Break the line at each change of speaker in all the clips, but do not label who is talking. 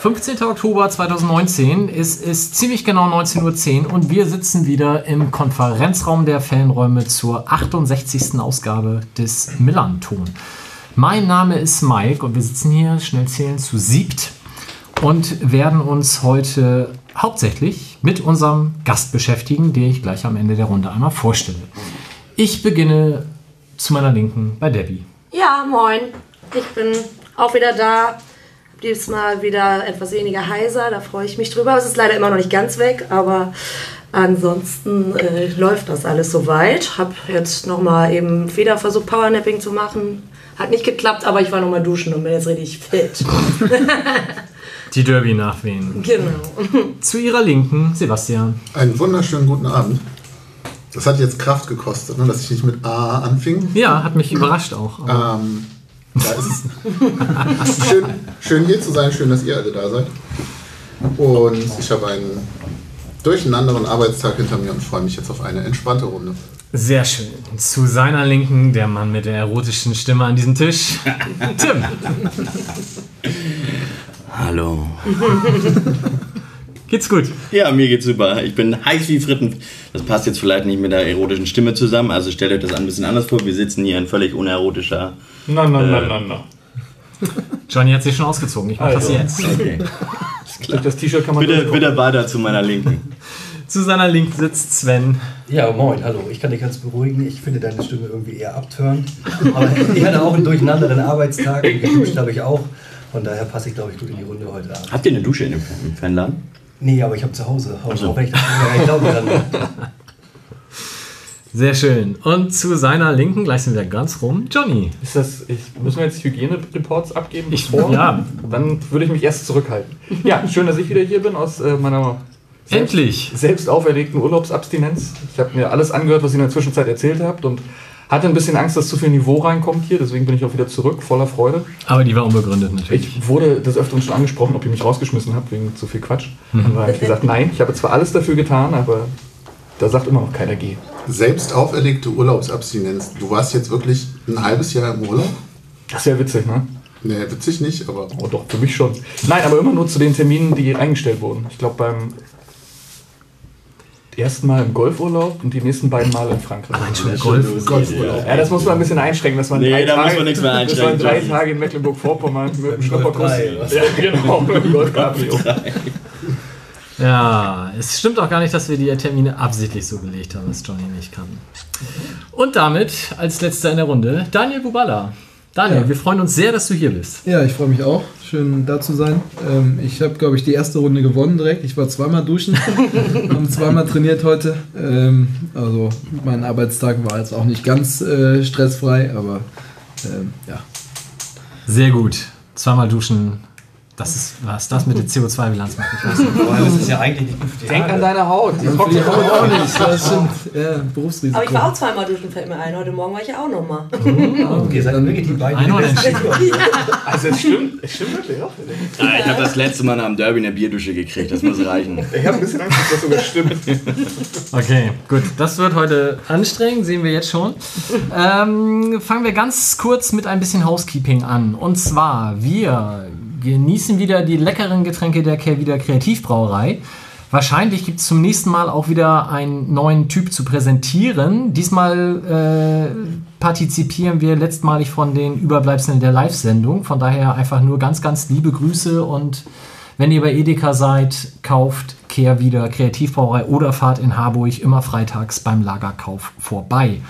15. Oktober 2019. Es ist ziemlich genau 19.10 Uhr und wir sitzen wieder im Konferenzraum der Fanräume zur 68. Ausgabe des Millanton. Mein Name ist Mike und wir sitzen hier, schnell zählen, zu siebt und werden uns heute hauptsächlich mit unserem Gast beschäftigen, den ich gleich am Ende der Runde einmal vorstelle. Ich beginne zu meiner Linken bei Debbie.
Ja, moin. Ich bin auch wieder da. Diesmal wieder etwas weniger heiser, da freue ich mich drüber. Es ist leider immer noch nicht ganz weg, aber ansonsten äh, läuft das alles soweit. Hab jetzt nochmal eben wieder versucht, Powernapping zu machen. Hat nicht geklappt, aber ich war nochmal duschen und bin jetzt richtig fit.
Die Derby-Nachwehen.
genau.
Zu ihrer Linken, Sebastian.
Einen wunderschönen guten Abend. Das hat jetzt Kraft gekostet, ne, dass ich nicht mit A anfing.
Ja, hat mich überrascht auch. aber-
Ähm, da ist es schön, schön hier zu sein, schön, dass ihr alle da seid. Und ich habe einen durcheinanderen Arbeitstag hinter mir und freue mich jetzt auf eine entspannte Runde.
Sehr schön. Zu seiner Linken, der Mann mit der erotischen Stimme an diesem Tisch, Tim.
Hallo.
Geht's gut?
Ja, mir geht's super. Ich bin heiß wie Fritten. Das passt jetzt vielleicht nicht mit der erotischen Stimme zusammen, also stellt euch das ein bisschen anders vor. Wir sitzen hier in völlig unerotischer.
Na, na, na, na, na.
Johnny hat sich schon ausgezogen. Ich mach das
Also.
jetzt.
Okay.
Das T-Shirt kann man
Bitte, bitte weiter zu meiner Linken.
Zu seiner Linken sitzt Sven.
Ja, moin, hallo. Ich kann dich ganz beruhigen. Ich finde deine Stimme irgendwie eher abtörend. Aber ich hatte auch einen durcheinanderen Arbeitstag und geduscht habe ich auch. Von daher passe ich, glaube ich, gut in die Runde heute Abend.
Habt ihr eine Dusche in dem Fanladen?
Nee, aber ich habe zu Hause. Auch wenn ich das gar nicht glaube, dann
Sehr schön. Und zu seiner Linken, gleich sind wir ganz rum, Johnny.
Ist das, ich, müssen wir jetzt Hygienereports abgeben?
Ich-
bevor?
ja.
Dann würde ich mich erst zurückhalten. Ja, schön, dass ich wieder hier bin aus äh, meiner selbst,
Endlich.
selbst auferlegten Urlaubsabstinenz. Ich habe mir alles angehört, was ihr in der Zwischenzeit erzählt habt und hatte ein bisschen Angst, dass zu viel Niveau reinkommt hier. Deswegen bin ich auch wieder zurück, voller Freude.
Aber die war unbegründet natürlich.
Ich wurde des Öfteren schon angesprochen, ob ihr mich rausgeschmissen habt wegen zu viel Quatsch. Und da habe ich gesagt, nein, ich habe zwar alles dafür getan, aber da sagt immer noch keiner Geh.
Selbst auferlegte Urlaubsabstinenz. Du warst jetzt wirklich ein halbes Jahr im Urlaub?
Das ist ja witzig, ne?
Nee, witzig nicht, aber
Oh doch, für mich schon. Nein, aber immer nur zu den Terminen, die eingestellt wurden. Ich glaube beim ersten Mal im Golfurlaub und die nächsten beiden Mal in Frankreich.
Schon Golf.
Golfurlaub.
Ja, das muss man ein bisschen einschränken. Das waren
Nee,
drei
da muss
Tage,
man nichts mehr
Das waren
einschränken,
drei. Tage in Mecklenburg-Vorpommern mit dem Schnupperkuss.
3, was?
Ja, genau, mit dem Golf.
Ja, es stimmt auch gar nicht, dass wir die Termine absichtlich so gelegt haben, dass Johnny nicht kann. Und damit als letzter in der Runde Daniel Bubala. Daniel,
Ja.
wir freuen uns sehr, dass du hier bist.
Ja, ich freue mich auch. Schön da zu sein. Ähm, ich habe, glaube ich, die erste Runde gewonnen direkt. Ich war zweimal duschen, haben zweimal trainiert heute. Ähm, also mein Arbeitstag war jetzt auch nicht ganz äh, stressfrei, aber ähm, ja.
Sehr gut. Zweimal duschen. Das ist, was das mit der CO2-Bilanz macht. Ich weiß nicht.
allem ist ja eigentlich nicht gut für die
Denk an
Haare.
deine Haut. Die
Für die. Haut auch nicht. Das stimmt. Ja, Berufsrisiko.
Aber ich war auch zweimal duschen, fällt mir ein. Heute Morgen war ich ja auch nochmal.
Okay, seid wirklich die beiden.
Ein.
Also es stimmt, es stimmt wirklich auch.
Ah, ich habe das letzte Mal nach dem Derby eine Bierdusche gekriegt. Das muss reichen.
Ich habe ein bisschen Angst, dass das sogar stimmt.
Okay, gut. Das wird heute anstrengend, sehen wir jetzt schon. Ähm, fangen wir ganz kurz mit ein bisschen Housekeeping an. Und zwar, wir genießen wieder die leckeren Getränke der Kehrwieder Kreativbrauerei. Wahrscheinlich gibt es zum nächsten Mal auch wieder einen neuen Typ zu präsentieren. Diesmal äh, partizipieren wir letztmalig von den Überbleibseln der Live-Sendung. Von daher einfach nur ganz, ganz liebe Grüße und wenn ihr bei Edeka seid, kauft Kehr wieder Kreativbrauerei oder fahrt in Harburg immer freitags beim Lagerkauf vorbei.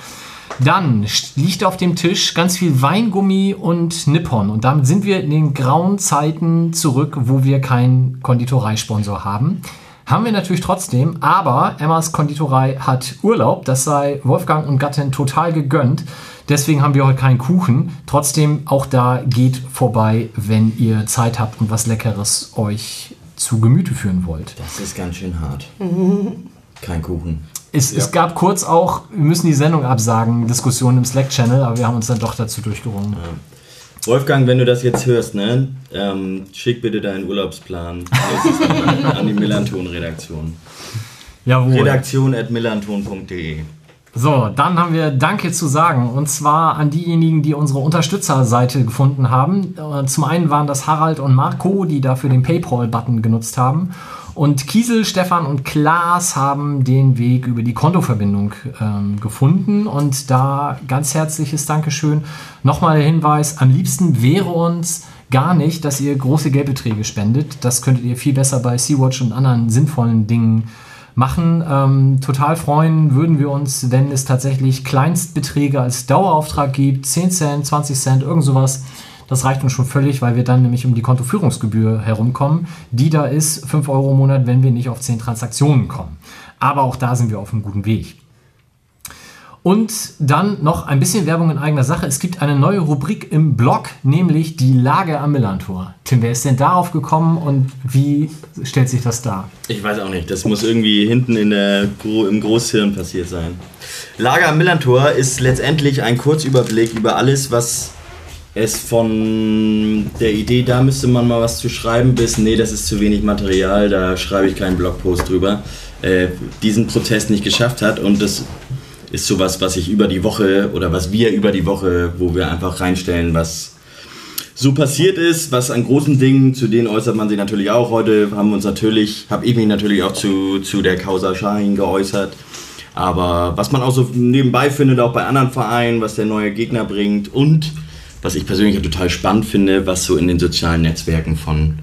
Dann liegt auf dem Tisch ganz viel Weingummi und Nippon. Und damit sind wir in den grauen Zeiten zurück, wo wir keinen Konditoreisponsor haben. Haben wir natürlich trotzdem, aber Emmas Konditorei hat Urlaub. Das sei Wolfgang und Gattin total gegönnt. Deswegen haben wir heute keinen Kuchen. Trotzdem, auch da geht vorbei, wenn ihr Zeit habt und was Leckeres euch zu Gemüte führen wollt.
Das ist ganz schön hart. Kein Kuchen.
Es, es gab kurz auch, wir müssen die Sendung absagen, Diskussionen im Slack-Channel, aber wir haben uns dann doch dazu durchgerungen.
Wolfgang, wenn du das jetzt hörst, ne, ähm, schick bitte deinen Urlaubsplan an die Millanton-Redaktion.
Jawohl.
Redaktion at millanton.de.
So, dann haben wir Danke zu sagen. Und zwar an diejenigen, die unsere Unterstützerseite gefunden haben. Äh, Zum einen waren das Harald und Marco, die dafür den PayPal-Button genutzt haben. Und Kiesel, Stefan und Klaas haben den Weg über die Kontoverbindung ähm, gefunden. Und da ganz herzliches Dankeschön. Nochmal der Hinweis, am liebsten wäre uns gar nicht, dass ihr große Geldbeträge spendet. Das könntet ihr viel besser bei Sea-Watch und anderen sinnvollen Dingen machen. Ähm, total freuen würden wir uns, wenn es tatsächlich Kleinstbeträge als Dauerauftrag gibt, 10 Cent, 20 Cent, irgend sowas. Das reicht uns schon völlig, weil wir dann nämlich um die Kontoführungsgebühr herumkommen. Die da ist 5 Euro im Monat, wenn wir nicht auf 10 Transaktionen kommen. Aber auch da sind wir auf einem guten Weg. Und dann noch ein bisschen Werbung in eigener Sache. Es gibt eine neue Rubrik im Blog, nämlich die Lage am Millantor. Tim, wer ist denn darauf gekommen und wie stellt sich das dar?
Ich weiß auch nicht, das muss irgendwie hinten in der, im Großhirn passiert sein. Lager am Millantor ist letztendlich ein Kurzüberblick über alles, was es von der Idee, da müsste man mal was zu schreiben, bis, nee, das ist zu wenig Material, da schreibe ich keinen Blogpost drüber, äh, diesen Protest nicht geschafft hat. Und das ist sowas, was ich über die Woche oder was wir über die Woche, wo wir einfach reinstellen, was so passiert ist, was an großen Dingen, zu denen äußert man sich natürlich auch. Heute haben wir uns natürlich, habe ich mich natürlich auch zu, zu der Causa Shahin geäußert. Aber was man auch so nebenbei findet, auch bei anderen Vereinen, was der neue Gegner bringt und was ich persönlich auch total spannend finde, was so in den sozialen Netzwerken von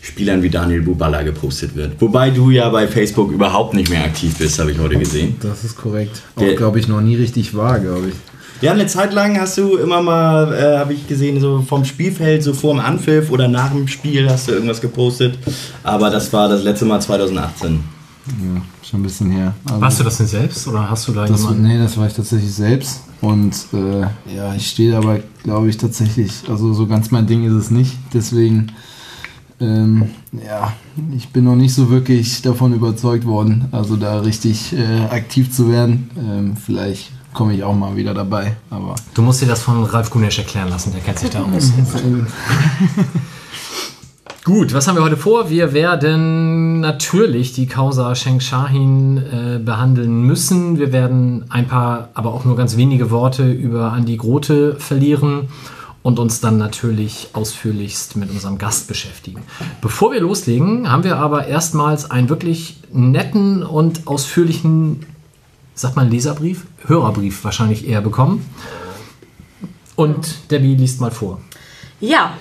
Spielern wie Daniel Bubala gepostet wird. Wobei du ja bei Facebook überhaupt nicht mehr aktiv bist, habe ich heute gesehen.
Das ist korrekt. Auch, glaube ich, noch nie richtig wahr, glaube ich.
Ja, eine Zeit lang hast du immer mal, äh, habe ich gesehen, so vom Spielfeld, so vor dem Anpfiff oder nach dem Spiel hast du irgendwas gepostet. Aber das war das letzte Mal 2018.
Ja, schon ein bisschen her. Also,
Warst du das denn selbst oder hast du da
das,
jemanden?
Nee, das war ich tatsächlich selbst. Und äh, ja, ich stehe dabei, glaube ich, tatsächlich, also so ganz mein Ding ist es nicht. Deswegen, ähm, ja, ich bin noch nicht so wirklich davon überzeugt worden, also da richtig äh, aktiv zu werden. Ähm, vielleicht komme ich auch mal wieder dabei, aber
Du musst dir das von Ralf Gunesch erklären lassen, der kennt sich da aus. Gut, was haben wir heute vor? Wir werden natürlich die Causa Sheng Shahin äh, behandeln müssen. Wir werden ein paar, aber auch nur ganz wenige Worte über Andi Grote verlieren und uns dann natürlich ausführlichst mit unserem Gast beschäftigen. Bevor wir loslegen, haben wir aber erstmals einen wirklich netten und ausführlichen, sagt man Leserbrief? Hörerbrief wahrscheinlich eher bekommen. Und Debbie liest mal vor.
Ja.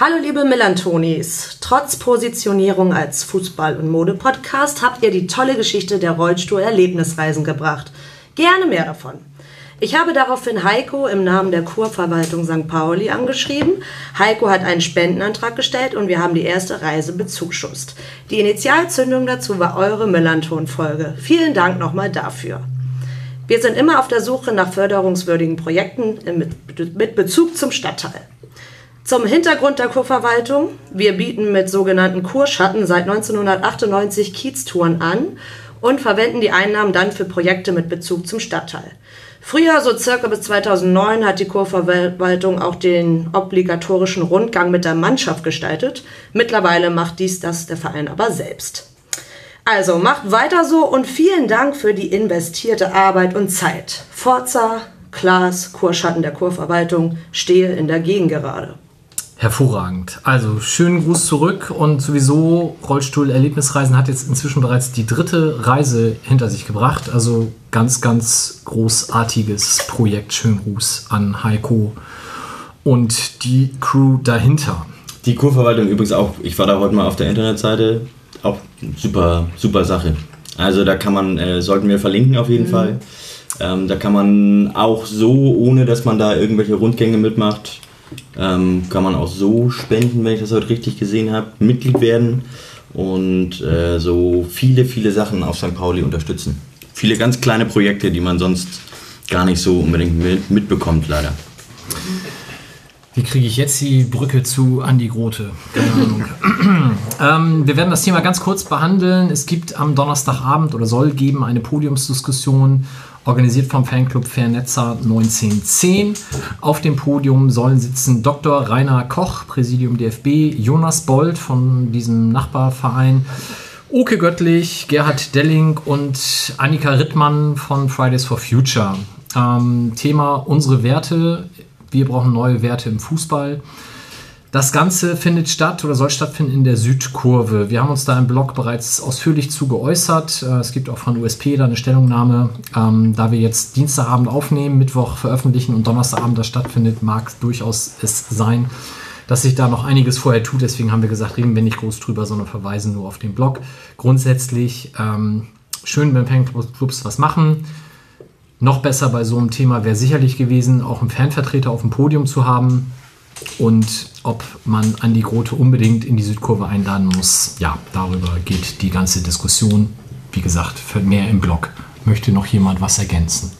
Hallo liebe Melantonis. Trotz Positionierung als Fußball- und Mode-Podcast habt ihr die tolle Geschichte der Rollstuhl-Erlebnisreisen gebracht. Gerne mehr davon. Ich habe daraufhin Heiko im Namen der Kurverwaltung St. Pauli angeschrieben. Heiko hat einen Spendenantrag gestellt und wir haben die erste Reise bezuschusst. Die Initialzündung dazu war eure Melanton-Folge. Vielen Dank nochmal dafür. Wir sind immer auf der Suche nach förderungswürdigen Projekten mit mit Bezug zum Stadtteil. Zum Hintergrund der Kurverwaltung. Wir bieten mit sogenannten Kurschatten seit 1998 Kieztouren an und verwenden die Einnahmen dann für Projekte mit Bezug zum Stadtteil. Früher, so circa bis 2009, hat die Kurverwaltung auch den obligatorischen Rundgang mit der Mannschaft gestaltet. Mittlerweile macht dies das der Verein aber selbst. Also macht weiter so und vielen Dank für die investierte Arbeit und Zeit. Forza, Klaas, Kurschatten der Kurverwaltung, stehe in der Gegengerade.
Hervorragend. Also schönen Gruß zurück und sowieso Rollstuhl-Erlebnisreisen hat jetzt inzwischen bereits die dritte Reise hinter sich gebracht. Also ganz, ganz großartiges Projekt. Schönen Gruß an Heiko und die Crew dahinter.
Die Kurverwaltung übrigens auch, ich war da heute mal auf der Internetseite, auch super, super Sache. Also da kann man, äh, sollten wir verlinken auf jeden Fall. Ähm, da kann man auch so, ohne dass man da irgendwelche Rundgänge mitmacht, ähm, kann man auch so spenden, wenn ich das heute richtig gesehen habe, Mitglied werden und äh, so viele, viele Sachen auf St. Pauli unterstützen. Viele ganz kleine Projekte, die man sonst gar nicht so unbedingt mit, mitbekommt, leider.
Wie kriege ich jetzt die Brücke zu Andi Grote? Ähm, wir werden das Thema ganz kurz behandeln. Es gibt am Donnerstagabend oder soll geben eine Podiumsdiskussion, organisiert vom Fanclub Fairnetzer 1910. Auf dem Podium sollen sitzen Dr. Rainer Koch, Präsidium DFB, Jonas Bold von diesem Nachbarverein, Oke Göttlich, Gerhard Delling und Annika Rittmann von Fridays for Future. Ähm, Thema unsere Werte. Wir brauchen neue Werte im Fußball. Das Ganze findet statt oder soll stattfinden in der Südkurve. Wir haben uns da im Blog bereits ausführlich zu geäußert. Äh, Es gibt auch von USP da eine Stellungnahme. Ähm, da wir jetzt Dienstagabend aufnehmen, Mittwoch veröffentlichen und Donnerstagabend das stattfindet, mag es durchaus es sein, dass sich da noch einiges vorher tut. Deswegen haben wir gesagt, reden wir nicht groß drüber, sondern verweisen nur auf den Blog. Grundsätzlich ähm, schön, wenn Fanclubs was machen. Noch besser bei so einem Thema wäre sicherlich gewesen, auch einen Fanvertreter auf dem Podium zu haben und ob man Andi Grote unbedingt in die Südkurve einladen muss. Ja, darüber geht die ganze Diskussion. Wie gesagt, für mehr im Blog. Möchte noch jemand was ergänzen?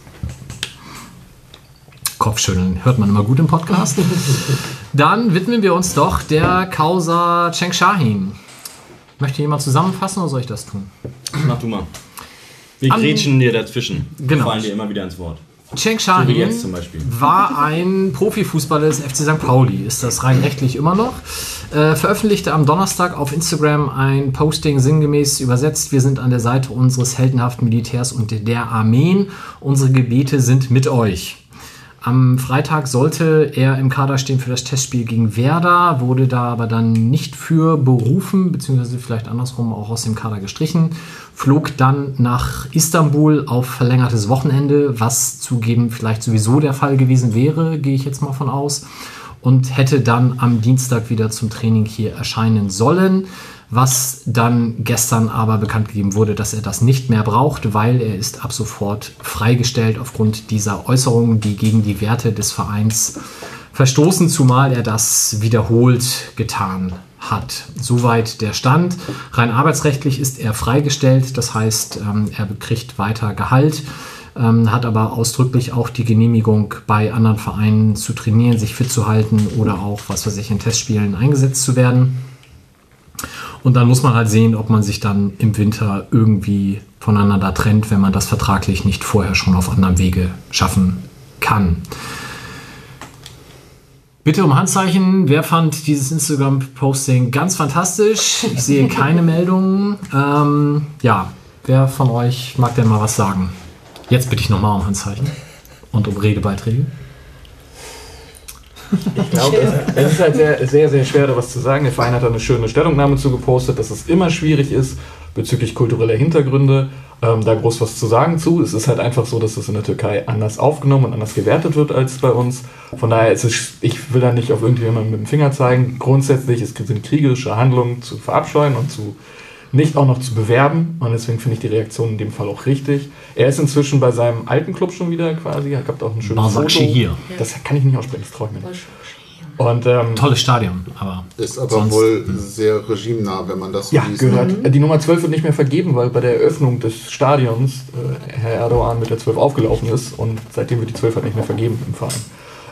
Kopfschütteln hört man immer gut im Podcast. Dann widmen wir uns doch der Causa Cheng Shahin. Möchte jemand zusammenfassen oder soll ich das tun?
Mach du mal. Wir grätschen dir dazwischen.
Genau.
Fallen dir immer wieder ins Wort.
Cheng
So
Shahin
Beispiel.
war ein Profifußballer des FC St. Pauli, ist das rein rechtlich immer noch. Äh, veröffentlichte am Donnerstag auf Instagram ein Posting sinngemäß übersetzt. Wir sind an der Seite unseres heldenhaften Militärs und der Armeen. Unsere Gebete sind mit euch. Am Freitag sollte er im Kader stehen für das Testspiel gegen Werder, wurde da aber dann nicht für berufen, beziehungsweise vielleicht andersrum auch aus dem Kader gestrichen, flog dann nach Istanbul auf verlängertes Wochenende, was zugeben vielleicht sowieso der Fall gewesen wäre, gehe ich jetzt mal von aus, und hätte dann am Dienstag wieder zum Training hier erscheinen sollen was dann gestern aber bekannt gegeben wurde, dass er das nicht mehr braucht, weil er ist ab sofort freigestellt aufgrund dieser Äußerungen, die gegen die Werte des Vereins verstoßen, zumal er das wiederholt getan hat. Soweit der Stand. Rein arbeitsrechtlich ist er freigestellt, das heißt, ähm, er kriegt weiter Gehalt, ähm, hat aber ausdrücklich auch die Genehmigung, bei anderen Vereinen zu trainieren, sich fit zu halten oder auch, was weiß ich, in Testspielen eingesetzt zu werden. Und dann muss man halt sehen, ob man sich dann im Winter irgendwie voneinander trennt, wenn man das vertraglich nicht vorher schon auf anderem Wege schaffen kann. Bitte um Handzeichen. Wer fand dieses Instagram-Posting ganz fantastisch? Ich sehe keine Meldungen. Ähm, ja, wer von euch mag denn mal was sagen? Jetzt bitte ich nochmal um Handzeichen und um Redebeiträge.
Ich glaube, es, ist halt sehr, sehr, sehr schwer, da was zu sagen. Der Verein hat da eine schöne Stellungnahme zu gepostet, dass es immer schwierig ist, bezüglich kultureller Hintergründe, ähm, da groß was zu sagen zu. Es ist halt einfach so, dass es in der Türkei anders aufgenommen und anders gewertet wird als bei uns. Von daher ist es, ich will da nicht auf irgendjemanden mit dem Finger zeigen. Grundsätzlich sind kriegerische Handlungen zu verabscheuen und zu nicht auch noch zu bewerben. Und deswegen finde ich die Reaktion in dem Fall auch richtig. Er ist inzwischen bei seinem alten Club schon wieder quasi. Er hat auch ein schönes Foto.
Basaksehir.
Das kann ich nicht aussprechen, das traue ich mir nicht. Und ähm,
Tolles Stadion, aber
Ist aber
Sonst-
wohl sehr regimenah, wenn man das so
ja,
liest.
gehört. Die Nummer 12 wird nicht mehr vergeben, weil bei der Eröffnung des Stadions äh, Herr Erdogan mit der 12 aufgelaufen ist und seitdem wird die 12 halt nicht mehr vergeben im Verein.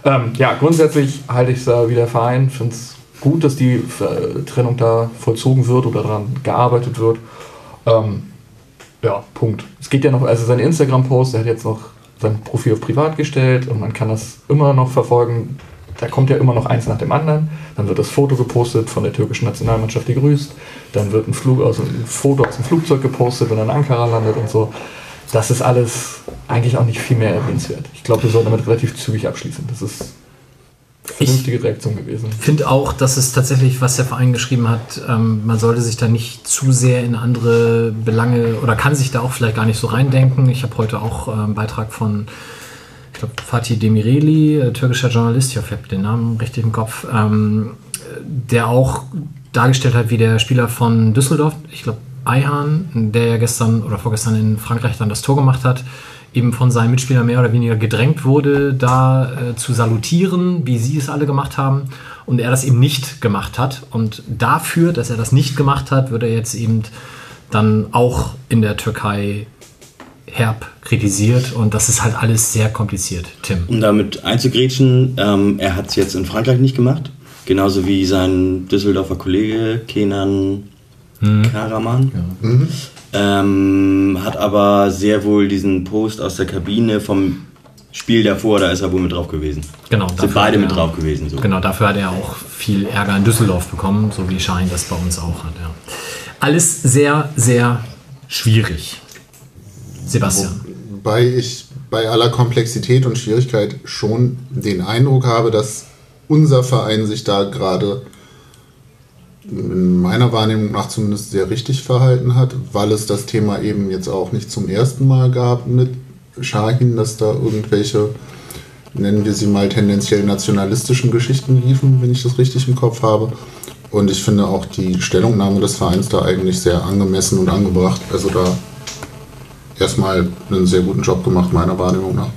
Ähm, ja, grundsätzlich halte ich es da wie der Verein. Finde es gut, dass die äh, Trennung da vollzogen wird oder daran gearbeitet wird. Ähm, ja, Punkt. Es geht ja noch, also sein Instagram-Post, er hat jetzt noch sein Profil auf privat gestellt und man kann das immer noch verfolgen. Da kommt ja immer noch eins nach dem anderen. Dann wird das Foto gepostet von der türkischen Nationalmannschaft, die grüßt. Dann wird ein, Flug aus, ein Foto aus dem Flugzeug gepostet, wenn er in Ankara landet und so. Das ist alles eigentlich auch nicht viel mehr erwähnenswert. Ich glaube, wir sollten damit relativ zügig abschließen. Das ist vernünftige Reaktion gewesen.
finde auch, dass es tatsächlich, was der Verein geschrieben hat, ähm, man sollte sich da nicht zu sehr in andere Belange oder kann sich da auch vielleicht gar nicht so reindenken. Ich habe heute auch äh, einen Beitrag von, ich glaube, Fatih Demireli, äh, türkischer Journalist, ich hoffe, ich habe den Namen richtig im Kopf, ähm, der auch dargestellt hat, wie der Spieler von Düsseldorf, ich glaube, Ayhan, der ja gestern oder vorgestern in Frankreich dann das Tor gemacht hat, eben von seinen Mitspielern mehr oder weniger gedrängt wurde, da äh, zu salutieren, wie sie es alle gemacht haben, und er das eben nicht gemacht hat. Und dafür, dass er das nicht gemacht hat, wird er jetzt eben dann auch in der Türkei herb kritisiert und das ist halt alles sehr kompliziert, Tim.
Um damit einzugrätschen, ähm, er hat es jetzt in Frankreich nicht gemacht. Genauso wie sein Düsseldorfer Kollege Kenan Karaman. Ähm, hat aber sehr wohl diesen Post aus der Kabine vom Spiel davor, da ist er wohl mit drauf gewesen.
Genau.
Sind
dafür
beide
hat
mit
er-
drauf gewesen. So.
Genau, dafür hat er auch viel Ärger in Düsseldorf bekommen, so wie Schein das bei uns auch hat. Ja. Alles sehr, sehr schwierig. Sebastian.
Wobei ich bei aller Komplexität und Schwierigkeit schon den Eindruck habe, dass unser Verein sich da gerade in meiner Wahrnehmung nach zumindest sehr richtig verhalten hat, weil es das Thema eben jetzt auch nicht zum ersten Mal gab mit Schahin, dass da irgendwelche, nennen wir sie mal tendenziell nationalistischen Geschichten liefen, wenn ich das richtig im Kopf habe. Und ich finde auch die Stellungnahme des Vereins da eigentlich sehr angemessen und angebracht. Also da erstmal einen sehr guten Job gemacht, meiner Wahrnehmung nach.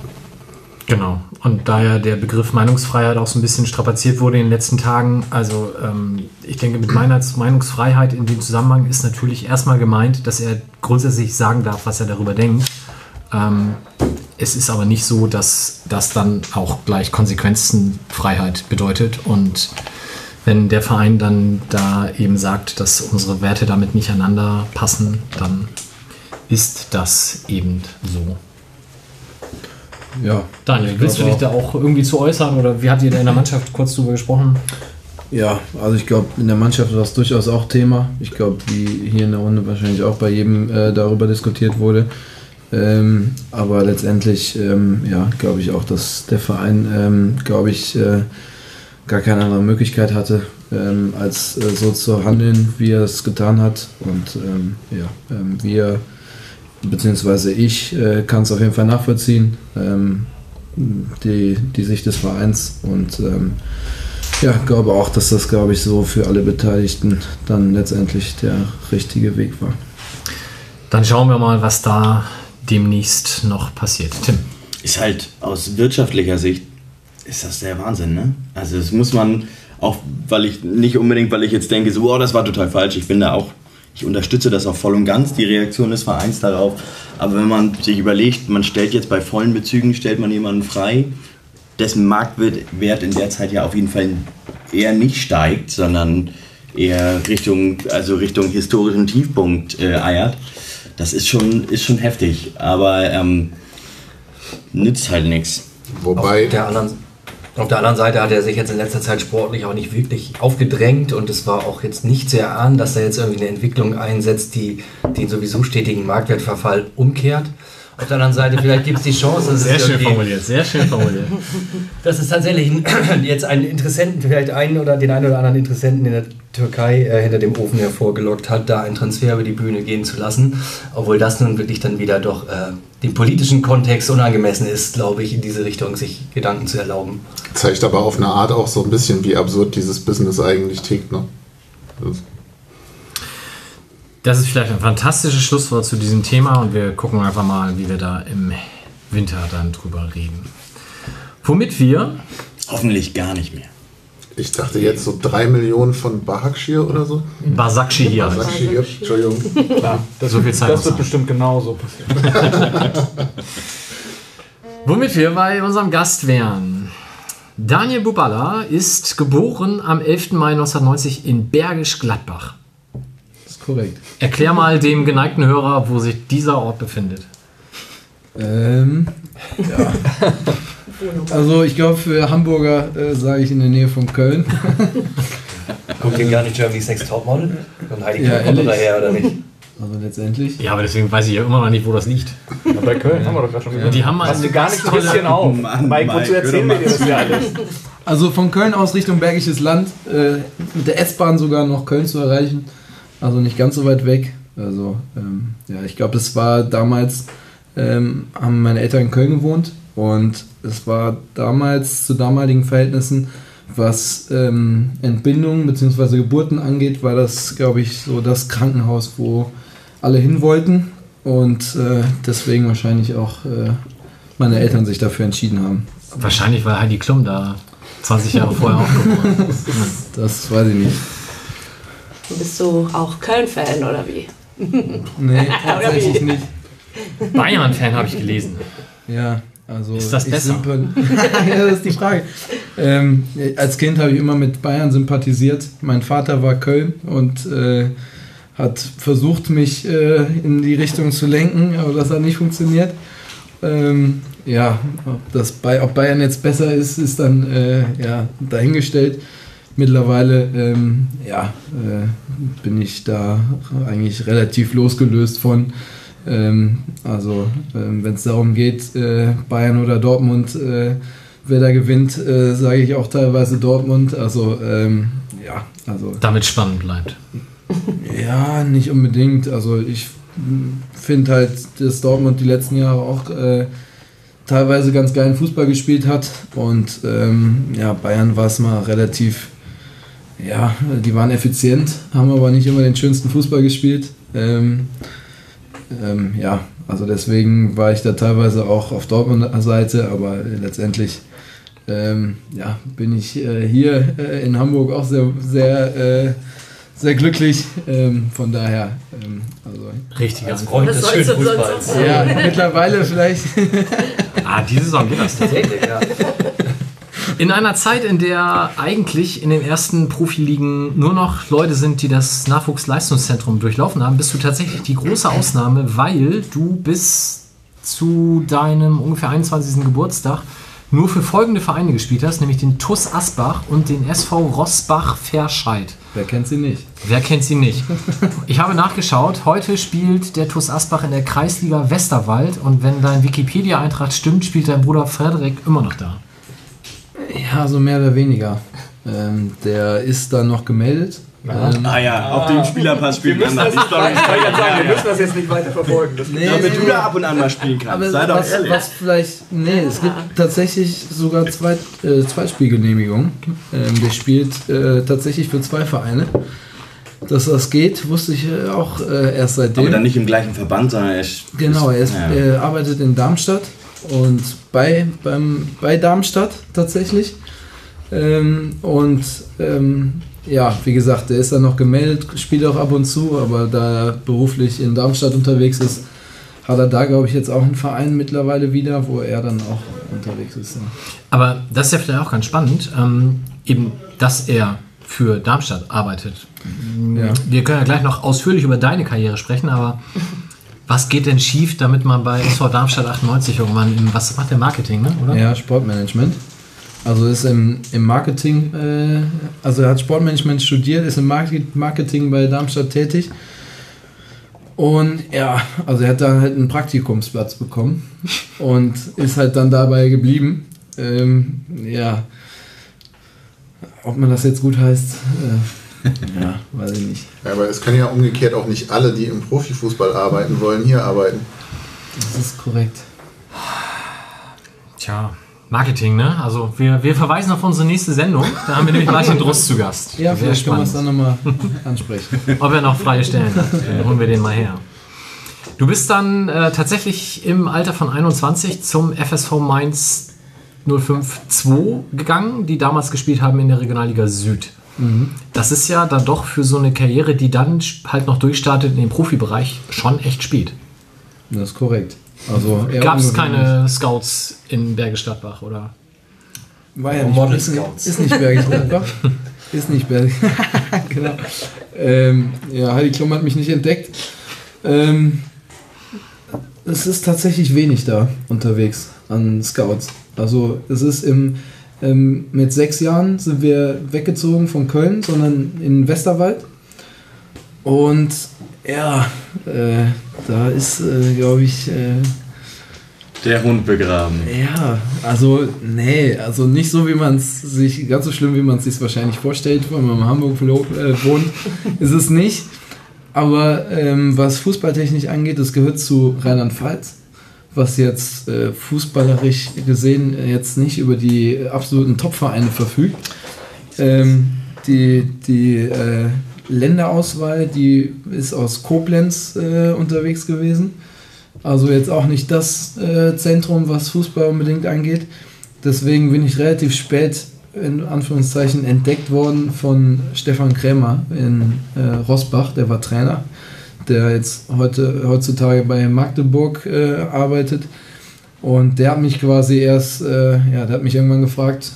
Genau. Und da ja der Begriff Meinungsfreiheit auch so ein bisschen strapaziert wurde in den letzten Tagen, also ähm, ich denke, mit Meinungsfreiheit in dem Zusammenhang ist natürlich erstmal gemeint, dass er grundsätzlich sagen darf, was er darüber denkt. Ähm, es ist aber nicht so, dass das dann auch gleich Konsequenzenfreiheit bedeutet. Und wenn der Verein dann da eben sagt, dass unsere Werte damit nicht einander passen, dann ist das eben so.
Ja.
Daniel, willst du dich da auch irgendwie zu äußern oder wie habt ihr da in der Mannschaft kurz drüber gesprochen?
Ja, also ich glaube, in der Mannschaft war es durchaus auch Thema. Ich glaube, wie hier in der Runde wahrscheinlich auch bei jedem äh, darüber diskutiert wurde. Ähm, aber letztendlich, ähm, ja, glaube ich auch, dass der Verein, ähm, glaube ich, äh, gar keine andere Möglichkeit hatte, ähm, als äh, so zu handeln, wie er es getan hat. Und ähm, ja, ähm, wir, beziehungsweise ich, äh, kann es auf jeden Fall nachvollziehen, ähm, die, die Sicht des Vereins. Und ähm, ja, glaube auch, dass das, glaube ich, so für alle Beteiligten dann letztendlich der richtige Weg war.
Dann schauen wir mal, was da demnächst noch passiert. Tim.
Ist halt aus wirtschaftlicher Sicht ist das der Wahnsinn, ne? Also das muss man auch, weil ich nicht unbedingt, weil ich jetzt denke, so, oh, das war total falsch. Ich bin da auch, ich unterstütze das auch voll und ganz, die Reaktion des Vereins darauf. Aber wenn man sich überlegt, man stellt jetzt bei vollen Bezügen, stellt man jemanden frei, dessen Marktwert in der Zeit ja auf jeden Fall eher nicht steigt, sondern eher Richtung, also Richtung historischen Tiefpunkt äh, eiert. Das ist schon, ist schon heftig, aber ähm, nützt halt nichts.
Wobei,
Auf der, anderen, auf der anderen Seite hat er sich jetzt in letzter Zeit sportlich auch nicht wirklich aufgedrängt und es war auch jetzt nicht zu erahnen, dass er jetzt irgendwie eine Entwicklung einsetzt, die den sowieso stetigen Marktwertverfall umkehrt. Auf der anderen Seite, vielleicht gibt es die Chance, dass, es irgendwie-
sehr schön formuliert.
dass es tatsächlich jetzt einen Interessenten, vielleicht einen oder den einen oder anderen Interessenten in der Türkei äh, hinter dem Ofen hervorgelockt hat, da einen Transfer über die Bühne gehen zu lassen. Obwohl das nun wirklich dann wieder doch äh, dem politischen Kontext unangemessen ist, glaube ich, in diese Richtung sich Gedanken zu erlauben.
zeigt aber auf eine Art auch so ein bisschen, wie absurd dieses Business eigentlich tickt. Ne? Das-
ist vielleicht ein fantastisches Schlusswort zu diesem Thema und wir gucken einfach mal, wie wir da im Winter dann drüber reden. Womit wir
Hoffentlich gar nicht mehr.
Ich dachte jetzt so drei Millionen von Bahakshir oder so.
Basakci hier heißt.
Bahakshir, Entschuldigung.
Klar, das,
So viel Zeit
das wird bestimmt genauso passieren.
Womit wir bei unserem Gast wären. Daniel Bubala ist geboren am 11. Mai 1990 in Bergisch Gladbach.
Korrekt.
Erklär mal dem geneigten Hörer, wo sich dieser Ort befindet.
Ähm, ja. Also ich glaube, für Hamburger äh, sage ich in der Nähe von Köln.
Guckt ihr gar nicht Germany's Next Topmodel? Und Heidi
Ja,
kommt daher, oder nicht?
Also letztendlich.
Ja, aber deswegen weiß ich ja immer noch nicht, wo das liegt.
Ja, bei Köln haben wir doch gerade schon gesagt.
Die haben mal
Hast du gar nicht ein bisschen auf.
Mann,
Mike,
Mike,
wozu erzählen wir dir das ja alles?
Also von Köln aus Richtung Bergisches Land, äh, mit der S-Bahn sogar noch Köln zu erreichen. Also nicht ganz so weit weg. Also ähm, ja, ich glaube, das war damals, ähm, haben meine Eltern in Köln gewohnt und es war damals zu damaligen Verhältnissen, was ähm, Entbindungen bzw. Geburten angeht, war das, glaube ich, so das Krankenhaus, wo alle hin wollten und äh, deswegen wahrscheinlich auch äh, meine Eltern sich dafür entschieden haben.
Wahrscheinlich, weil Heidi Klum da 20 Jahre vorher auch geboren ist.
Das weiß ich nicht.
Bist du auch Köln-Fan oder wie?
Nee, tatsächlich nicht.
Bayern-Fan habe ich gelesen.
Ja, also.
Ist das besser?
ja, das ist die Frage. Ähm, als Kind habe ich immer mit Bayern sympathisiert. Mein Vater war Köln und äh, hat versucht, mich äh, in die Richtung zu lenken, aber das hat nicht funktioniert. Ähm, ja, ob, das bei, ob Bayern jetzt besser ist, ist dann äh, ja, dahingestellt. Mittlerweile ähm, ja, äh, bin ich da eigentlich relativ losgelöst von. Ähm, also ähm, wenn es darum geht, äh, Bayern oder Dortmund, äh, wer da gewinnt, äh, sage ich auch teilweise Dortmund. Also ähm, ja, also
Damit spannend bleibt.
ja, nicht unbedingt. Also ich finde halt, dass Dortmund die letzten Jahre auch äh, teilweise ganz geilen Fußball gespielt hat. Und ähm, ja, Bayern war es mal relativ, ja, die waren effizient, haben aber nicht immer den schönsten Fußball gespielt. Ähm, ähm, ja, also deswegen war ich da teilweise auch auf Dortmunder Seite, aber letztendlich ähm, ja, bin ich äh, hier äh, in Hamburg auch sehr, sehr, äh, sehr glücklich. Ähm, von daher, ähm, also
Richtiger
Als. Freund des schönen Fußballs.
ja, mittlerweile vielleicht.
Ah, diese Saison geht das tatsächlich.
Tatsächlich, ja.
In einer Zeit, in der eigentlich in den ersten Profiligen nur noch Leute sind, die das Nachwuchsleistungszentrum durchlaufen haben, bist du tatsächlich die große Ausnahme, weil du bis zu deinem ungefähr 21. Geburtstag nur für folgende Vereine gespielt hast, nämlich den TUS Asbach und den SV Rossbach Verschheid.
Wer kennt sie nicht?
Wer kennt sie nicht? Ich habe nachgeschaut. Heute spielt der TuS Asbach in der Kreisliga Westerwald und wenn dein Wikipedia-Eintrag stimmt, spielt dein Bruder Frederik immer noch da.
Ja, so mehr oder weniger. Ähm, der ist dann noch gemeldet. Ähm,
Ah ja, auf dem Spielerpass spielt man dann die Story.
wir müssen das jetzt nicht weiter verfolgen. Das
nee,
Damit du da ab und an mal spielen kannst.
aber
Sei doch
was,
ehrlich.
was vielleicht, nee, es gibt tatsächlich sogar zwei, äh, Zweitspielgenehmigungen. Ähm, der spielt äh, tatsächlich für zwei Vereine. Dass das geht, wusste ich äh, auch äh, erst seitdem.
Aber dann nicht im gleichen Verband, sondern er ist.
Genau, er, ist,
Ja.
er arbeitet in Darmstadt und bei, beim, bei Darmstadt tatsächlich. Ähm, und ähm, ja, wie gesagt, der ist dann noch gemeldet, spielt auch ab und zu, aber da er beruflich in Darmstadt unterwegs ist, hat er da, glaube ich, jetzt auch einen Verein mittlerweile wieder, wo er dann auch unterwegs ist. Ja.
Aber das ist ja vielleicht auch ganz spannend, ähm, eben, dass er für Darmstadt arbeitet.
Ja.
Wir können ja gleich noch ausführlich über deine Karriere sprechen, aber was geht denn schief, damit man bei SV Darmstadt 98 irgendwann im, was macht der Marketing, ne? oder?
Ja, Sportmanagement. Also ist im, im Marketing, äh, also er hat Sportmanagement studiert, ist im Market- Marketing bei Darmstadt tätig. Und ja, also er hat da halt einen Praktikumsplatz bekommen und ist halt dann dabei geblieben. Ähm, ja, ob man das jetzt gut heißt, äh, ja, weiß ich nicht.
Ja, aber es können ja umgekehrt auch nicht alle, die im Profifußball arbeiten wollen, hier arbeiten.
Das ist korrekt.
Tja, Marketing, ne? Also wir, wir verweisen auf unsere nächste Sendung. Da haben wir nämlich Martin Druss zu Gast.
Ja,
Sehr
vielleicht können wir es
spannend.
dann nochmal ansprechen.
Ob er noch freie Stellen hat. Dann holen wir den mal her. Du bist dann äh, tatsächlich im Alter von 21 zum FSV Mainz 05-2 gegangen, die damals gespielt haben in der Regionalliga Süd. Das ist ja dann doch für so eine Karriere, die dann halt noch durchstartet in den Profibereich, schon echt spät.
Das ist korrekt. Also
Gab es keine Scouts in Bergisch Gladbach, oder?
War ja nicht,
Model
ist,
Scouts.
ist nicht Bergisch Gladbach. ist nicht Bergisch. genau. Ähm, ja, Heidi Klum hat mich nicht entdeckt. Ähm, es ist tatsächlich wenig da unterwegs an Scouts. Also es ist im, ähm, mit sechs Jahren sind wir weggezogen von Köln, sondern in Westerwald. Und ja, äh, da ist, äh, glaube ich, äh,
Der Hund begraben.
ja, also nee, also nicht so wie man es sich, ganz so schlimm wie man es sich wahrscheinlich vorstellt, wenn man in Hamburg wohnt, ist es nicht. Aber ähm, was fußballtechnisch angeht, das gehört zu Rheinland-Pfalz, was jetzt äh, fußballerisch gesehen äh, jetzt nicht über die absoluten Top-Vereine verfügt. Ähm, die die äh, Länderauswahl, die ist aus Koblenz äh, unterwegs gewesen. Also jetzt auch nicht das äh, Zentrum, was Fußball unbedingt angeht. Deswegen bin ich relativ spät in Anführungszeichen entdeckt worden von Stefan Krämer in äh, Rossbach, der war Trainer, der jetzt heute, heutzutage bei Magdeburg äh, arbeitet. Und der hat mich quasi erst, äh, ja, der hat mich irgendwann gefragt,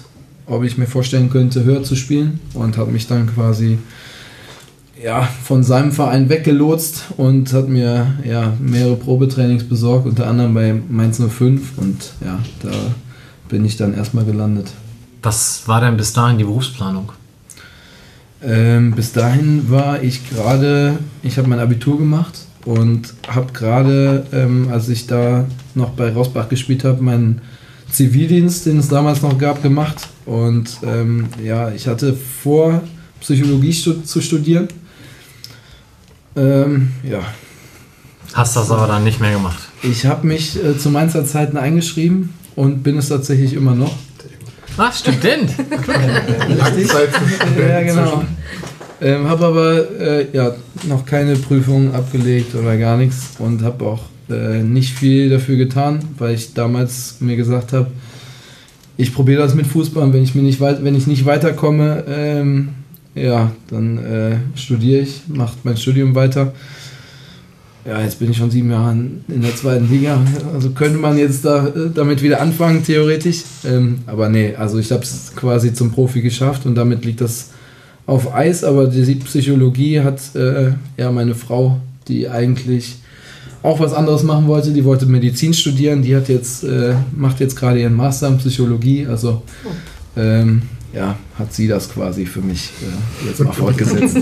ob ich mir vorstellen könnte, höher zu spielen und hat mich dann quasi ja, von seinem Verein weggelotst und hat mir ja, mehrere Probetrainings besorgt, unter anderem bei Mainz 05 und ja, da bin ich dann erstmal gelandet.
Was war denn bis dahin die Berufsplanung?
Ähm, bis dahin war ich gerade, ich habe mein Abitur gemacht und habe gerade, ähm, als ich da noch bei Rosbach gespielt habe, meinen Zivildienst, den es damals noch gab, gemacht. Und ähm, ja, ich hatte vor, Psychologie stu zu studieren. Ähm, ja,
Hast das aber dann nicht mehr gemacht.
ich habe mich äh, zu Mainzer Zeiten eingeschrieben und bin es tatsächlich immer noch.
Was, Student?
Ja, genau. Ähm, habe aber äh, ja, noch keine Prüfungen abgelegt oder gar nichts und habe auch äh, nicht viel dafür getan, weil ich damals mir gesagt habe, ich probiere das mit Fußball und wenn ich, mir nicht, weit, wenn ich nicht weiterkomme, ähm, ja, dann äh, studiere ich, mache mein Studium weiter. Ja, jetzt bin ich schon sieben Jahre in der zweiten Liga. Also könnte man jetzt da, äh, damit wieder anfangen, theoretisch. Ähm, aber nee, also ich habe es quasi zum Profi geschafft und damit liegt das auf Eis. Aber die Psychologie hat äh, ja meine Frau, die eigentlich auch was anderes machen wollte, die wollte Medizin studieren, die hat jetzt, äh, macht jetzt gerade ihren Master in Psychologie. Also ähm, ja, hat sie das quasi für mich äh, jetzt mal fortgesetzt.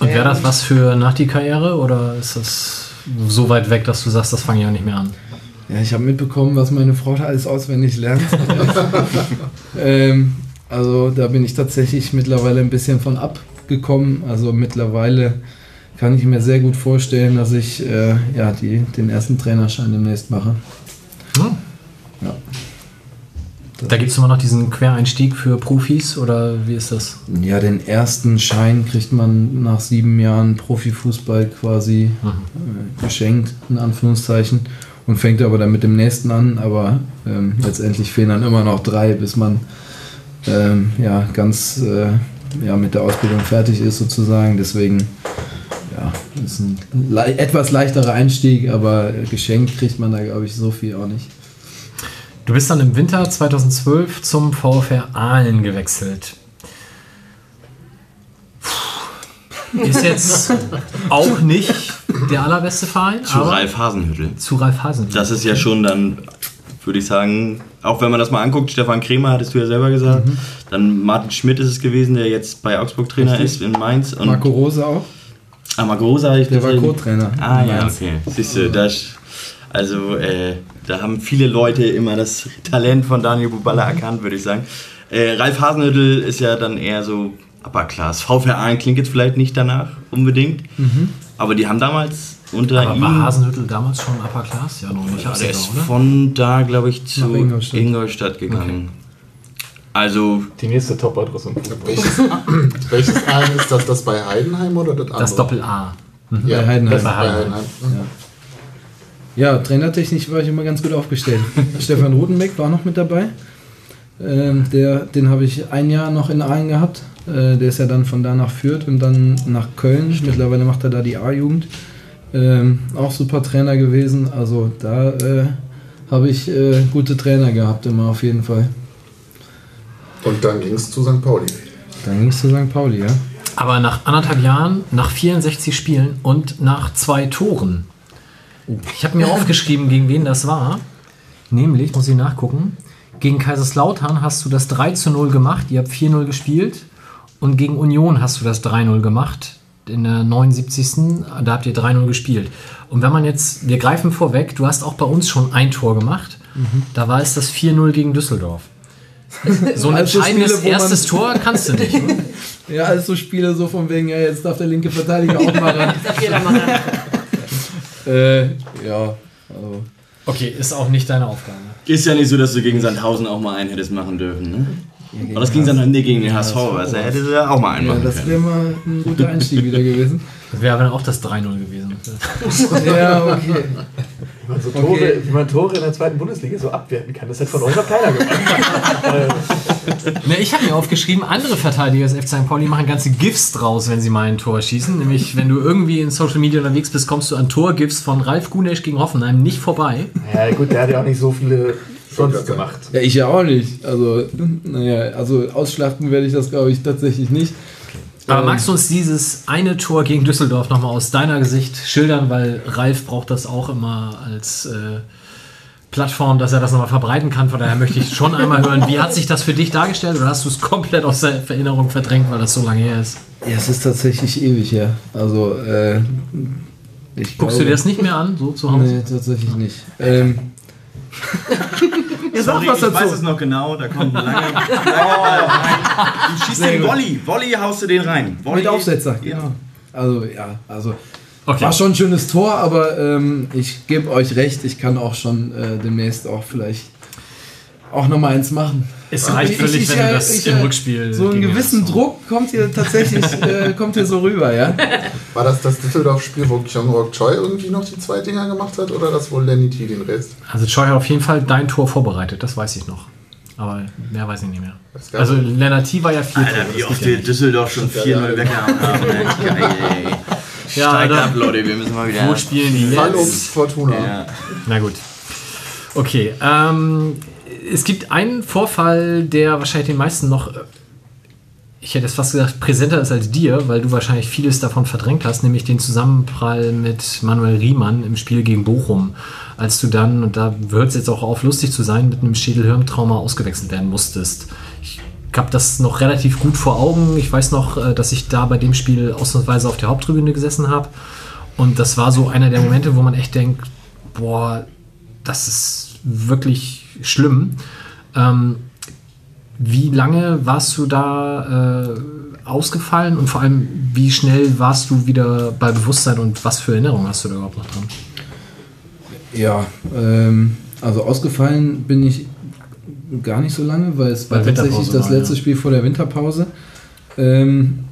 Und wäre das was für nach die Karriere oder ist das so weit weg, dass du sagst, das fange ich auch nicht mehr an?
Ja, ich habe mitbekommen, was meine Frau da alles auswendig lernt. ähm, also da bin ich tatsächlich mittlerweile ein bisschen von abgekommen. Also mittlerweile kann ich mir sehr gut vorstellen, dass ich äh, ja, die, den ersten Trainerschein demnächst mache.
Hm.
Ja.
Da gibt es immer noch diesen Quereinstieg für Profis oder wie ist das?
Ja, den ersten Schein kriegt man nach sieben Jahren Profifußball quasi äh, geschenkt, in Anführungszeichen, und fängt aber dann mit dem nächsten an. Aber ähm, letztendlich fehlen dann immer noch drei, bis man ähm, ja, ganz äh, ja, mit der Ausbildung fertig ist, sozusagen. Deswegen ja, ist ein le etwas leichterer Einstieg, aber geschenkt kriegt man da, glaube ich, so viel auch nicht.
Du bist dann im Winter 2012 zum VfR Aalen gewechselt. Ist jetzt auch nicht der allerbeste Verein,
Zu
aber
Ralf Hasenhüttel.
zu Ralf Hasen.
Das ist ja schon dann, würde ich sagen, auch wenn man das mal anguckt, Stefan Kremer hattest du ja selber gesagt, dann Martin Schmidt ist es gewesen, der jetzt bei Augsburg Trainer
Richtig.
ist in Mainz. Und
Marco Rose auch,
ah, Marco Rosa hatte ich
der war. Co-Trainer.
Ah ja, okay. Siehst du, das, also äh, da haben viele Leute immer das Talent von Daniel Buballa erkannt, würde ich sagen. Äh, Ralf Hasenhüttl ist ja dann eher so Upper Class. VfR Aalen klingt jetzt vielleicht nicht danach unbedingt, aber die haben damals unter
aber
ihm...
war Hasenhüttel damals schon Upper Class? Ja, noch nicht
ja, der ist von da, glaube ich, zu Ingolstadt,
Ingolstadt.
gegangen. Also,
Die nächste Top-Adresse im Fußball.
Welches, welches Aalen ist das? Das bei Heidenheim oder das andere?
Das Doppel-A.
Ja,
Bei Heidenheim.
das bei
Bei
Heidenheim.
Ja, trainertechnisch war ich immer ganz gut aufgestellt. Stefan Rudenbeck war noch mit dabei. Ähm, der, den habe ich ein Jahr noch in Aalen gehabt. Äh, der ist ja dann von da nach Fürth und dann nach Köln. Mittlerweile macht er da die A-Jugend. Ähm, auch super Trainer gewesen. Also da äh, habe ich äh, gute Trainer gehabt, immer auf jeden Fall.
Und dann ging es zu St. Pauli.
Dann ging es zu St. Pauli, ja.
Aber nach anderthalb Jahren, nach 64 Spielen und nach zwei Toren. Ich habe mir aufgeschrieben, gegen wen das war. Nämlich, muss ich nachgucken, gegen Kaiserslautern hast du das 3 zu 0 gemacht. Ihr habt 4-0 gespielt. Und gegen Union hast du das 3-0 gemacht. In der 79. Da habt ihr 3-0 gespielt. Und wenn man jetzt, wir greifen vorweg, du hast auch bei uns schon ein Tor gemacht. Da war es das 4-0 gegen Düsseldorf. So ein
Also
entscheidendes
Spiele,
erstes Tor kannst du nicht. oder?
Ja, also Spiele so von wegen, ja, jetzt darf der linke Verteidiger auch mal ran.
Darf jeder machen.
Äh, ja, also.
Okay, ist auch nicht deine Aufgabe.
ist ja nicht so, dass du gegen Sandhausen auch mal einen hättest machen dürfen, ne? Aber das ging dann nee, gegen den HSV, also hättest du ja auch mal einen
Ja,
machen
das wäre mal ein guter Einstieg wieder gewesen.
Das wäre dann auch das 3-0 gewesen.
Ja, okay.
Wie man, so
Okay.
Tore, wie man Tore in der zweiten Bundesliga so abwerten kann, das hat von euch noch keiner gemacht.
Ne, ich habe mir aufgeschrieben, andere Verteidiger des FC St. Pauli machen ganze GIFs draus, wenn sie mal ein Tor schießen. Nämlich, wenn du irgendwie in Social Media unterwegs bist, kommst du an Tor-GIFs von Ralf Gunesch gegen Hoffenheim nicht vorbei.
ja gut, der hat ja auch nicht so viele sonst gemacht.
Ja, ich ja auch nicht. Also, naja, also ausschlachten werde ich das, glaube ich, tatsächlich nicht.
Aber
Ähm,
magst du uns dieses eine Tor gegen Düsseldorf nochmal aus deiner Sicht schildern, weil Ralf braucht das auch immer als äh, Plattform, dass er das nochmal verbreiten kann. Von daher möchte ich schon einmal hören, wie hat sich das für dich dargestellt oder hast du es komplett aus der Erinnerung verdrängt, weil das so lange her ist?
Ja, es ist tatsächlich ewig her. Also, äh, ich
Guckst du dir das nicht mehr an, so zu Hause?
Nee, tatsächlich nicht. Ähm, Ihr sagt
Sorry,
was
ich weiß
dazu.
es noch genau, da kommt ein langer, langer Ball rein. Du schießt
Sehr
den
gut.
Volley, Volley haust du den rein. Volley,
Mit Aufsetzer,
Ja.
genau. Also, ja, also.
Okay.
War schon ein schönes Tor, aber ähm, ich gebe euch recht, ich kann auch schon äh, demnächst auch vielleicht auch nochmal eins machen.
Es reicht
Ich-
völlig,
ich-
wenn du das
ich-
im Rückspiel.
So einen gewissen. Druck kommt hier tatsächlich äh, kommt hier so rüber, ja.
War das das Düsseldorf-Spiel, wo Kyongrok Choi irgendwie noch die zwei Dinger gemacht hat oder das wohl Lenny T den Rest?
Also Choi hat auf jeden Fall dein Tor vorbereitet, das weiß ich noch. Aber mehr weiß ich nicht mehr. Also Lennart T war ja vier
Alter,
Tore,
wie
das
oft
ja
wir
nicht.
Düsseldorf schon 4-0 weggehauen haben. Geil, ey.
Ja,
Steigt ab, Leute, wir müssen mal wieder.
Wo spielen die
Fall
jetzt?
Fortuna.
Ja.
Na gut. Okay, ähm, es gibt einen Vorfall, der wahrscheinlich den meisten noch, äh, ich hätte es fast gesagt, präsenter ist als dir, weil du wahrscheinlich vieles davon verdrängt hast, nämlich den Zusammenprall mit Manuel Riemann im Spiel gegen Bochum. Als du dann, und da hört es jetzt auch auf, lustig zu sein, mit einem Schädelhirntrauma ausgewechselt werden musstest. Ich habe das noch relativ gut vor Augen. Ich weiß noch, äh, dass ich da bei dem Spiel ausnahmsweise auf der Haupttribüne gesessen habe. Und das war so einer der Momente, wo man echt denkt, boah, das ist wirklich schlimm. Ähm, wie lange warst du da äh, ausgefallen und vor allem, wie schnell warst du wieder bei Bewusstsein und was für Erinnerungen hast du da überhaupt noch dran?
Ja, ähm, also ausgefallen bin ich gar nicht so lange, weil es war tatsächlich das letzte
ja.
Spiel vor der Winterpause. Ähm,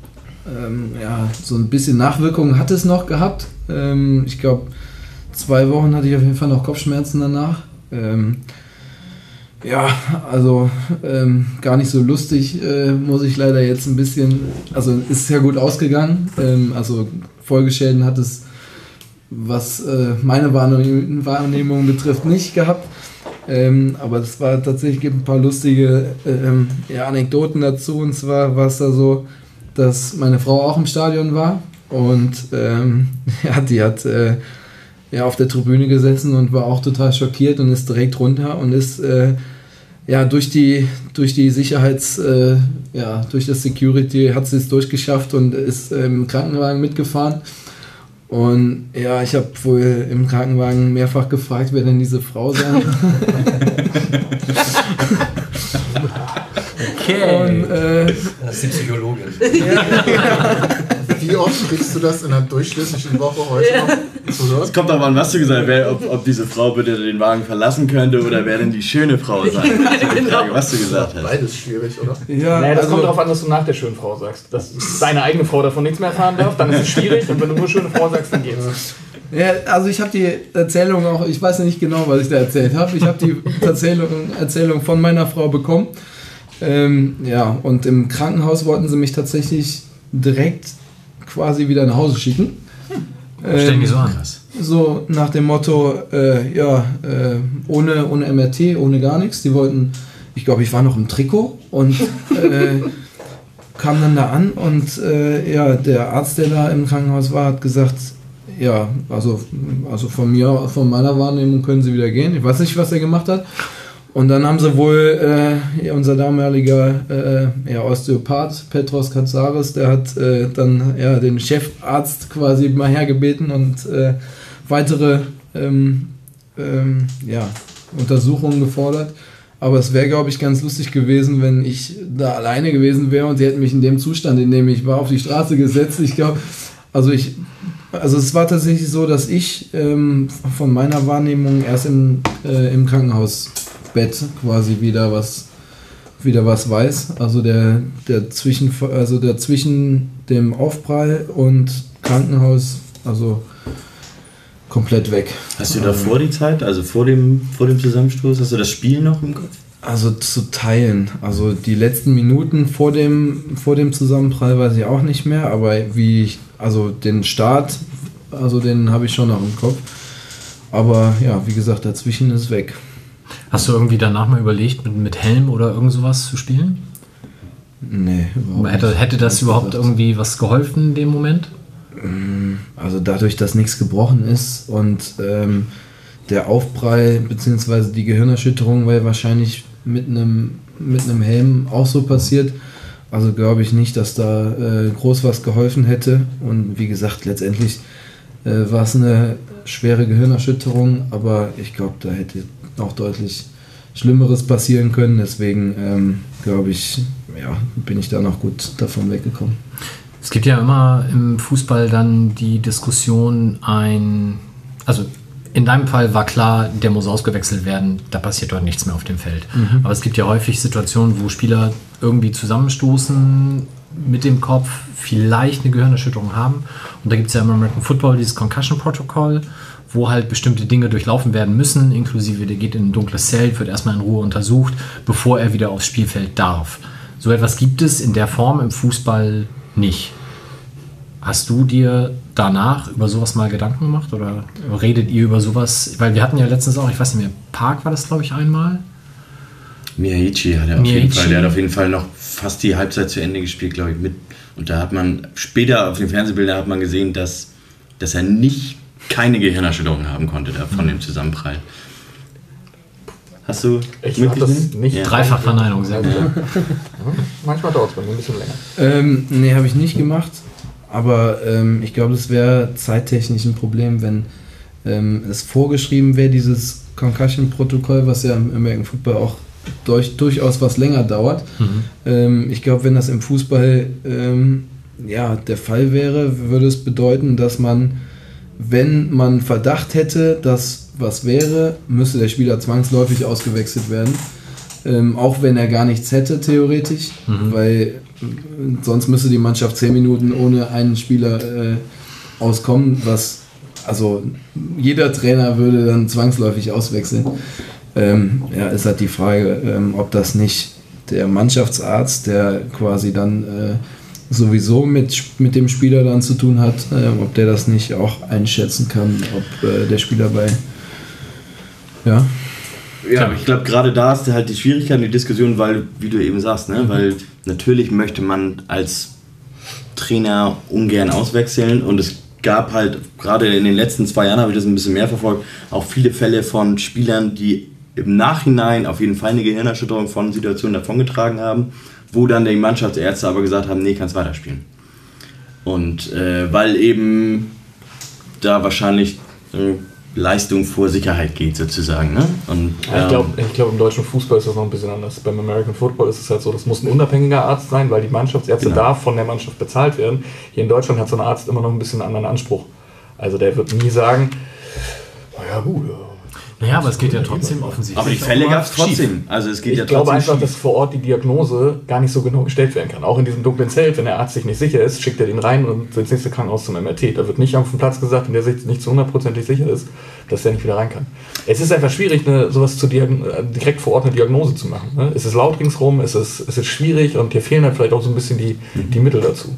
ähm, ja, so ein bisschen Nachwirkungen hat es noch gehabt. Ähm, ich glaube, zwei Wochen hatte ich auf jeden Fall noch Kopfschmerzen danach. Ja, also ähm, gar nicht so lustig, äh, muss ich leider jetzt ein bisschen. Also ist sehr gut ausgegangen. Ähm, also Folgeschäden hat es, was äh, meine Wahrnehmung betrifft, nicht gehabt. Ähm, aber es war tatsächlich gibt ein paar lustige ähm, ja, Anekdoten dazu. Und zwar war es da so, dass meine Frau auch im Stadion war und ähm, ja, die hat äh, ja, auf der Tribüne gesessen und war auch total schockiert und ist direkt runter und ist äh, ja durch die durch die Sicherheits äh, ja durch das Security hat sie es durchgeschafft und ist äh, im Krankenwagen mitgefahren. Und ja ich habe wohl im Krankenwagen mehrfach gefragt wer denn diese Frau sei. Und äh,
Das ist die Psychologin.
Wie oft kriegst du das in einer durchschnittlichen Woche heute noch zu hören?
Es kommt darauf an, was du gesagt hast, ob, ob diese Frau bitte den Wagen verlassen könnte oder wer denn die schöne Frau sein Frage, was du gesagt hast.
Beides schwierig, oder?
ja
Naja, das
also-
kommt darauf an, dass du nach der schönen Frau sagst. Dass deine eigene Frau davon nichts mehr erfahren darf, dann ist es schwierig. Und wenn du nur schöne Frau sagst, dann geht's.
Ja, also ich habe die Erzählung auch, ich weiß ja nicht genau, was ich da erzählt habe. Ich habe die Erzählung, Erzählung von meiner Frau bekommen. Ähm, ja, und im Krankenhaus wollten sie mich tatsächlich direkt quasi wieder nach Hause schicken.
Stell dich so an.
So nach dem Motto, äh, ja, äh, ohne, ohne MRT, ohne gar nichts. Die wollten, ich glaube, ich war noch im Trikot und äh, kam dann da an und äh, ja, der Arzt, der da im Krankenhaus war, hat gesagt, ja, also, also von mir, von meiner Wahrnehmung können sie wieder gehen. Ich weiß nicht, was er gemacht hat. Und dann haben sie wohl äh, unser damaliger äh, ja, Osteopath Petros Katsaris, der hat äh, dann ja, den Chefarzt quasi mal hergebeten und äh, weitere ähm, ähm, ja, Untersuchungen gefordert. Aber es wäre, glaube ich, ganz lustig gewesen, wenn ich da alleine gewesen wäre und sie hätten mich in dem Zustand, in dem ich war, auf die Straße gesetzt. Ich glaube, also ich, also es war tatsächlich so, dass ich ähm, von meiner Wahrnehmung erst im, äh, im Krankenhausbett quasi wieder was wieder was weiß. Also der, der zwischen also der zwischen dem Aufprall und Krankenhaus, also komplett weg.
Hast du davor die Zeit, also vor dem, vor dem Zusammenstoß, hast du das Spiel noch im Kopf?
Also zu teilen. Also die letzten Minuten vor dem, vor dem Zusammenprall weiß ich auch nicht mehr, aber wie ich, also den Start, also den habe ich schon noch im Kopf. Aber ja, wie gesagt, dazwischen ist weg.
Hast du irgendwie danach mal überlegt, mit, mit Helm oder irgend sowas zu spielen?
Nee, überhaupt
Hätte, hätte das überhaupt irgendwie was geholfen in dem Moment?
Also dadurch, dass nichts gebrochen ist und ähm, der Aufprall bzw. die Gehirnerschütterung wäre wahrscheinlich mit einem mit einem Helm auch so passiert. Also glaube ich nicht, dass da äh, groß was geholfen hätte. Und wie gesagt, letztendlich äh, war es eine schwere Gehirnerschütterung, aber ich glaube, da hätte auch deutlich Schlimmeres passieren können. Deswegen ähm, glaube ich, ja, bin ich da noch gut davon weggekommen.
Es gibt ja immer im Fußball dann die Diskussion, ein, also in deinem Fall war klar, der muss ausgewechselt werden, da passiert dort nichts mehr auf dem Feld. Aber es gibt ja häufig Situationen, wo Spieler irgendwie zusammenstoßen mit dem Kopf, vielleicht eine Gehirnerschütterung haben. Und da gibt es ja im American Football dieses Concussion-Protokoll, wo halt bestimmte Dinge durchlaufen werden müssen, inklusive der geht in ein dunkles Zelt, wird erstmal in Ruhe untersucht, bevor er wieder aufs Spielfeld darf. So etwas gibt es in der Form im Fußball nicht. Hast du dir danach über sowas mal Gedanken gemacht oder redet ihr über sowas? Weil wir hatten ja letztens auch, ich weiß nicht mehr, Park war das glaube ich einmal.
Miyaichi hat er auf jeden. Fall. Der hat auf jeden Fall noch fast die Halbzeit zu Ende gespielt, glaube ich, mit. Und da hat man später auf den Fernsehbildern hat man gesehen, dass, dass er nicht keine Gehirnerschütterung haben konnte da von dem Zusammenprall. Hast du
Ich habe das nicht.
Ja.
Dreifachverneinung, sehr gut.
Manchmal dauert es bei mir ein bisschen länger.
Ähm, nee, habe ich nicht gemacht. Aber ähm, ich glaube, es wäre zeittechnisch ein Problem, wenn ähm, es vorgeschrieben wäre, dieses Concussion-Protokoll, was ja im American Football auch durch, durchaus was länger dauert. Ähm, ich glaube, wenn das im Fußball ähm, ja, der Fall wäre, würde es bedeuten, dass man, wenn man Verdacht hätte, dass was wäre, müsste der Spieler zwangsläufig ausgewechselt werden. Ähm, auch wenn er gar nichts hätte, theoretisch, weil äh, sonst müsste die Mannschaft zehn Minuten ohne einen Spieler äh, auskommen, was also jeder Trainer würde dann zwangsläufig auswechseln. Ähm, ja, ist halt die Frage, ähm, ob das nicht der Mannschaftsarzt, der quasi dann äh, sowieso mit, mit dem Spieler dann zu tun hat, äh, ob der das nicht auch einschätzen kann, ob äh, der Spieler bei ja,
Ja, ich glaube, gerade da ist halt die Schwierigkeit und die Diskussion, weil, wie du eben sagst, ne, weil natürlich möchte man als Trainer ungern auswechseln und es gab halt, gerade in den letzten zwei Jahren habe ich das ein bisschen mehr verfolgt, auch viele Fälle von Spielern, die im Nachhinein auf jeden Fall eine Gehirnerschütterung von Situationen davongetragen haben, wo dann die Mannschaftsärzte aber gesagt haben, nee, kannst weiterspielen. Und äh, weil eben da wahrscheinlich äh, Leistung vor Sicherheit geht sozusagen. Ne? Und,
Ja, ich
ähm,
glaube, glaub, im deutschen Fußball ist das noch ein bisschen anders. Beim American Football ist es halt so, das muss ein unabhängiger Arzt sein, weil die Mannschaftsärzte
Genau.
da von der Mannschaft bezahlt werden. Hier in Deutschland hat so ein Arzt immer noch ein bisschen einen anderen Anspruch. Also der wird nie sagen, naja gut.
Naja, aber es geht ja trotzdem offensichtlich.
Aber die Fälle gab es trotzdem. Also es geht
Ich
ja
glaube
trotzdem
einfach,
schief.
dass vor Ort die Diagnose gar nicht so genau gestellt werden kann. Auch in diesem dunklen Zelt, wenn der Arzt sich nicht sicher ist, schickt er den rein und ins nächste Krankenhaus zum MRT. Da wird nicht auf dem Platz gesagt, wenn der sich nicht zu hundertprozentig sicher ist, dass er nicht wieder rein kann. Es ist einfach schwierig, eine, sowas zu äh, direkt vor Ort eine Diagnose zu machen. Ne? Es ist laut ringsrum, es ist, es ist schwierig und hier fehlen halt vielleicht auch so ein bisschen die, die Mittel dazu.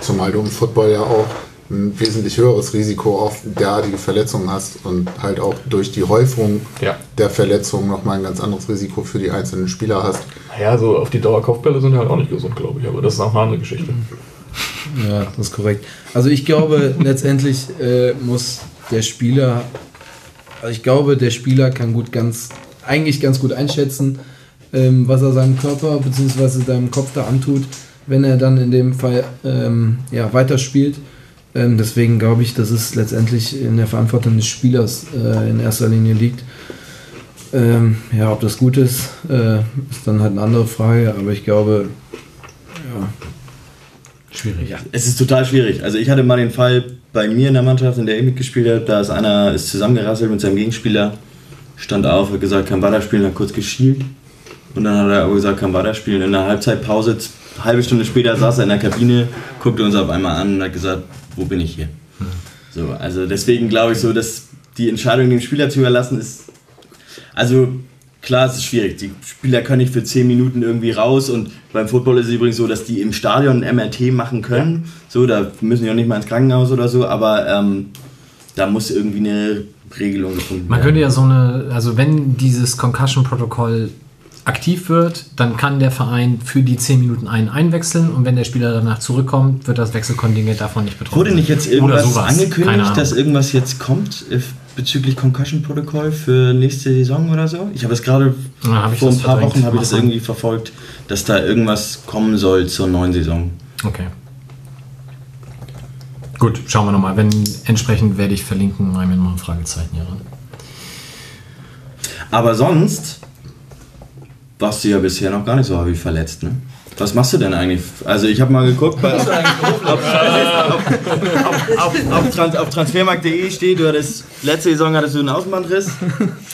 Zumal du im Football ja auch ein wesentlich höheres Risiko auf derartige Verletzungen hast und halt auch durch die Häufung
Ja.
der Verletzungen nochmal ein ganz anderes Risiko für die einzelnen Spieler hast.
Naja, so auf die Dauer Kopfbälle sind halt auch nicht gesund, glaube ich, aber das ist auch eine andere Geschichte.
Ja, das ist korrekt. Also ich glaube, letztendlich äh, muss der Spieler, also ich glaube, der Spieler kann gut ganz, eigentlich ganz gut einschätzen, ähm, was er seinem Körper bzw. seinem Kopf da antut, wenn er dann in dem Fall ähm, ja, weiterspielt. Ähm, deswegen glaube ich, dass es letztendlich in der Verantwortung des Spielers äh, in erster Linie liegt. Ähm, ja, ob das gut ist, äh, ist dann halt eine andere Frage, aber ich glaube, ja,
Schwierig.
Es ist total schwierig. Also ich hatte mal den Fall bei mir in der Mannschaft, in der ich mitgespielt habe, da ist einer ist zusammengerasselt mit seinem Gegenspieler, stand auf, hat gesagt, kann weiterspielen, hat kurz geschielt. Und dann hat er aber gesagt, kann weiterspielen. In der Halbzeitpause, halbe Stunde später saß er in der Kabine, guckte uns auf einmal an und hat gesagt, wo bin ich hier? So, also deswegen glaube ich so, dass die Entscheidung dem Spieler zu überlassen ist. Also klar, es ist schwierig. Die Spieler können nicht für 10 Minuten irgendwie raus und beim Football ist es übrigens so, dass die im Stadion ein MRT machen können. So, da müssen die auch nicht mal ins Krankenhaus oder so, aber ähm, da muss irgendwie eine Regelung gefunden
Man
werden.
könnte ja so eine, also wenn dieses Concussion-Protokoll aktiv wird, dann kann der Verein für die 10 Minuten einen einwechseln und wenn der Spieler danach zurückkommt, wird das Wechselkontingent davon nicht betroffen.
Wurde nicht jetzt irgendwas angekündigt, dass irgendwas jetzt kommt bezüglich Concussion-Protokoll für nächste Saison oder so? Ich habe es gerade
Ja, hab
vor ein paar
verdrängt.
Wochen habe ich das irgendwie verfolgt, dass da irgendwas kommen soll zur neuen Saison.
Okay. Gut, schauen wir nochmal. Wenn entsprechend werde ich verlinken, nochmal ein Fragezeichen hier ran.
Aber sonst warst du ja bisher noch gar nicht so häufig verletzt, ne? Was machst du denn eigentlich? Also ich habe mal geguckt, bei, auf, auf, auf, auf, auf, Trans, auf transfermarkt.de steht, du hattest, letzte Saison hattest du einen Außenbandriss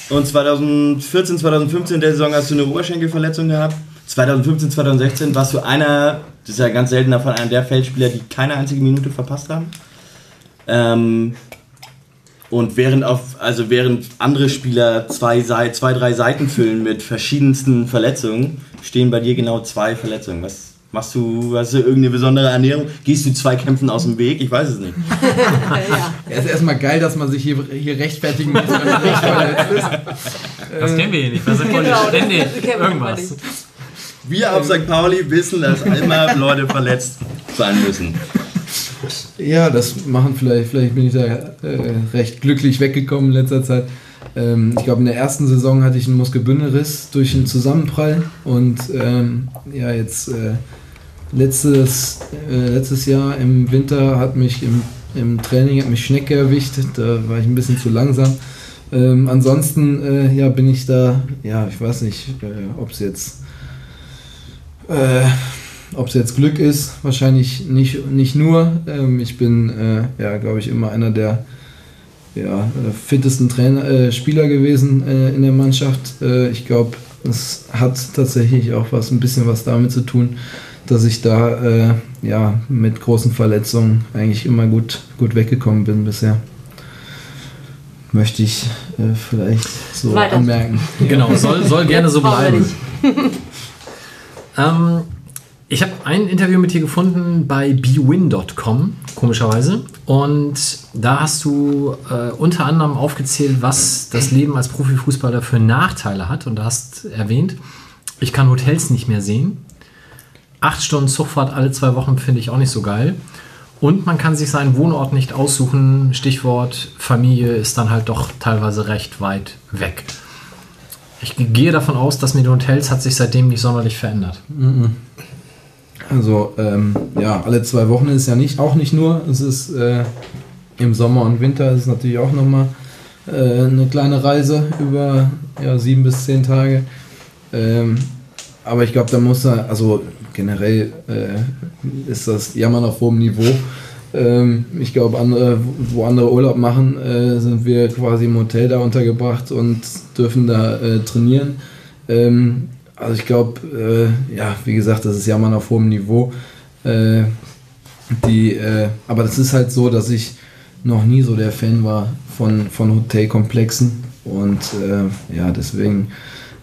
und 2014, 2015 in der Saison hast du eine Oberschenkelverletzung gehabt. 2015, 2016 warst du einer, das ist ja ganz selten davon, einer der Feldspieler, die keine einzige Minute verpasst haben. Ähm, und während auf, also während andere Spieler zwei, zwei, drei Seiten füllen mit verschiedensten Verletzungen, stehen bei dir genau zwei Verletzungen. Was machst du? Hast du irgendeine besondere Ernährung? Gehst du zwei Kämpfen aus dem Weg? Ich weiß es nicht.
Es ist erstmal geil, dass man sich hier, hier rechtfertigen muss, wenn man nicht verletzt ist.
Das kennen wir hier nicht. Das sind voll
Genau, das
ständig
wir
irgendwas.
Wir auf St. Pauli wissen, dass immer Leute verletzt sein müssen.
Ja, das machen vielleicht, vielleicht bin ich da äh, recht glücklich weggekommen in letzter Zeit. Ähm, ich glaube, in der ersten Saison hatte ich einen Muskelbündelriss durch einen Zusammenprall und ähm, ja, jetzt äh, letztes, äh, letztes Jahr im Winter hat mich im, im Training hat mich Schnecke erwischt, da war ich ein bisschen zu langsam. Ähm, ansonsten äh, ja, bin ich da, ja, ich weiß nicht, äh, ob es jetzt äh, ob es jetzt Glück ist, wahrscheinlich nicht, nicht nur. Ähm, ich bin, äh, ja, glaube ich, immer einer der ja, äh, fittesten Trainer, äh, Spieler gewesen äh, in der Mannschaft. Äh, ich glaube, es hat tatsächlich auch was, ein bisschen was damit zu tun, dass ich da äh, ja, mit großen Verletzungen eigentlich immer gut, gut weggekommen bin bisher. Möchte ich äh, vielleicht so
Weiter.
anmerken.
Genau, soll, soll gerne so bleiben. Ähm, ich habe ein Interview mit dir gefunden bei bwin.com, komischerweise. Und da hast du äh, unter anderem aufgezählt, was das Leben als Profifußballer für Nachteile hat. Und du hast erwähnt, ich kann Hotels nicht mehr sehen. Acht Stunden Zugfahrt alle zwei Wochen finde ich auch nicht so geil. Und man kann sich seinen Wohnort nicht aussuchen. Stichwort Familie ist dann halt doch teilweise recht weit weg. Ich gehe davon aus, dass mit den Hotels hat sich seitdem nicht sonderlich verändert.
Also ähm, ja, alle zwei Wochen ist ja nicht, auch nicht nur. Es ist äh, im Sommer und Winter ist natürlich auch nochmal äh, eine kleine Reise über ja, sieben bis zehn Tage. Ähm, aber ich glaube, da muss er, also generell äh, ist das Jammern auf hohem Niveau. Ähm, ich glaube, andere, wo andere Urlaub machen, äh, sind wir quasi im Hotel da untergebracht und dürfen da äh, trainieren. Ähm, also ich glaube, äh, ja, wie gesagt, das ist Jammern auf hohem Niveau. Äh, die, äh, aber das ist halt so, dass ich noch nie so der Fan war von, von Hotelkomplexen und äh, ja, deswegen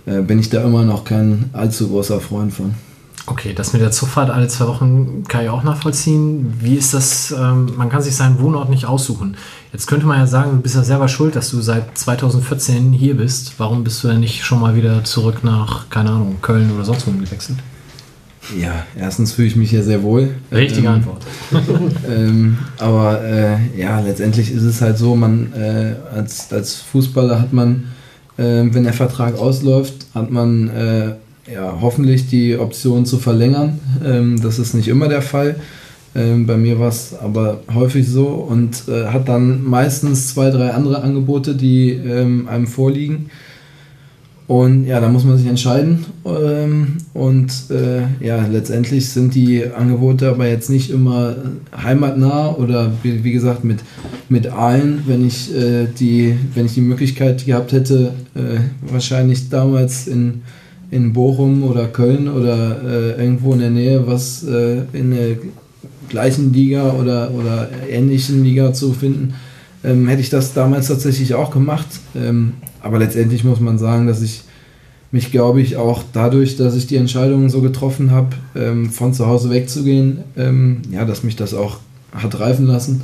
äh, bin ich da immer noch kein allzu großer Freund von.
Okay, das mit der Zugfahrt alle zwei Wochen kann ich auch nachvollziehen. Wie ist das? Ähm, man kann sich seinen Wohnort nicht aussuchen. Jetzt könnte man ja sagen, du bist ja selber schuld, dass du seit 2014 hier bist. Warum bist du denn nicht schon mal wieder zurück nach, keine Ahnung, Köln oder sonst wo gewechselt?
Ja, erstens fühle ich mich hier sehr wohl.
Richtige
Ähm,
Antwort.
ähm, aber äh, ja, letztendlich ist es halt so, man äh, als, als Fußballer hat man, äh, wenn der Vertrag ausläuft, hat man äh, ja, hoffentlich die Option zu verlängern. Ähm, das ist nicht immer der Fall. Ähm, bei mir war es aber häufig so und äh, hat dann meistens zwei, drei andere Angebote, die ähm, einem vorliegen. Und ja, da muss man sich entscheiden. Ähm, und äh, ja, letztendlich sind die Angebote aber jetzt nicht immer heimatnah oder wie, wie gesagt mit, mit Aalen, wenn ich, äh, die, wenn ich die Möglichkeit gehabt hätte, äh, wahrscheinlich damals in, in Bochum oder Köln oder äh, irgendwo in der Nähe was äh, in der gleichen Liga oder, oder ähnlichen Liga zu finden, ähm, hätte ich das damals tatsächlich auch gemacht. Ähm, aber letztendlich muss man sagen, dass ich mich, glaube ich, auch dadurch, dass ich die Entscheidung so getroffen habe, ähm, von zu Hause wegzugehen, ähm, ja, dass mich das auch hat reifen lassen.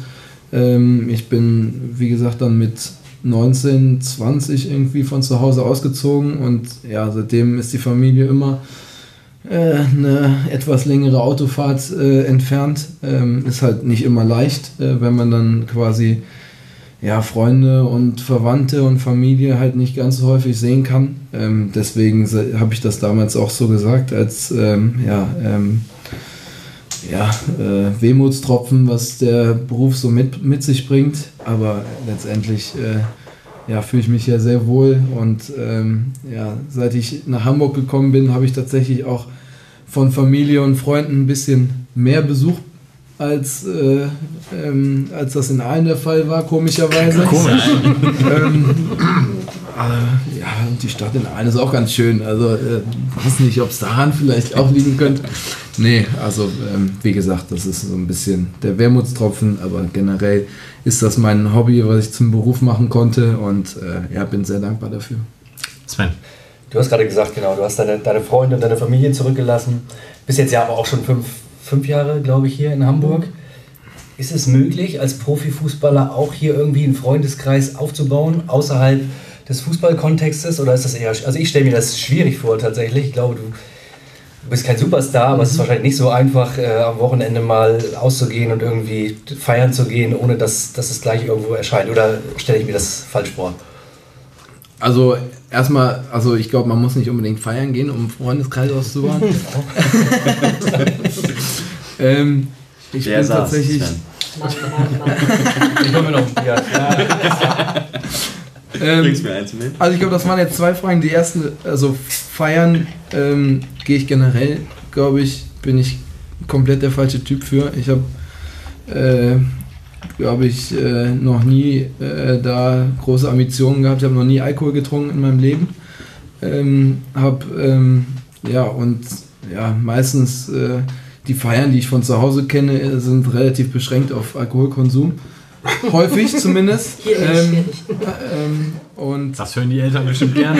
Ähm, ich bin, wie gesagt, dann mit 19, 20 irgendwie von zu Hause ausgezogen und ja, seitdem ist die Familie immer äh, eine etwas längere Autofahrt äh, entfernt. Ähm, ist halt nicht immer leicht, äh, wenn man dann quasi ja, Freunde und Verwandte und Familie halt nicht ganz so häufig sehen kann. Ähm, deswegen habe ich das damals auch so gesagt, als ähm, ja, ähm, ja, äh, Wehmutstropfen, was der Beruf so mit, mit sich bringt. Aber letztendlich äh, ja, fühle ich mich ja sehr wohl. Und ähm, ja, seit ich nach Hamburg gekommen bin, habe ich tatsächlich auch von Familie und Freunden ein bisschen mehr Besuch als, äh, ähm, als das in Aalen der Fall war, komischerweise. Komisch. ähm, äh, ja, die Stadt in Aalen ist auch ganz schön. Also, äh, weiß nicht, ob es daran vielleicht auch liegen könnte. Nee, also, ähm, wie gesagt, das ist so ein bisschen der Wermutstropfen, aber generell ist das mein Hobby, was ich zum Beruf machen konnte und äh, ja, bin sehr dankbar dafür.
Sven. Du hast gerade gesagt, genau, du hast deine, deine Freunde und deine Familie zurückgelassen. Bist jetzt ja aber auch schon fünf, fünf Jahre, glaube ich, hier in Hamburg. Ist es möglich, als Profifußballer auch hier irgendwie einen Freundeskreis aufzubauen, außerhalb des Fußballkontextes? Oder ist das eher. Also, ich stelle mir das schwierig vor, tatsächlich. Ich glaube, du, bist kein Superstar, aber es ist mhm. wahrscheinlich nicht so einfach, äh, am Wochenende mal auszugehen und irgendwie feiern zu gehen, ohne dass, dass es gleich irgendwo erscheint. Oder stelle ich mir das falsch vor?
Also erstmal, also ich glaube, man muss nicht unbedingt feiern gehen, um Freundeskreis auszubauen. ähm, ich Der bin tatsächlich. ich hole mir noch ein Bier. Ähm, mir eins mit? Also ich glaube, das waren jetzt zwei Fragen. Die erste, also feiern ähm, gehe ich generell, glaube ich, bin ich komplett der falsche Typ für. Ich habe äh, glaube ich, äh, noch nie äh, da große Ambitionen gehabt. Ich habe noch nie Alkohol getrunken in meinem Leben. Ähm, habe, ähm, ja, und ja, meistens äh, die Feiern, die ich von zu Hause kenne, sind relativ beschränkt auf Alkoholkonsum. Häufig zumindest. Hier ähm, ähm, und
das hören die Eltern bestimmt gerne.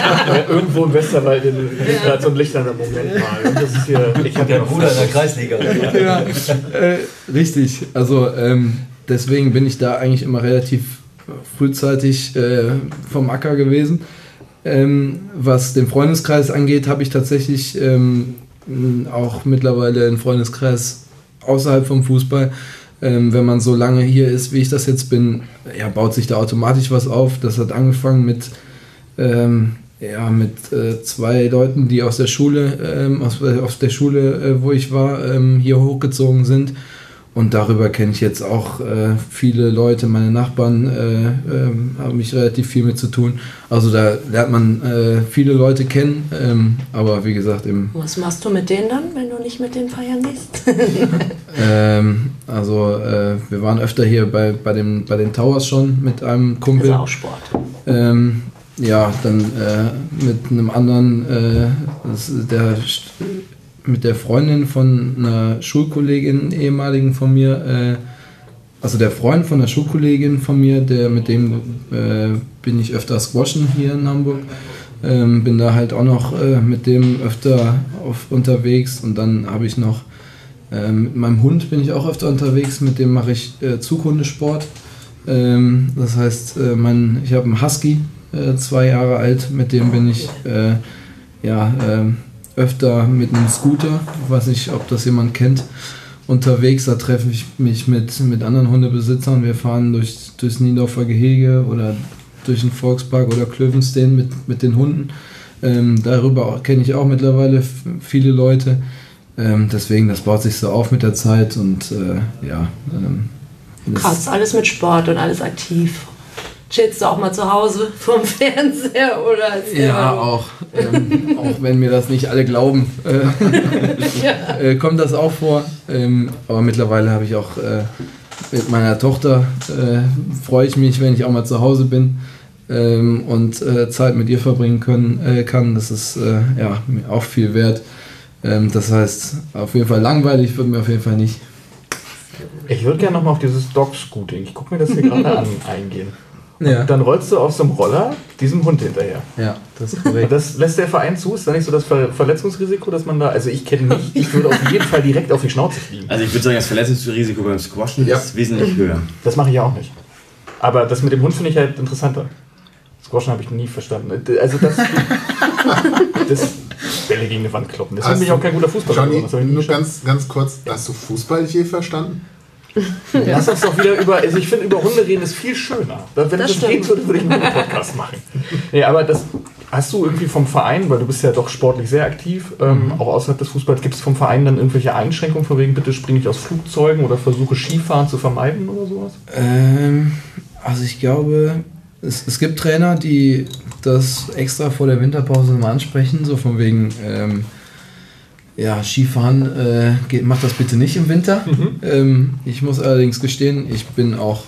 Irgendwo im Westerwald in, in ja. so ein lichterner Moment mal. Und das ist hier,
ich habe ja einen Bruder in der Kreisliga.
ja, äh, richtig. Also ähm, deswegen bin ich da eigentlich immer relativ frühzeitig äh, vom Acker gewesen. Ähm, was den Freundeskreis angeht, habe ich tatsächlich ähm, auch mittlerweile einen Freundeskreis außerhalb vom Fußball. Ähm, wenn man so lange hier ist, wie ich das jetzt bin, ja, baut sich da automatisch was auf. Das hat angefangen mit, ähm, ja, mit äh, zwei Leuten, die aus der Schule, ähm, aus, aus der Schule, äh, wo ich war, ähm, hier hochgezogen sind und darüber kenne ich jetzt auch äh, viele Leute, meine Nachbarn äh, äh, haben mich relativ viel mit zu tun. Also da lernt man äh, viele Leute kennen, ähm, aber wie gesagt im...
Was machst du mit denen dann, wenn du nicht mit denen feiern gehst?
ähm, also äh, wir waren öfter hier bei, bei, dem, bei den Towers schon mit einem Kumpel.
Das ist auch Sport.
Ähm, ja, dann äh, mit einem anderen, das, der mit der Freundin von einer Schulkollegin, ehemaligen von mir, äh, also der Freund von einer Schulkollegin von mir, der mit dem äh, bin ich öfter squashen hier in Hamburg. Ähm, bin da halt auch noch äh, mit dem öfter auf, unterwegs und dann habe ich noch äh, mit meinem Hund bin ich auch öfter unterwegs, mit dem mache ich äh, Zughundesport. Ähm, das heißt, äh, mein, ich habe einen Husky, äh, zwei Jahre alt, mit dem bin ich ja, ähm, öfter mit einem Scooter, ich weiß nicht, ob das jemand kennt, unterwegs. Da treffe ich mich mit, mit anderen Hundebesitzern. Wir fahren durch, durchs Niendorfer Gehege oder durch den Volkspark oder Klövenstein mit, mit den Hunden. Ähm, darüber kenne ich auch mittlerweile viele Leute. Ähm, deswegen, das baut sich so auf mit der Zeit und äh, ja. Ähm,
Krass, alles mit Sport und alles aktiv chillst du auch mal zu Hause vom Fernseher oder
Ja, auch. Ähm, auch wenn mir das nicht alle glauben, äh, ja. äh, kommt das auch vor. Ähm, aber mittlerweile habe ich auch äh, mit meiner Tochter, äh, freue ich mich, wenn ich auch mal zu Hause bin ähm, und äh, Zeit mit ihr verbringen können, äh, kann. Das ist ja, mir auch viel wert. Ähm, das heißt, auf jeden Fall langweilig wird mir auf jeden Fall nicht.
Ich würde gerne nochmal auf dieses Dog-Scooting, ich gucke mir das hier gerade an, eingehen. Ja. dann rollst du auf so einem Roller diesem Hund hinterher.
Ja, das ist korrekt.
Das lässt der Verein zu? Ist da nicht so das Ver Verletzungsrisiko, dass man da. Also ich kenne nicht, ich würde auf jeden Fall direkt auf die Schnauze fliegen.
Also ich würde sagen, das Verletzungsrisiko beim Squashen ja. ist wesentlich höher.
Das mache ich ja auch nicht. Aber das mit dem Hund finde ich halt interessanter. Das Groschen habe ich nie verstanden. Also das, das Bälle gegen eine Wand kloppen. Deswegen
Hast
bin ich auch kein guter Fußballer.
Johnny.
Das
nur ganz, ganz kurz, hast du Fußball je verstanden?
Lass uns doch wieder über, also ich finde, über Hunde reden ist viel schöner. Wenn das,
Das
das
stimmt.
gehen würde, würde ich einen Hunde-Podcast machen. Nee, aber das hast du irgendwie vom Verein, weil du bist ja doch sportlich sehr aktiv, ähm, auch außerhalb des Fußballs, gibt es vom Verein dann irgendwelche Einschränkungen, von wegen bitte spring nicht aus Flugzeugen oder versuche Skifahren zu vermeiden oder sowas?
Ähm, also ich glaube, es, es gibt Trainer, die das extra vor der Winterpause mal ansprechen, so von wegen, ähm, ja, Skifahren, äh, geht, macht das bitte nicht im Winter. Ähm, ich muss allerdings gestehen, ich bin auch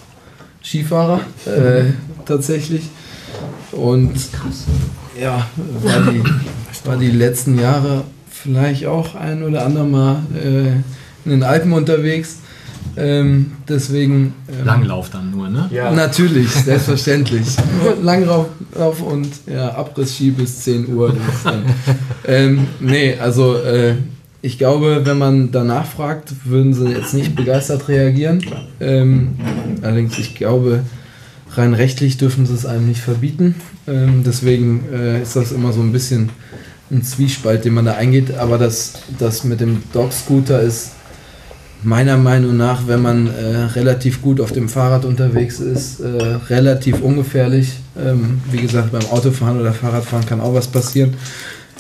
Skifahrer, äh, tatsächlich. Und ja, war die, war die letzten Jahre vielleicht auch ein oder andere Mal äh, in den Alpen unterwegs. Ähm, deswegen. Ähm,
Langlauf dann nur, ne?
Ja.
Natürlich, selbstverständlich. Langlauf Lauf und ja, Abriss-Ski bis 10 Uhr. dann- ähm, nee, also äh, ich glaube, wenn man danach fragt, würden sie jetzt nicht begeistert reagieren. Ähm, allerdings, ich glaube, rein rechtlich dürfen sie es einem nicht verbieten. Ähm, deswegen äh, ist das immer so ein bisschen ein Zwiespalt, den man da eingeht. Aber das, das mit dem Dog-Scooter ist meiner Meinung nach, wenn man äh, relativ gut auf dem Fahrrad unterwegs ist, äh, relativ ungefährlich. Ähm, wie gesagt, beim Autofahren oder Fahrradfahren kann auch was passieren.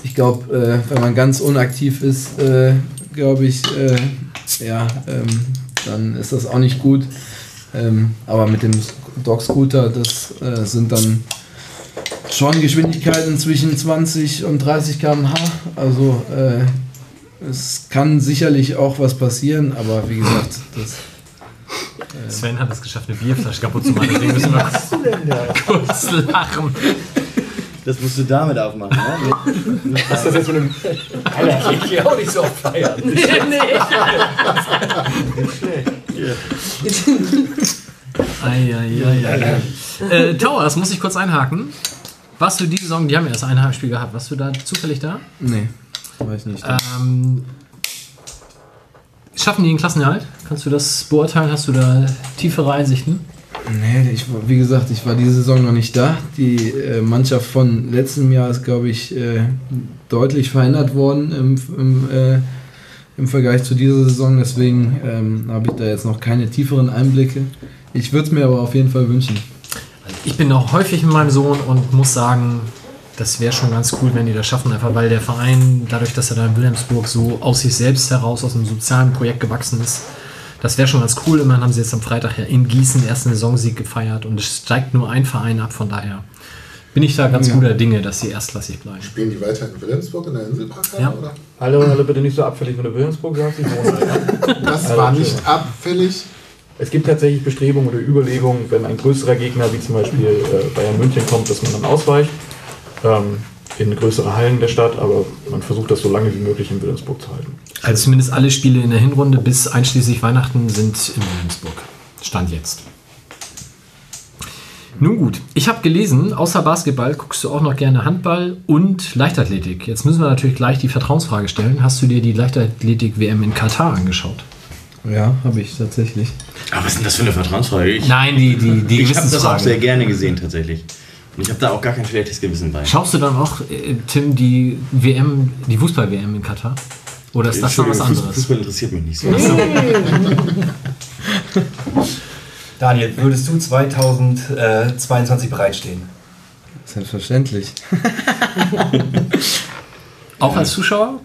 Ich glaube, äh, wenn man ganz unaktiv ist, äh, glaube ich, äh, ja, ähm, dann ist das auch nicht gut. Ähm, aber mit dem Dog-Scooter, das äh, sind dann schon Geschwindigkeiten zwischen 20 und 30 km/h. Also es kann sicherlich auch was passieren, aber wie gesagt, das,
Sven hat es geschafft, eine Bierflasche kaputt zu machen. Deswegen müssen wir kurz lachen.
Das musst du damit aufmachen, ne?
Was ist das jetzt mit einem.
Alter, ich gehe auch nicht so auf Feiern.
Eieiei. Äh, Tower, das muss ich kurz einhaken. Warst du die Saison, die haben ja erst ein Heimspiel gehabt, warst du da zufällig da?
nee, weiß nicht.
Ähm, schaffen die den Klassenerhalt? Kannst du das beurteilen? Hast du da tiefere Einsichten?
Nee, ich, wie gesagt, ich war diese Saison noch nicht da. Die äh, Mannschaft von letztem Jahr ist, glaube ich, äh, deutlich verändert worden im, im, äh, im Vergleich zu dieser Saison. Deswegen ähm, habe ich da jetzt noch keine tieferen Einblicke. Ich würde es mir aber auf jeden Fall wünschen.
Ich bin auch häufig mit meinem Sohn und muss sagen, das wäre schon ganz cool, wenn die das schaffen, einfach weil der Verein, dadurch, dass er da in Wilhelmsburg so aus sich selbst heraus, aus einem sozialen Projekt gewachsen ist, das wäre schon ganz cool. Immerhin haben sie jetzt am Freitag ja in Gießen den ersten Saisonsieg gefeiert und es steigt nur ein Verein ab, von daher bin ich da ganz
Ja.
guter Dinge, dass sie erstklassig bleiben.
Spielen die weiter in Wilhelmsburg in der Inselparkhalle?
Ja.
Oder?
Hallo, hallo, bitte nicht so abfällig, wenn du Wilhelmsburg sagst. Ich wohne ja.
Das
Also,
war nicht abfällig.
Es gibt tatsächlich Bestrebungen oder Überlegungen, wenn ein größerer Gegner wie zum Beispiel äh, Bayern München kommt, dass man dann ausweicht ähm, in größere Hallen der Stadt, aber man versucht das so lange wie möglich in Wilhelmsburg zu halten.
Also zumindest alle Spiele in der Hinrunde bis einschließlich Weihnachten sind in Wilhelmsburg. Stand jetzt. Nun gut, ich habe gelesen, außer Basketball guckst du auch noch gerne Handball und Leichtathletik. Jetzt müssen wir natürlich gleich die Vertrauensfrage stellen. Hast du dir die Leichtathletik-WM in Katar angeschaut?
Ja, habe ich tatsächlich.
Aber was ist denn das für eine Vertrauensfrage? Ich,
Nein, die, die, die
ich habe das auch sehr gerne gesehen, tatsächlich. Ich habe da auch gar kein schlechtes Gewissen bei.
Schaust du dann auch, äh, Tim, die WM, die Fußball-WM in Katar? Oder ist das noch was anderes?
Fußball interessiert mich nicht so.
Daniel, würdest du 2022 bereitstehen?
Selbstverständlich.
Auch als Zuschauer?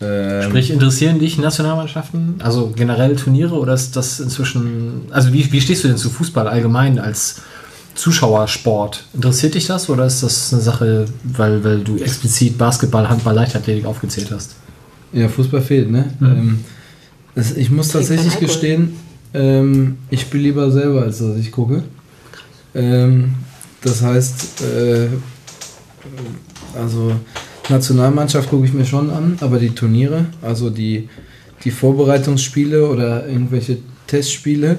Ähm,
Sprich, interessieren dich Nationalmannschaften? Also generell Turniere oder ist das inzwischen. Also wie, wie stehst du denn zu Fußball allgemein als Zuschauersport? Interessiert dich das oder ist das eine Sache, weil, weil du explizit Basketball, Handball, Leichtathletik aufgezählt hast?
Ja, Fußball fehlt, ne? Ähm, das, ich muss tatsächlich gestehen, ähm, ich spiele lieber selber, als dass ich gucke. Ähm, das heißt, äh, also Nationalmannschaft gucke ich mir schon an, aber die Turniere, also die, die Vorbereitungsspiele oder irgendwelche Testspiele,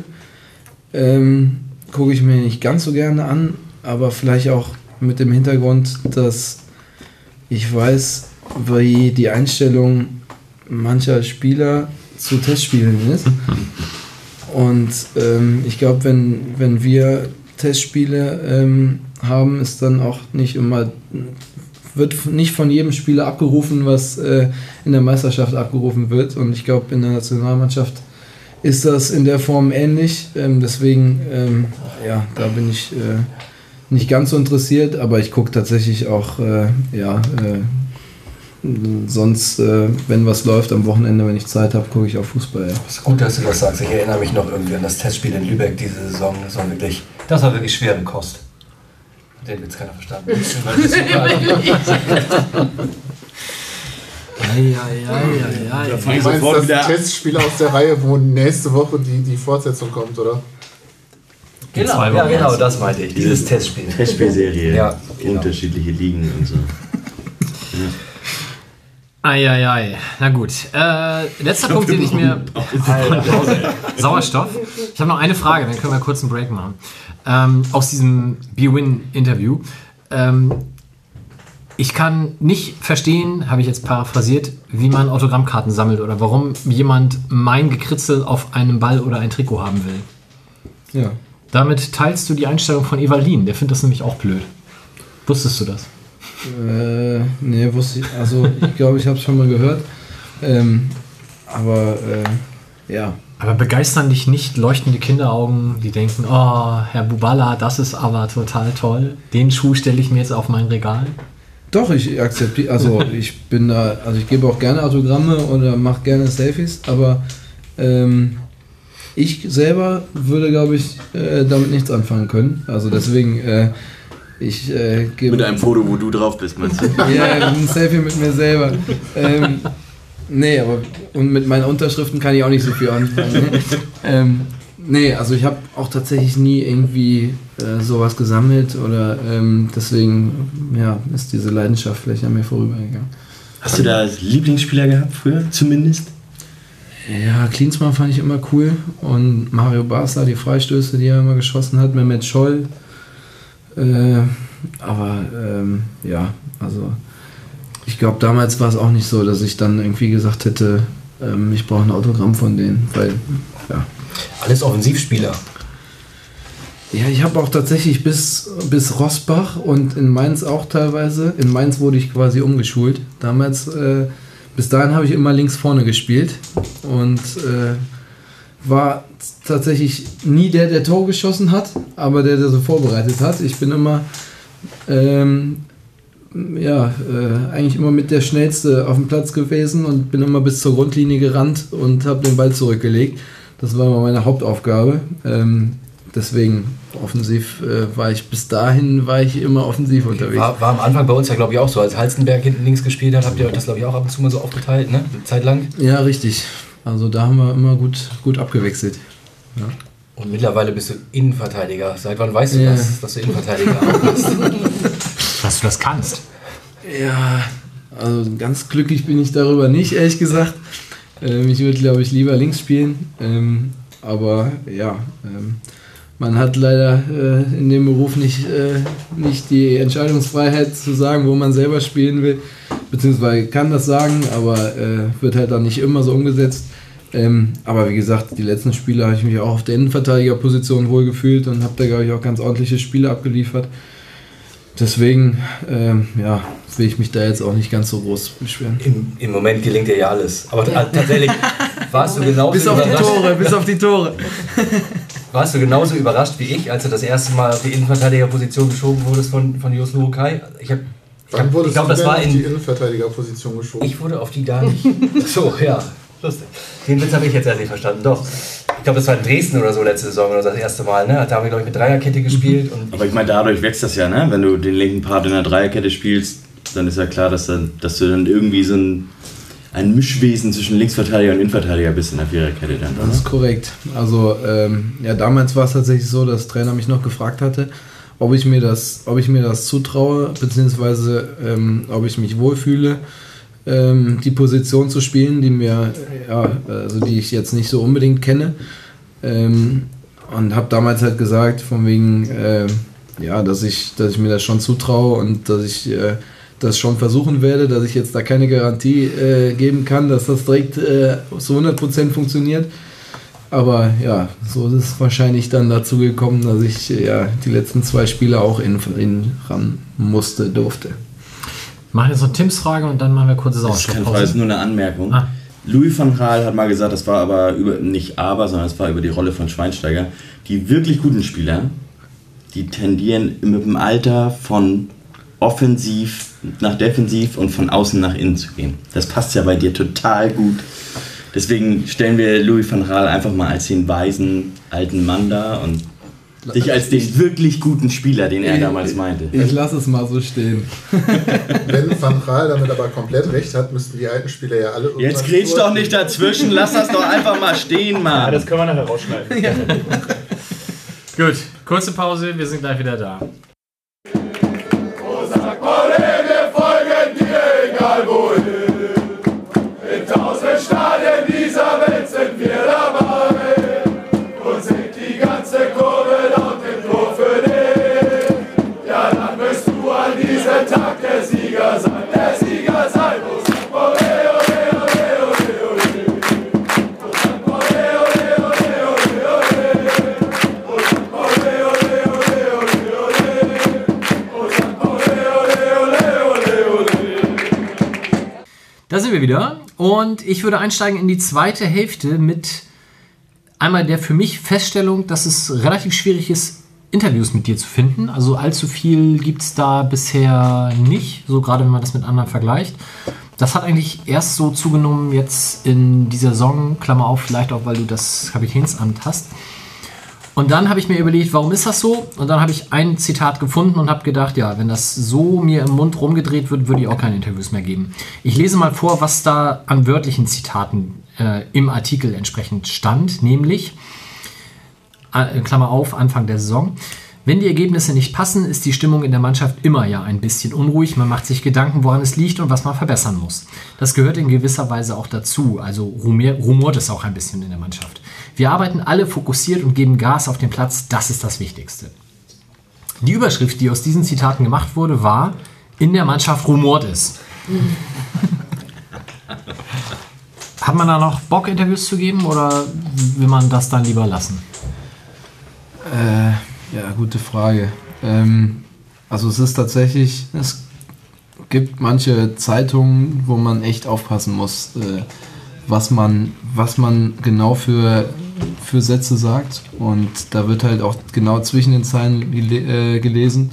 ähm, gucke ich mir nicht ganz so gerne an, aber vielleicht auch mit dem Hintergrund, dass ich weiß, wie die Einstellung mancher Spieler zu Testspielen ist. Und ähm, ich glaube, wenn, wenn wir Testspiele ähm, haben, ist dann auch nicht immer, wird nicht von jedem Spieler abgerufen, was äh, in der Meisterschaft abgerufen wird. Und ich glaube, in der Nationalmannschaft ist das in der Form ähnlich. Ähm, deswegen, ähm, ja, da bin ich äh, nicht ganz so interessiert, aber ich gucke tatsächlich auch, äh, ja, äh, sonst, äh, wenn was läuft am Wochenende, wenn ich Zeit habe, gucke ich auch Fußball. Ja.
ist gut, dass du das sagst. Ich erinnere mich noch irgendwie an das Testspiel in Lübeck diese Saison. Das war wirklich, das war wirklich schwere Kost. Den Witz keiner verstanden. Das super-
Da
Du
fange ich sofort
das
wieder
Testspiel aus der Reihe, wo nächste Woche die, die Fortsetzung kommt, oder?
Genau,
zwei
ja, genau, das meinte ich. Dieses Testspiel.
Testspielserie.
Ja, genau.
Unterschiedliche Ligen und so.
Eieiei. Na gut. Äh, letzter Punkt, den ich mir. Sauerstoff. Ich habe noch eine Frage, dann können wir kurz einen Break machen. Ähm, aus diesem B-Win-Interview. Ähm, ich kann nicht verstehen, habe ich jetzt paraphrasiert, wie man Autogrammkarten sammelt oder warum jemand mein Gekritzel auf einem Ball oder ein Trikot haben will.
Ja.
Damit teilst du die Einstellung von Evalin. Der findet das nämlich auch blöd. Wusstest du das?
Äh, nee, wusste ich. Also, ich glaube, ich habe es schon mal gehört. Ähm, aber, äh, ja.
Aber begeistern dich nicht leuchtende Kinderaugen, die denken, oh, Herr Bubala, das ist aber total toll. Den Schuh stelle ich mir jetzt auf mein Regal.
Doch, ich akzeptiere, also ich bin da, also ich gebe auch gerne Autogramme oder mache gerne Selfies, aber ähm, ich selber würde, glaube ich, äh, damit nichts anfangen können. Also deswegen, äh, ich äh, gebe.
Mit einem Foto, wo du drauf bist, meinst du?
Ja, ein Selfie mit mir selber. Ähm, nee, aber und mit meinen Unterschriften kann ich auch nicht so viel anfangen. Ne? ähm, nee, also ich habe auch tatsächlich nie irgendwie äh, sowas gesammelt oder ähm, deswegen ja, ist diese Leidenschaft vielleicht an mir vorübergegangen.
Hast du da Lieblingsspieler gehabt früher, zumindest?
Ja, Klinsmann fand ich immer cool und Mario Basler, die Freistöße, die er immer geschossen hat, Mehmet Scholl. Äh, aber ähm, ja, also ich glaube, damals war es auch nicht so, dass ich dann irgendwie gesagt hätte, ähm, ich brauche ein Autogramm von denen, weil ja.
Alles Offensivspieler.
Ja, ich habe auch tatsächlich bis, bis Rossbach und in Mainz auch teilweise. In Mainz wurde ich quasi umgeschult. Damals, äh, bis dahin habe ich immer links vorne gespielt und äh, war tatsächlich nie der, der Tor geschossen hat, aber der, der so vorbereitet hat. Ich bin immer, ähm, ja, äh, eigentlich immer mit der Schnellste auf dem Platz gewesen und bin immer bis zur Grundlinie gerannt und habe den Ball zurückgelegt. Das war immer meine Hauptaufgabe. Ähm, deswegen offensiv äh, war ich bis dahin war ich immer offensiv unterwegs.
War, war am Anfang bei uns ja, glaube ich, auch so. Als Halstenberg hinten links gespielt hat, habt ihr das, glaube ich, auch ab und zu mal so aufgeteilt, ne? Eine Zeit lang.
Ja, richtig. Also da haben wir immer gut, gut abgewechselt. Ja.
Und mittlerweile bist du Innenverteidiger. Seit wann weißt du
Ja.
das, dass du Innenverteidiger bist?
Dass du das kannst.
Ja, also ganz glücklich bin ich darüber nicht, ehrlich gesagt. Ähm, ich würde, glaube ich, lieber links spielen. Ähm, aber ja, ähm, man hat leider äh, in dem Beruf nicht, äh, nicht die Entscheidungsfreiheit zu sagen, wo man selber spielen will. Beziehungsweise kann das sagen, aber äh, wird halt dann nicht immer so umgesetzt. Ähm, aber wie gesagt, die letzten Spiele habe ich mich auch auf der Innenverteidigerposition wohlgefühlt und habe da, glaube ich, auch ganz ordentliche Spiele abgeliefert. Deswegen, ähm, ja, will ich mich da jetzt auch nicht ganz so groß beschweren.
Im, Im Moment gelingt dir ja alles. Aber ta- tatsächlich warst du genauso
Bis auf die
überrascht.
Tore, bis auf die Tore.
Warst du genauso überrascht wie ich, als du das erste Mal auf die Innenverteidigerposition geschoben wurdest von, von Jos Lukai? Ich, hab, ich,
Wann wurdest
ich das war
auf die
in.
Innenverteidigerposition geschoben?
Ich wurde auf die gar nicht. So, ja. Lustig. Den Witz habe ich jetzt erst nicht verstanden. Doch. Ich glaube, das war in Dresden oder so letzte Saison oder so das erste Mal. Ne? Da haben wir, glaube ich, mit Dreierkette gespielt. Und
Aber ich meine, dadurch wächst das ja, ne? Wenn du den linken Part in der Dreierkette spielst, dann ist ja klar, dass, dann, dass du dann irgendwie so ein, ein Mischwesen zwischen Linksverteidiger und Innenverteidiger bist in der Viererkette dann,
Das ist korrekt. Also, ähm, ja, damals war es tatsächlich so, dass der Trainer mich noch gefragt hatte, ob ich mir das, ob ich mir das zutraue, beziehungsweise ähm, ob ich mich wohlfühle, ähm, die Position zu spielen, die mir, ja, also die ich jetzt nicht so unbedingt kenne. Ähm, und habe damals halt gesagt, von wegen, äh, ja, dass ich, dass ich mir das schon zutraue und dass ich äh, das schon versuchen werde, dass ich jetzt da keine Garantie äh, geben kann, dass das direkt äh, zu 100% funktioniert. Aber ja, so ist es wahrscheinlich dann dazu gekommen, dass ich ja die letzten zwei Spiele auch in, in ran musste, durfte.
Machen jetzt noch Tims Frage und dann machen wir kurze
Das ist Frage, ist nur eine Anmerkung.
Ah.
Louis van Gaal hat mal gesagt, das war aber über, nicht aber, sondern es war über die Rolle von Schweinsteiger. Die wirklich guten Spieler, die tendieren mit dem Alter von offensiv nach defensiv und von außen nach innen zu gehen. Das passt ja bei dir total gut. Deswegen stellen wir Louis van Gaal einfach mal als den weisen alten Mann da und dich als den wirklich guten Spieler, den er damals meinte.
Ich lasse es mal so stehen.
Wenn Van Gaal damit aber komplett recht hat, müssten die alten Spieler ja alle
Jetzt grätsch doch nicht dazwischen, lass das doch einfach mal stehen,
Ja,
Mann.
das können wir nachher rausschneiden.
Gut, kurze Pause, wir sind gleich wieder da. Da sind wir wieder und ich würde einsteigen in die zweite Hälfte mit einmal der für mich Feststellung, dass es relativ schwierig ist, Interviews mit dir zu finden. Also allzu viel gibt es da bisher nicht, so gerade wenn man das mit anderen vergleicht. Das hat eigentlich erst so zugenommen jetzt in dieser Saison, Klammer auf, vielleicht auch, weil du das Kapitänsamt hast. Und dann habe ich mir überlegt, warum ist das so? Und dann habe ich ein Zitat gefunden und habe gedacht, ja, wenn das so mir im Mund rumgedreht wird, würde ich auch keine Interviews mehr geben. Ich lese mal vor, was da an wörtlichen Zitaten äh, im Artikel entsprechend stand, nämlich, äh, Klammer auf, Anfang der Saison. Wenn die Ergebnisse nicht passen, ist die Stimmung in der Mannschaft immer ja ein bisschen unruhig. Man macht sich Gedanken, woran es liegt und was man verbessern muss. Das gehört in gewisser Weise auch dazu. Also rumort es auch ein bisschen in der Mannschaft. Wir arbeiten alle fokussiert und geben Gas auf den Platz. Das ist das Wichtigste. Die Überschrift, die aus diesen Zitaten gemacht wurde, war: In der Mannschaft rumort es. Hat man da noch Bock, Interviews zu geben oder will man das dann lieber lassen?
Äh, ja, gute Frage. Ähm, also es ist tatsächlich, es gibt manche Zeitungen, wo man echt aufpassen muss, äh, was man, was man genau für, für Sätze sagt. Und da wird halt auch genau zwischen den Zeilen gele äh, gelesen.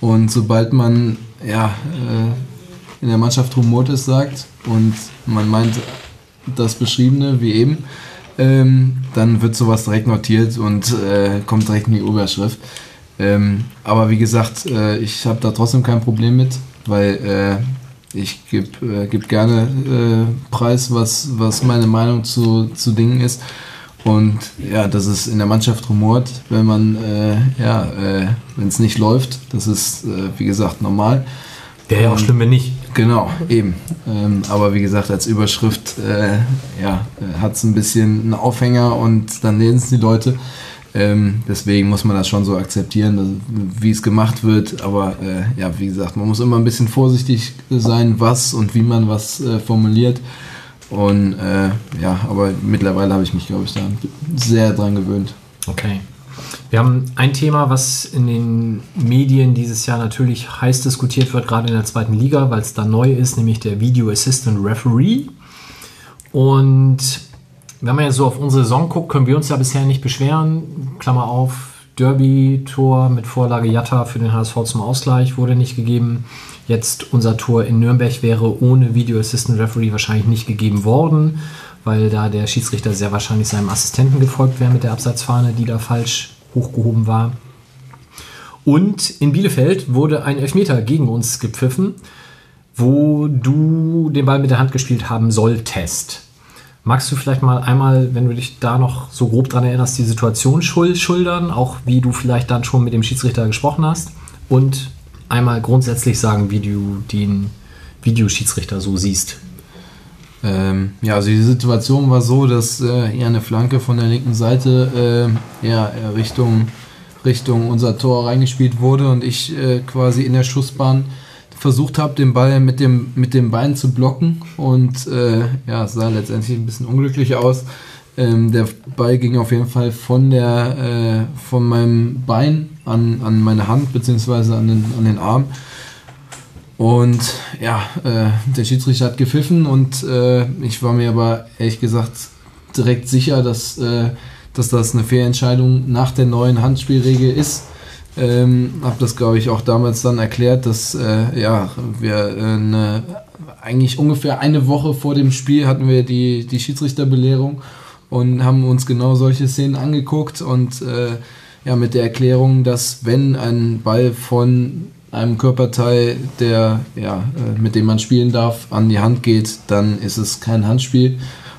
Und sobald man ja, äh, in der Mannschaft Rumortes sagt und man meint das Beschriebene wie eben, ähm, dann wird sowas direkt notiert und äh, kommt direkt in die Überschrift. Ähm, aber wie gesagt, äh, ich habe da trotzdem kein Problem mit, weil äh, ich gebe äh, geb gerne äh, Preis, was, was meine Meinung zu, zu Dingen ist. Und ja, dass es in der Mannschaft rumort, wenn man, äh, ja, äh, wenn es nicht läuft, das ist, äh, wie gesagt, normal.
Wäre ja auch schlimm, wenn nicht.
Genau, eben. Ähm, aber wie gesagt, als Überschrift äh, ja, hat es ein bisschen einen Aufhänger und dann lesen es die Leute. Ähm, deswegen muss man das schon so akzeptieren, wie es gemacht wird. Aber äh, ja, wie gesagt, man muss immer ein bisschen vorsichtig sein, was und wie man was äh, formuliert. Und äh, ja, aber mittlerweile habe ich mich, glaube ich, da sehr dran gewöhnt.
Okay. Wir haben ein Thema, was in den Medien dieses Jahr natürlich heiß diskutiert wird, gerade in der zweiten Liga, weil es da neu ist, nämlich der Video Assistant Referee. Und wenn man jetzt so auf unsere Saison guckt, können wir uns ja bisher nicht beschweren. Klammer auf, Derby-Tor mit Vorlage Jatta für den HSV zum Ausgleich wurde nicht gegeben. Jetzt unser Tor in Nürnberg wäre ohne Video Assistant Referee wahrscheinlich nicht gegeben worden, weil da der Schiedsrichter sehr wahrscheinlich seinem Assistenten gefolgt wäre mit der Abseitsfahne, die da falsch hochgehoben war. Und in Bielefeld wurde ein Elfmeter gegen uns gepfiffen, wo du den Ball mit der Hand gespielt haben solltest. Magst du vielleicht mal einmal, wenn du dich da noch so grob dran erinnerst, die Situation schildern, auch wie du vielleicht dann schon mit dem Schiedsrichter gesprochen hast und einmal grundsätzlich sagen, wie du den Videoschiedsrichter so siehst?
Ähm, ja, also die Situation war so, dass äh, eher eine Flanke von der linken Seite äh, ja, äh, Richtung, Richtung unser Tor reingespielt wurde und ich äh, quasi in der Schussbahn versucht habe, den Ball mit dem, mit dem Bein zu blocken und äh, ja, es sah letztendlich ein bisschen unglücklich aus. Ähm, der Ball ging auf jeden Fall von, der, äh, von meinem Bein an, an meine Hand beziehungsweise an den, an den Arm. Und ja, äh, der Schiedsrichter hat gepfiffen und äh, ich war mir aber ehrlich gesagt direkt sicher, dass, äh, dass das eine Fehlentscheidung nach der neuen Handspielregel ist. Ähm, habe das, glaube ich, auch damals dann erklärt, dass äh, ja, wir äh, eine, eigentlich ungefähr eine Woche vor dem Spiel hatten wir die, die Schiedsrichterbelehrung und haben uns genau solche Szenen angeguckt und äh, ja, mit der Erklärung, dass wenn ein Ball von einem Körperteil, der, ja, äh, mit dem man spielen darf, an die Hand geht, dann ist es kein Handspiel.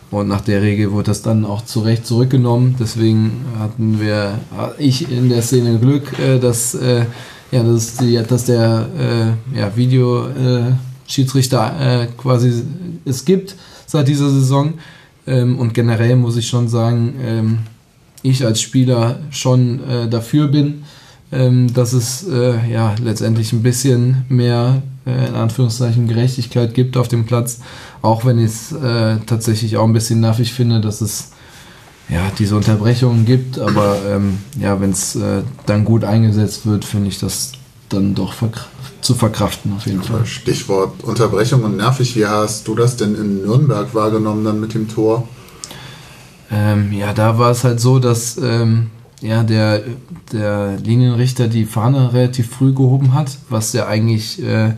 Und nach der Regel wurde das dann auch zu Recht zurückgenommen. Deswegen hatten wir, ich in der Szene Glück, äh, dass, äh, ja, dass, die, dass der äh, ja, Videoschiedsrichter äh, quasi es gibt seit dieser Saison. Ähm, und generell muss ich schon sagen, ähm, ich als Spieler schon äh, dafür bin, ähm, dass es äh, ja letztendlich ein bisschen mehr äh, in Anführungszeichen Gerechtigkeit gibt auf dem Platz, auch wenn ich es äh, tatsächlich auch ein bisschen nervig finde, dass es ja diese Unterbrechungen gibt, aber ähm, ja, wenn es äh, dann gut eingesetzt wird, finde ich das dann doch verk zu verkraften auf jeden Fall.
Stichwort Unterbrechung und nervig, wie hast du das denn in Nürnberg wahrgenommen dann mit dem Tor?
Ähm, ja, da war es halt so, dass ähm, ja, der, der Linienrichter die Fahne relativ früh gehoben hat, was ja eigentlich äh,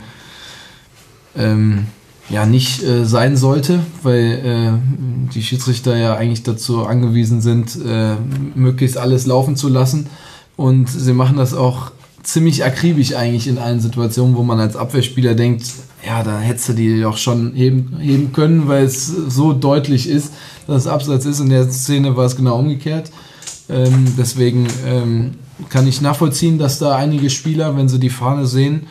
ähm, ja nicht äh, sein sollte, weil äh, die Schiedsrichter ja eigentlich dazu angewiesen sind, äh, möglichst alles laufen zu lassen. Und sie machen das auch ziemlich akribisch eigentlich in allen Situationen, wo man als Abwehrspieler denkt, ja, da hättest du die doch schon heben, heben können, weil es so deutlich ist, dass es Abseits ist. In der Szene war es genau umgekehrt. Ähm, deswegen ähm, kann ich nachvollziehen, dass da einige Spieler, wenn sie die Fahne sehen,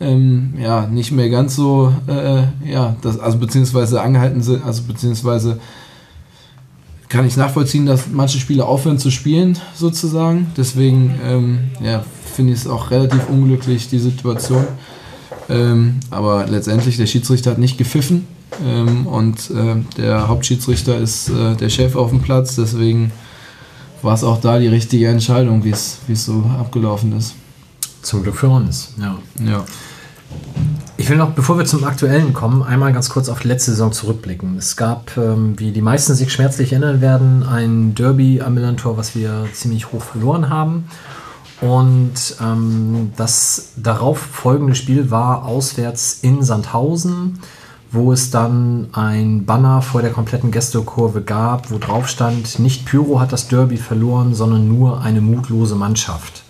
ähm, ja, nicht mehr ganz so, äh, ja, das, also beziehungsweise angehalten sind, also beziehungsweise kann ich nachvollziehen, dass manche Spieler aufhören zu spielen, sozusagen. Deswegen, ähm, ja, finde ich es auch relativ unglücklich, die Situation. Ähm, aber letztendlich, der Schiedsrichter hat nicht gepfiffen ähm, und äh, der Hauptschiedsrichter ist äh, der Chef auf dem Platz, deswegen war es auch da die richtige Entscheidung, wie es so abgelaufen ist.
Zum Glück für uns, ja.
Ja.
Ich will noch, bevor wir zum Aktuellen kommen, einmal ganz kurz auf die letzte Saison zurückblicken. Es gab, ähm, wie die meisten sich schmerzlich erinnern werden, ein Derby am Millantor, was wir ziemlich hoch verloren haben. Und ähm, das darauf folgende Spiel war auswärts in Sandhausen wo es dann ein Banner vor der kompletten Gästekurve gab, wo drauf stand, nicht Pyro hat das Derby verloren, sondern nur eine mutlose Mannschaft.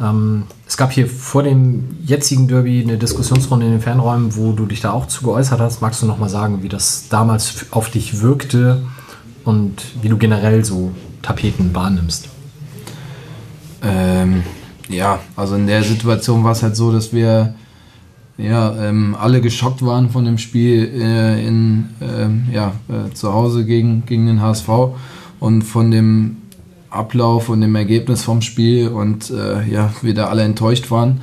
Ähm, es gab hier vor dem jetzigen Derby eine Diskussionsrunde in den Fernräumen, wo du dich da auch zu geäußert hast. Magst du noch mal sagen, wie das damals auf dich wirkte und wie du generell so Tapeten wahrnimmst?
Ähm, ja, also in der Situation war es halt so, dass wir ja, ähm, alle geschockt waren von dem Spiel äh, in, äh, ja, äh, zu Hause gegen, gegen den HSV und von dem Ablauf und dem Ergebnis vom Spiel und äh, ja, wir da alle enttäuscht waren.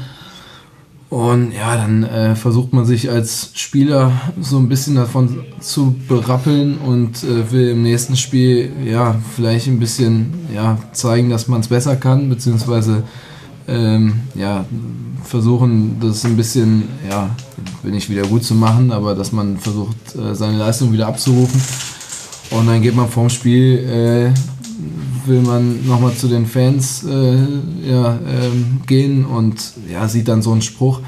Und ja, dann äh, versucht man sich als Spieler so ein bisschen davon zu berappeln und äh, will im nächsten Spiel ja vielleicht ein bisschen ja, zeigen, dass man es besser kann, beziehungsweise ähm, ja, versuchen, das ein bisschen, ja, bin ich wieder gut zu machen, aber dass man versucht, äh, seine Leistung wieder abzurufen. Und dann geht man vorm Spiel, äh, will man nochmal zu den Fans äh, ja, ähm, gehen und ja, sieht dann so einen Spruch.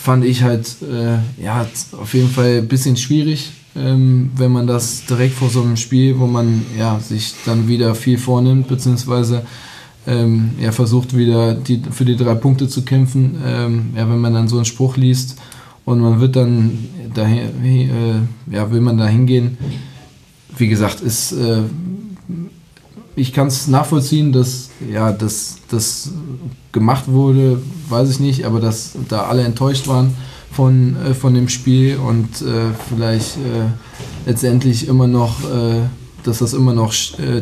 Fand ich halt, äh, ja, auf jeden Fall ein bisschen schwierig, ähm, wenn man das direkt vor so einem Spiel, wo man ja, sich dann wieder viel vornimmt, beziehungsweise ähm, er versucht wieder die, für die drei Punkte zu kämpfen. Ähm, ja, wenn man dann so einen Spruch liest und man wird dann daher, äh, ja, will man da hingehen. Wie gesagt, ist, äh, ich kann es nachvollziehen, dass ja, das, das gemacht wurde, weiß ich nicht, aber dass da alle enttäuscht waren von, äh, von dem Spiel und äh, vielleicht äh, letztendlich immer noch, äh, dass das immer noch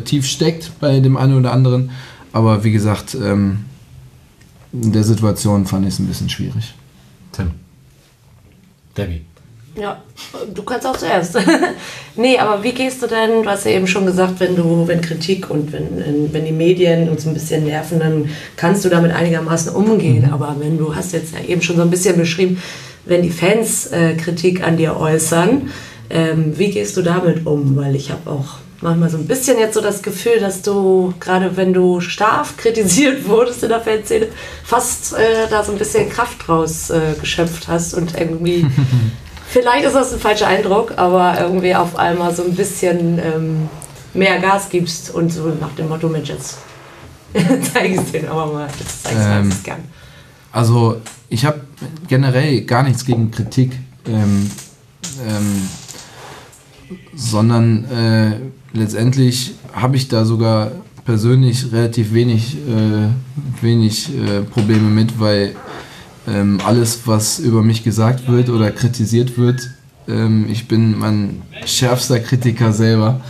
tief steckt bei dem einen oder anderen. Aber wie gesagt, ähm, in der Situation fand ich es ein bisschen schwierig.
Tim. Debbie.
Ja, du kannst auch zuerst. nee, aber wie gehst du denn, du hast ja eben schon gesagt, wenn du, wenn Kritik und wenn, wenn die Medien uns ein bisschen nerven, dann kannst du damit einigermaßen umgehen. Mhm. Aber wenn du hast jetzt ja eben schon so ein bisschen beschrieben, wenn die Fans äh, Kritik an dir äußern, ähm, wie gehst du damit um? Weil ich habe auch manchmal so ein bisschen jetzt so das Gefühl, dass du, gerade wenn du scharf kritisiert wurdest in der Fanszene, fast äh, da so ein bisschen Kraft draus äh, geschöpft hast und irgendwie, vielleicht ist das ein falscher Eindruck, aber irgendwie auf einmal so ein bisschen ähm, mehr Gas gibst und so nach dem Motto, Mensch, jetzt zeige ich es denen aber mal, jetzt zeige
ähm, es gern. Also ich habe generell gar nichts gegen Kritik. Ähm, ähm, sondern äh, letztendlich habe ich da sogar persönlich relativ wenig, äh, wenig äh, Probleme mit, weil ähm, alles, was über mich gesagt wird oder kritisiert wird, ähm, ich bin mein schärfster Kritiker selber,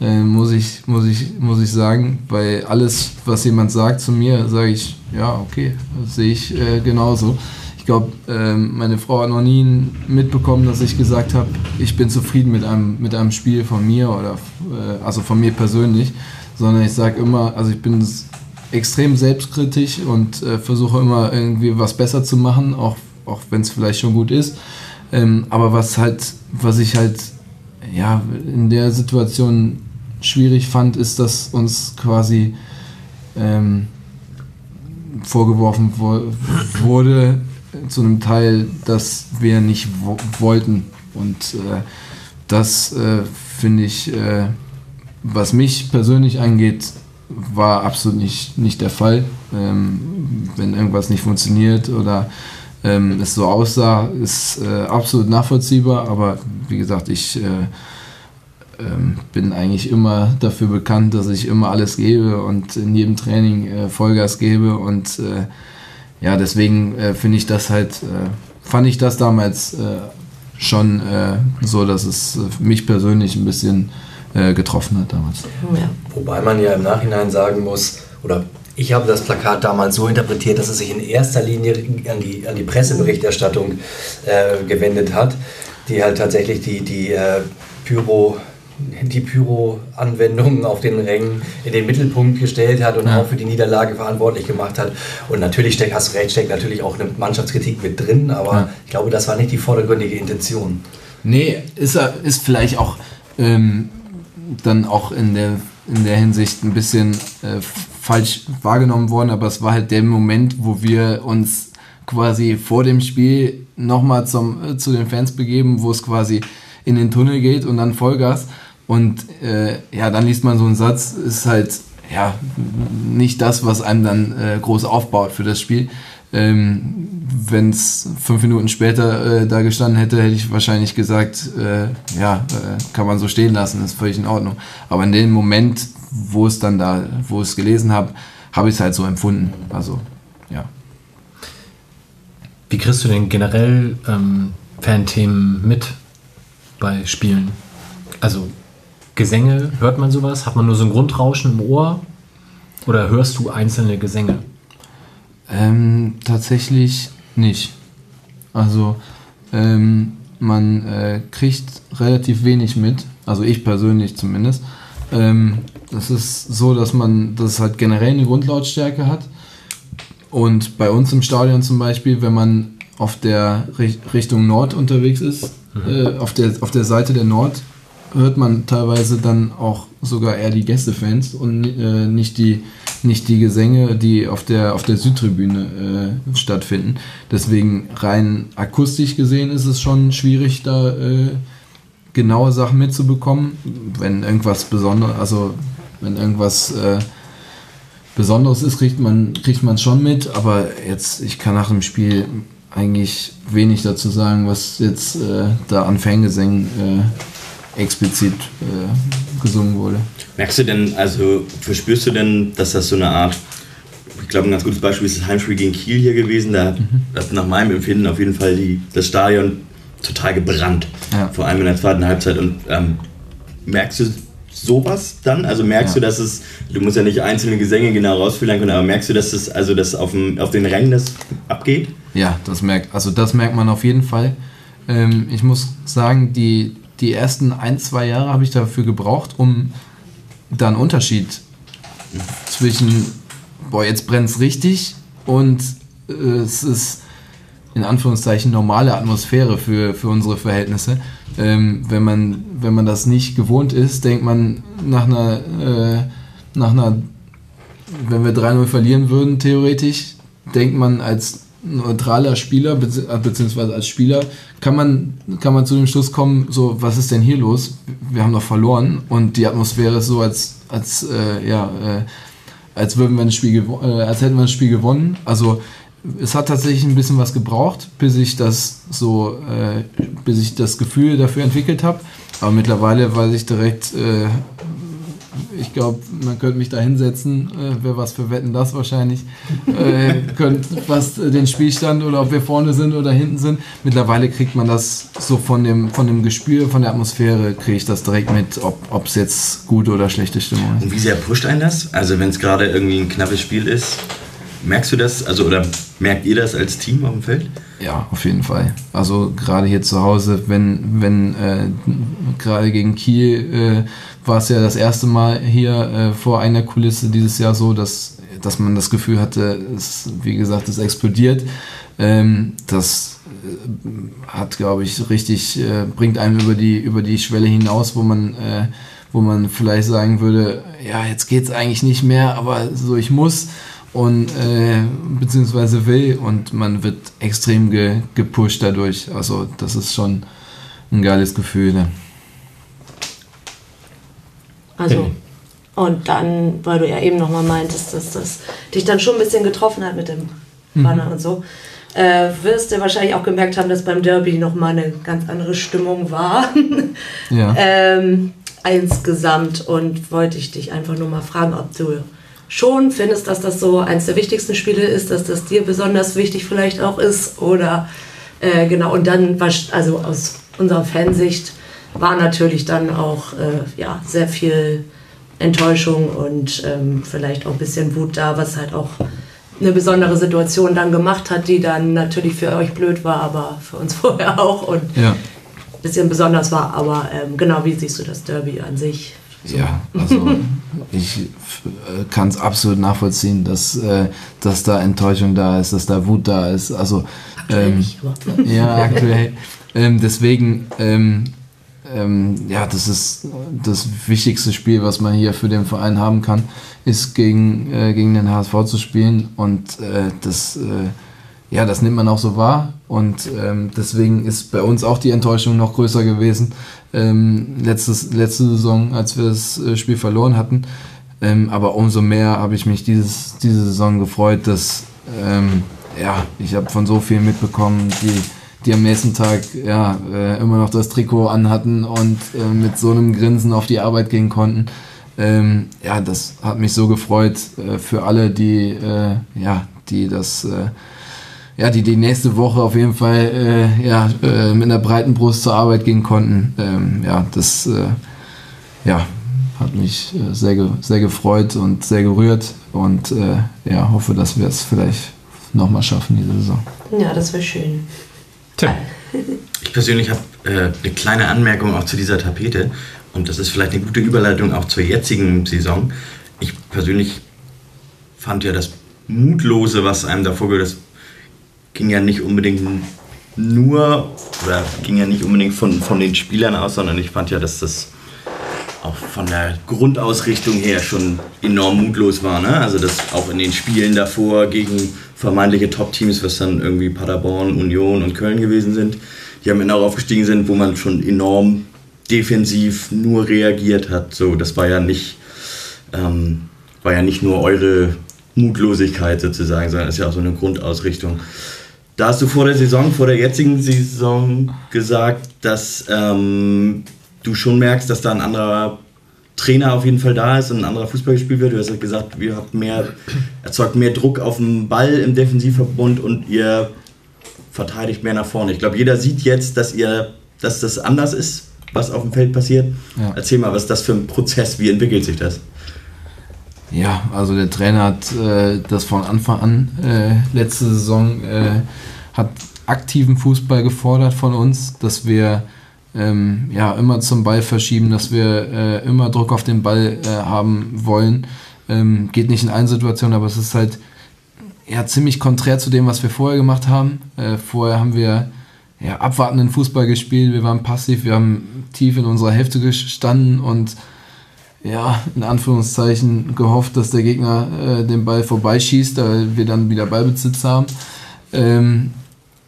äh, muss, ich, muss, ich, muss ich sagen, weil alles, was jemand sagt zu mir, sage ich, ja, okay, sehe ich äh, genauso. Ich glaube, ähm, meine Frau hat noch nie mitbekommen, dass ich gesagt habe, ich bin zufrieden mit einem, mit einem Spiel von mir oder äh, also von mir persönlich, sondern ich sage immer, also ich bin extrem selbstkritisch und äh, versuche immer irgendwie was besser zu machen, auch, auch wenn es vielleicht schon gut ist. Ähm, aber was halt, was ich halt ja in der Situation schwierig fand, ist, dass uns quasi ähm, vorgeworfen wo wurde, zu einem Teil, das wir nicht wo wollten. Und äh, das äh, finde ich, äh, was mich persönlich angeht, war absolut nicht, nicht der Fall. Ähm, wenn irgendwas nicht funktioniert oder ähm, es so aussah, ist äh, absolut nachvollziehbar. Aber wie gesagt, ich äh, ähm, bin eigentlich immer dafür bekannt, dass ich immer alles gebe und in jedem Training äh, Vollgas gebe und ja, deswegen äh, finde ich das halt, äh, fand ich das damals äh, schon äh, so, dass es äh, mich persönlich ein bisschen äh, getroffen hat damals.
Ja. Wobei man ja im Nachhinein sagen muss, oder ich habe das Plakat damals so interpretiert, dass es sich in erster Linie an die, an die Presseberichterstattung gewendet hat, die halt tatsächlich die, die Pyro die Pyro-Anwendungen auf den Rängen in den Mittelpunkt gestellt hat und ja. auch für die Niederlage verantwortlich gemacht hat. Und natürlich steckt, hast du recht, steckt natürlich auch eine Mannschaftskritik mit drin, aber ja. ich glaube, das war nicht die vordergründige Intention.
Nee, ist, ist vielleicht auch ähm, dann auch in der, in der Hinsicht ein bisschen äh, falsch wahrgenommen worden, aber es war halt der Moment, wo wir uns quasi vor dem Spiel nochmal äh, zu den Fans begeben, wo es quasi in den Tunnel geht und dann Vollgas. Und äh, ja, dann liest man so einen Satz, ist halt ja nicht das, was einem dann äh, groß aufbaut für das Spiel. Ähm, Wenn es fünf Minuten später äh, da gestanden hätte, hätte ich wahrscheinlich gesagt, äh, ja, äh, kann man so stehen lassen, ist völlig in Ordnung. Aber in dem Moment, wo es dann da, wo ich es gelesen habe, habe ich es halt so empfunden. Also, ja.
Wie kriegst du denn generell ähm, Fanthemen mit bei Spielen? Also Gesänge, hört man sowas? Hat man nur so ein Grundrauschen im Ohr? Oder hörst du einzelne Gesänge?
Ähm, tatsächlich nicht. Also ähm, man äh, kriegt relativ wenig mit, also ich persönlich zumindest. Ähm, das ist so, dass man das halt generell eine Grundlautstärke hat. Und bei uns im Stadion zum Beispiel, wenn man auf der Richtung Nord unterwegs ist, mhm. äh, auf, der, auf der Seite der Nord, hört man teilweise dann auch sogar eher die Gästefans und äh, nicht, die, nicht die Gesänge, die auf der, auf der Südtribüne äh, stattfinden. Deswegen rein akustisch gesehen ist es schon schwierig, da äh, genaue Sachen mitzubekommen. Wenn irgendwas Besonderes, also wenn irgendwas äh, Besonderes ist, kriegt man kriegt man schon mit, aber jetzt, ich kann nach dem Spiel eigentlich wenig dazu sagen, was jetzt äh, da an Fangesängen äh, explizit äh, gesungen wurde.
Merkst du denn, also verspürst du denn, dass das so eine Art, ich glaube ein ganz gutes Beispiel ist das Heimspiel gegen Kiel hier gewesen, da hat, mhm. hat nach meinem Empfinden auf jeden Fall die, das Stadion total gebrannt, ja. vor allem in der zweiten Halbzeit und ähm, merkst du sowas dann? Also merkst ja. du, dass es, du musst ja nicht einzelne Gesänge genau rausfiltern können, aber merkst du, dass es, also dass auf, dem, auf den Rängen das abgeht?
Ja, das merkt, also das merkt man auf jeden Fall. Ähm, ich muss sagen, die, die ersten ein, zwei Jahre habe ich dafür gebraucht, um da einen Unterschied zwischen, boah, jetzt brennt es richtig und äh, es ist in Anführungszeichen normale Atmosphäre für, für unsere Verhältnisse. Ähm, wenn, man, wenn man das nicht gewohnt ist, denkt man nach einer, äh, nach einer wenn wir 3-0 verlieren würden, theoretisch, denkt man als neutraler Spieler, beziehungsweise als Spieler, kann man, kann man zu dem Schluss kommen, so, was ist denn hier los? Wir haben doch verloren und die Atmosphäre ist so, als, als, äh, ja, äh, als würden wir ein Spiel äh, als hätten wir ein Spiel gewonnen. Also es hat tatsächlich ein bisschen was gebraucht, bis ich das so, äh, bis ich das Gefühl dafür entwickelt habe. Aber mittlerweile weiß ich direkt, äh, ich glaube, man könnte mich da hinsetzen, äh, wer was für Wetten das wahrscheinlich, äh, könnt, was äh, den Spielstand oder ob wir vorne sind oder hinten sind. Mittlerweile kriegt man das so von dem, von dem Gespür, von der Atmosphäre, kriege ich das direkt mit, ob es jetzt gute oder schlechte Stimmung ist.
Und wie sehr pusht einen das? Also wenn es gerade irgendwie ein knappes Spiel ist, merkst du das, also oder merkt ihr das als Team auf dem Feld?
Ja, auf jeden Fall. Also gerade hier zu Hause, wenn, wenn äh, gerade gegen Kiel äh, war es ja das erste Mal hier äh, vor einer Kulisse dieses Jahr so, dass, dass man das Gefühl hatte, es, wie gesagt, es explodiert. Ähm, das äh, hat, glaube ich, richtig, äh, bringt einem über die, über die Schwelle hinaus, wo man, äh, wo man vielleicht sagen würde, ja, jetzt geht es eigentlich nicht mehr, aber so ich muss und äh, beziehungsweise will und man wird extrem ge, gepusht dadurch. Also das ist schon ein geiles Gefühl. Ne?
Also, und dann, weil du ja eben nochmal meintest, dass das dich dann schon ein bisschen getroffen hat mit dem Banner mhm. und so, äh, wirst du wahrscheinlich auch gemerkt haben, dass beim Derby nochmal eine ganz andere Stimmung war. ja. ähm, insgesamt und wollte ich dich einfach nur mal fragen, ob du schon findest, dass das so eins der wichtigsten Spiele ist, dass das dir besonders wichtig vielleicht auch ist oder äh, genau und dann also aus unserer Fansicht war natürlich dann auch äh, ja, sehr viel Enttäuschung und ähm, vielleicht auch ein bisschen Wut da, was halt auch eine besondere Situation dann gemacht hat, die dann natürlich für euch blöd war, aber für uns vorher auch und ja. ein bisschen besonders war. Aber ähm, genau, wie siehst du das Derby an sich?
So. Ja, also ich äh, kann es absolut nachvollziehen, dass, äh, dass da Enttäuschung da ist, dass da Wut da ist. Also ähm, ja, aktuell. Ähm, deswegen ähm, ja, das ist das wichtigste Spiel, was man hier für den Verein haben kann, ist gegen, äh, gegen den HSV zu spielen. Und äh, das, äh, ja, das nimmt man auch so wahr. Und ähm, deswegen ist bei uns auch die Enttäuschung noch größer gewesen. Ähm, letztes, letzte Saison, als wir das äh, Spiel verloren hatten. Ähm, aber umso mehr habe ich mich dieses, diese Saison gefreut, dass ähm, ja, ich habe von so vielen mitbekommen, die die am nächsten Tag ja äh, immer noch das Trikot anhatten und äh, mit so einem Grinsen auf die Arbeit gehen konnten. Ähm, ja, das hat mich so gefreut äh, für alle, die äh, ja, die das äh, ja, die die nächste Woche auf jeden Fall äh, ja, mit einer breiten Brust zur Arbeit gehen konnten. Ähm, ja, das ja, hat mich sehr, sehr gefreut und sehr gerührt und ja, hoffe, dass wir es vielleicht nochmal schaffen diese Saison.
Ja, das wäre schön.
Tim. Ich persönlich habe äh, eine kleine Anmerkung auch zu dieser Tapete und das ist vielleicht eine gute Überleitung auch zur jetzigen Saison. Ich persönlich fand ja das Mutlose, was einem davor gehört, das ging ja nicht unbedingt nur oder ging ja nicht unbedingt von, von den Spielern aus, sondern ich fand ja, dass das auch von der Grundausrichtung her schon enorm mutlos war. Ne? Also das auch in den Spielen davor gegen vermeintliche Top-Teams, was dann irgendwie Paderborn, Union und Köln gewesen sind, die am Ende auch aufgestiegen sind, wo man schon enorm defensiv nur reagiert hat. So, das war ja nicht, ähm, war ja nicht nur eure Mutlosigkeit sozusagen, sondern ist ja auch so eine Grundausrichtung. Da hast du vor der Saison, vor der jetzigen Saison gesagt, dass ähm, du schon merkst, dass da ein anderer Trainer auf jeden Fall da ist und ein anderer Fußball gespielt wird. Du hast ja gesagt, ihr habt mehr, erzeugt mehr Druck auf den Ball im Defensivverbund und ihr verteidigt mehr nach vorne. Ich glaube, jeder sieht jetzt, dass ihr, dass das anders ist, was auf dem Feld passiert. Ja. Erzähl mal, was ist das für ein Prozess? Wie entwickelt sich das?
Ja, also der Trainer hat äh, das von Anfang an äh, letzte Saison äh, hat aktiven Fußball gefordert von uns, dass wir ähm, ja, immer zum Ball verschieben, dass wir äh, immer Druck auf den Ball äh, haben wollen. Ähm, geht nicht in allen Situationen, aber es ist halt ja, ziemlich konträr zu dem, was wir vorher gemacht haben. Äh, vorher haben wir ja, abwartenden Fußball gespielt, wir waren passiv, wir haben tief in unserer Hälfte gestanden und ja, in Anführungszeichen gehofft, dass der Gegner äh, den Ball vorbeischießt, da wir dann wieder Ballbesitz haben. Ähm,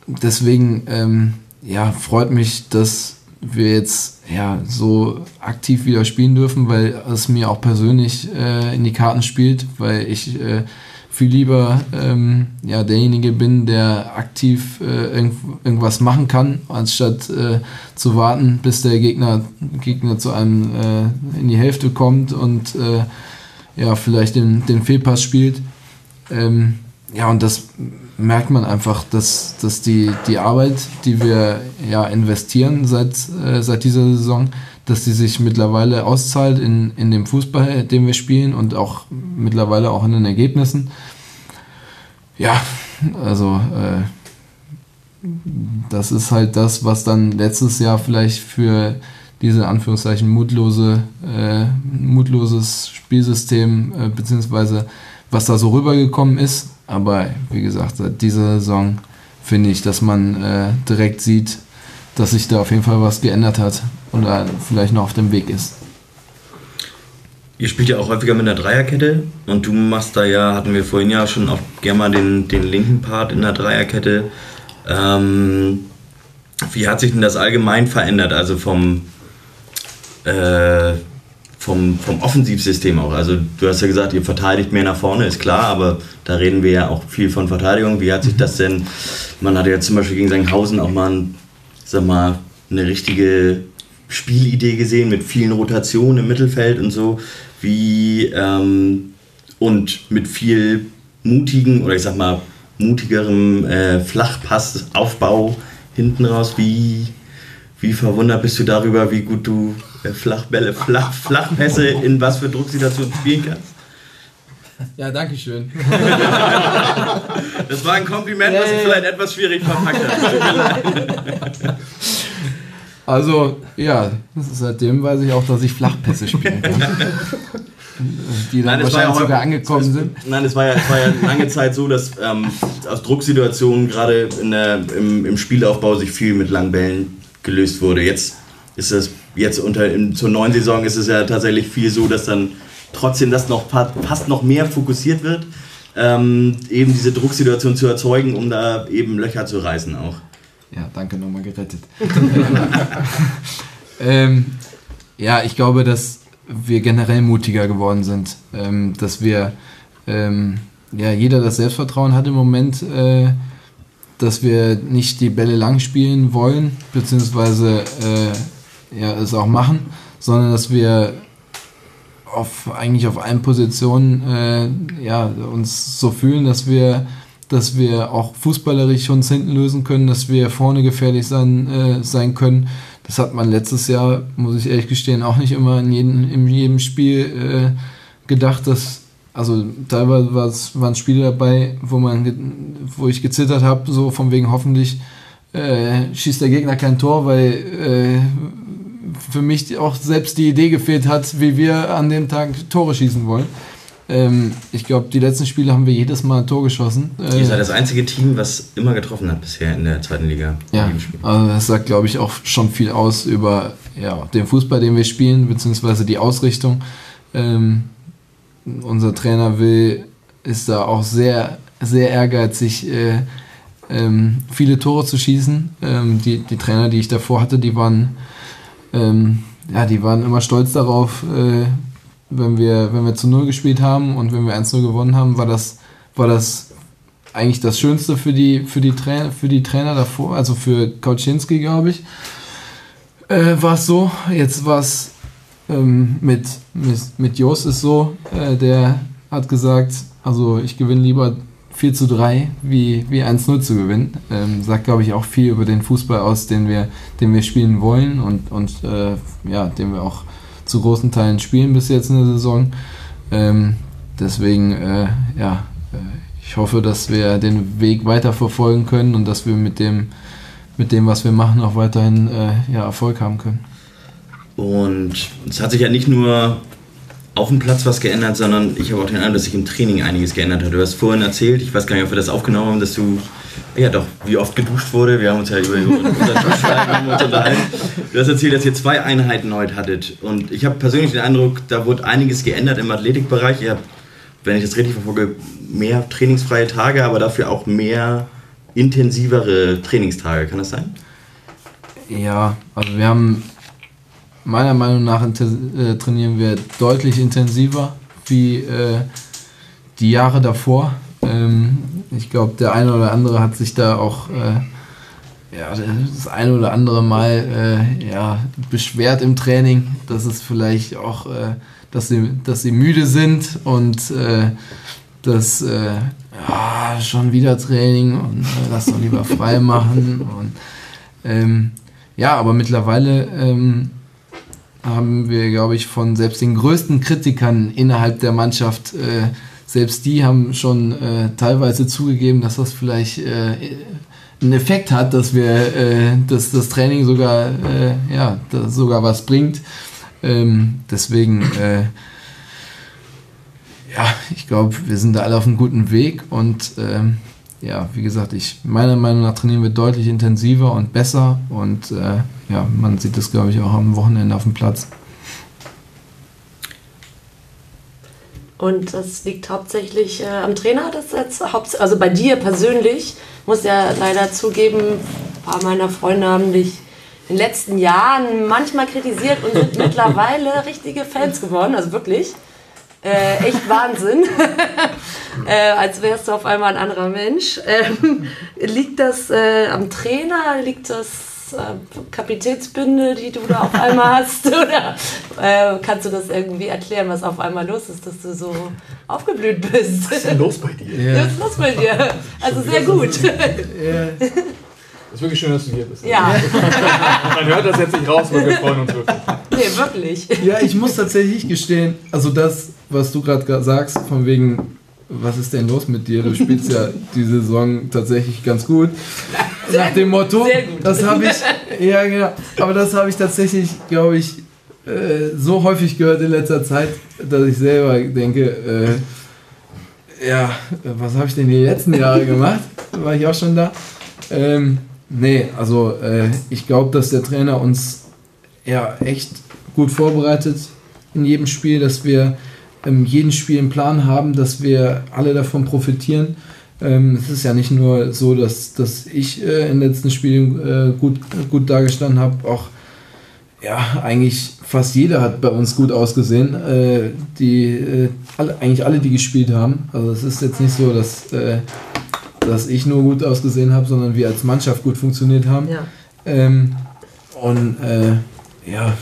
deswegen ähm, ja, freut mich, dass wir jetzt ja, so aktiv wieder spielen dürfen, weil es mir auch persönlich äh, in die Karten spielt, weil ich äh, viel lieber ähm, ja, derjenige bin, der aktiv äh, irgend, irgendwas machen kann, anstatt äh, zu warten, bis der Gegner, Gegner zu einem äh, in die Hälfte kommt und äh, ja, vielleicht den, den Fehlpass spielt. Ähm, ja, und das merkt man einfach, dass, dass die, die Arbeit, die wir ja investieren seit, äh, seit dieser Saison, dass die sich mittlerweile auszahlt in, in dem Fußball, den wir spielen und auch mittlerweile auch in den Ergebnissen. Ja, also äh, das ist halt das, was dann letztes Jahr vielleicht für diese Anführungszeichen mutlose, äh, mutloses Spielsystem äh, beziehungsweise was da so rübergekommen ist. Aber wie gesagt, seit dieser Saison finde ich, dass man äh, direkt sieht, dass sich da auf jeden Fall was geändert hat und da vielleicht noch auf dem Weg ist.
Ihr spielt ja auch häufiger mit einer Dreierkette und du machst da ja, hatten wir vorhin ja schon auch gerne mal den, den linken Part in der Dreierkette. Ähm, wie hat sich denn das allgemein verändert? Also vom, äh, vom, vom Offensivsystem auch. Also du hast ja gesagt, ihr verteidigt mehr nach vorne, ist klar, aber da reden wir ja auch viel von Verteidigung. Wie hat sich das denn, man hatte ja zum Beispiel gegen Sankhausen auch mal, ein, sag mal eine richtige Spielidee gesehen mit vielen Rotationen im Mittelfeld und so, wie ähm, und mit viel mutigen oder ich sag mal mutigerem äh, Flachpassaufbau hinten raus. Wie, wie verwundert bist du darüber, wie gut du Flachbälle, Flach, Flachpässe in was für Drucksituationen spielen kannst?
Ja, danke schön.
das war ein Kompliment, was ich vielleicht etwas schwierig verpackt habe.
Also, ja, seitdem weiß ich auch, dass ich Flachpässe spielen kann. Die dann
Nein,
wahrscheinlich
ja
sogar angekommen sind.
Nein, es war ja, es war ja lange Zeit so, dass ähm, aus Drucksituationen gerade in der, im, im Spielaufbau sich viel mit langen Bällen gelöst wurde. Jetzt ist es jetzt unter in, zur neuen Saison ist es ja tatsächlich viel so, dass dann trotzdem das noch fa- fast noch mehr fokussiert wird, ähm, eben diese Drucksituation zu erzeugen, um da eben Löcher zu reißen auch.
Ja, danke nochmal gerettet. ähm, ja, ich glaube, dass wir generell mutiger geworden sind. Ähm, dass wir, ähm, ja, jeder das Selbstvertrauen hat im Moment, äh, dass wir nicht die Bälle lang spielen wollen, beziehungsweise äh, ja, es auch machen, sondern dass wir auf, eigentlich auf allen Positionen äh, ja, uns so fühlen, dass wir, dass wir auch fußballerisch uns hinten lösen können, dass wir vorne gefährlich sein, äh, sein können. Das hat man letztes Jahr, muss ich ehrlich gestehen, auch nicht immer in jedem, in jedem Spiel äh, gedacht, dass also teilweise waren Spiele dabei, wo man wo ich gezittert habe, so von wegen hoffentlich äh, schießt der Gegner kein Tor, weil äh, für mich auch selbst die Idee gefehlt hat, wie wir an dem Tag Tore schießen wollen. Ähm, ich glaube, die letzten Spiele haben wir jedes Mal ein Tor geschossen. Äh,
Ihr seid das einzige Team, was immer getroffen hat bisher in der zweiten Liga.
ja, also das sagt, glaube ich, auch schon viel aus über ja, den Fußball, den wir spielen, beziehungsweise die Ausrichtung. Ähm, unser Trainer will, ist da auch sehr, sehr ehrgeizig, äh, ähm, viele Tore zu schießen. Ähm, die, die Trainer, die ich davor hatte, die waren, ähm, ja, die waren immer stolz darauf, äh, wenn wir, wenn wir zu Null gespielt haben und wenn wir 1-0 gewonnen haben, war das, war das eigentlich das Schönste für die, für die, Trainer, für die Trainer davor, also für Kauczynski, glaube ich. Äh, war es so. Jetzt war es ähm, mit, mit, mit Jos ist so, äh, der hat gesagt, also ich gewinne lieber 4 zu 3, wie, wie 1-0 zu gewinnen. Ähm, sagt, glaube ich, auch viel über den Fußball aus, den wir, den wir spielen wollen und, und äh, ja, den wir auch zu großen Teilen spielen bis jetzt in der Saison. Ähm, deswegen, äh, ja, äh, ich hoffe, dass wir den Weg weiter verfolgen können und dass wir mit dem, mit dem was wir machen, auch weiterhin äh, ja, Erfolg haben können.
Und es hat sich ja nicht nur auf dem Platz was geändert, sondern ich habe auch den Eindruck, dass sich im Training einiges geändert hat. Du hast vorhin erzählt, ich weiß gar nicht, ob wir das aufgenommen haben, dass du, ja doch, wie oft geduscht wurde. Wir haben uns ja über unser Duschschreiben unterhalten. Du hast erzählt, dass ihr zwei Einheiten heute hattet. Und ich habe persönlich den Eindruck, da wurde einiges geändert im Athletikbereich. Ihr habt, wenn ich das richtig verfolge, mehr trainingsfreie Tage, aber dafür auch mehr intensivere Trainingstage. Kann das sein?
Ja, also wir haben meiner Meinung nach äh, trainieren wir deutlich intensiver wie äh, die Jahre davor. Ähm, ich glaube, der eine oder andere hat sich da auch äh, ja, das eine oder andere Mal äh, ja, beschwert im Training, dass es vielleicht auch, äh, dass, sie, dass sie müde sind und äh, dass ja, schon wieder Training und das doch lieber frei machen. Und, ähm, ja, aber mittlerweile ähm, haben wir, glaube ich, von selbst den größten Kritikern innerhalb der Mannschaft, äh, selbst die haben schon äh, teilweise zugegeben, dass das vielleicht äh, einen Effekt hat, dass wir, äh, dass das Training sogar, äh, ja, sogar was bringt. Ähm, deswegen, äh, ja, ich glaube, wir sind da alle auf einem guten Weg und ähm, ja, wie gesagt, ich meiner Meinung nach trainieren wir deutlich intensiver und besser und äh, ja, man sieht das, glaube ich, auch am Wochenende auf dem Platz.
Und das liegt hauptsächlich äh, am Trainer, das jetzt also bei dir persönlich, muss ja leider zugeben, ein paar meiner Freunde haben dich in den letzten Jahren manchmal kritisiert und sind mittlerweile richtige Fans geworden, also wirklich. Äh, echt Wahnsinn. äh, als wärst du auf einmal ein anderer Mensch. Ähm, liegt das äh, am Trainer? Liegt das äh, Kapitätsbinde, die du da auf einmal hast? Oder äh, kannst du das irgendwie erklären, was auf einmal los ist, dass du so aufgeblüht bist?
Was ist denn los bei dir?
Ja. Was ist los bei dir? Also sehr gut.
Ja. Es ist wirklich schön, dass du hier bist.
Ja.
Man hört das jetzt nicht raus, weil wir freuen uns wirklich.
Nee, wirklich.
Ja, ich muss tatsächlich gestehen, also das, was du gerade sagst, von wegen, was ist denn los mit dir? Du spielst ja die Saison tatsächlich ganz gut. Nach dem Motto,
Sehr gut.
das habe ich, ja genau, aber das habe ich tatsächlich, glaube ich, äh, so häufig gehört in letzter Zeit, dass ich selber denke, äh, ja, was habe ich denn die letzten Jahre gemacht? War ich auch schon da? Ähm, nee, also äh, ich glaube, dass der Trainer uns ja echt gut vorbereitet in jedem Spiel, dass wir ähm, jeden Spiel einen Plan haben, dass wir alle davon profitieren. Ähm, es ist ja nicht nur so, dass, dass ich äh, in den letzten Spielen äh, gut, gut dargestanden habe, auch ja, eigentlich fast jeder hat bei uns gut ausgesehen. Äh, die, äh, alle, eigentlich alle, die gespielt haben. Also es ist jetzt nicht so, dass, äh, dass ich nur gut ausgesehen habe, sondern wir als Mannschaft gut funktioniert haben.
Ja.
Ähm, und äh, ja,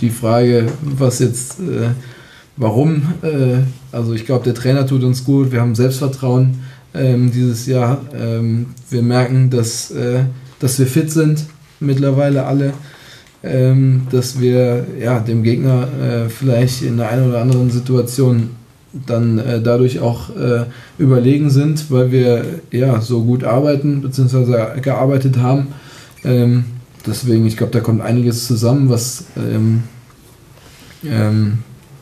die Frage, was jetzt, äh, warum, äh, also ich glaube, der Trainer tut uns gut, wir haben Selbstvertrauen ähm, dieses Jahr. Ähm, wir merken, dass, äh, dass wir fit sind, mittlerweile alle, ähm, dass wir ja, dem Gegner äh, vielleicht in der einen oder anderen Situation dann äh, dadurch auch äh, überlegen sind, weil wir ja so gut arbeiten bzw. gearbeitet haben. Ähm, deswegen, ich glaube, da kommt einiges zusammen, was, ähm, ähm,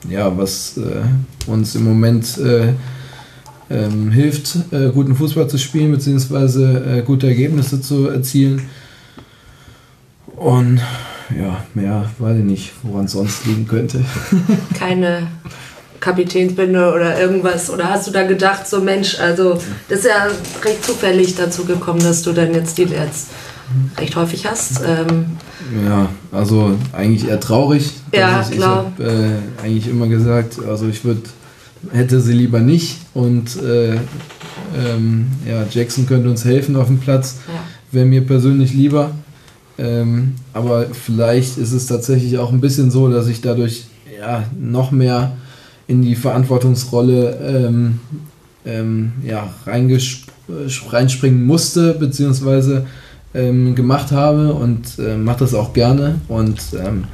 ja, was äh, uns im Moment äh, ähm, hilft, äh, guten Fußball zu spielen bzw. Äh, gute Ergebnisse zu erzielen. Und ja, mehr weiß ich nicht, woran es sonst liegen könnte.
Keine Kapitänsbinde oder irgendwas? Oder hast du da gedacht, so Mensch, also das ist ja recht zufällig dazu gekommen, dass du dann jetzt die jetzt recht häufig hast. Ähm,
Ja, also eigentlich eher traurig.
Ja,
ich,
klar.
Ich habe äh, eigentlich immer gesagt, also ich würde hätte sie lieber nicht und äh, ähm, ja, Jackson könnte uns helfen auf dem Platz.
ja.
Wäre mir persönlich lieber. Ähm, aber vielleicht ist es tatsächlich auch ein bisschen so, dass ich dadurch ja, noch mehr in die Verantwortungsrolle ähm, ähm, ja, reinspringen musste, beziehungsweise ähm, gemacht habe und äh, mache das auch gerne. Und ähm,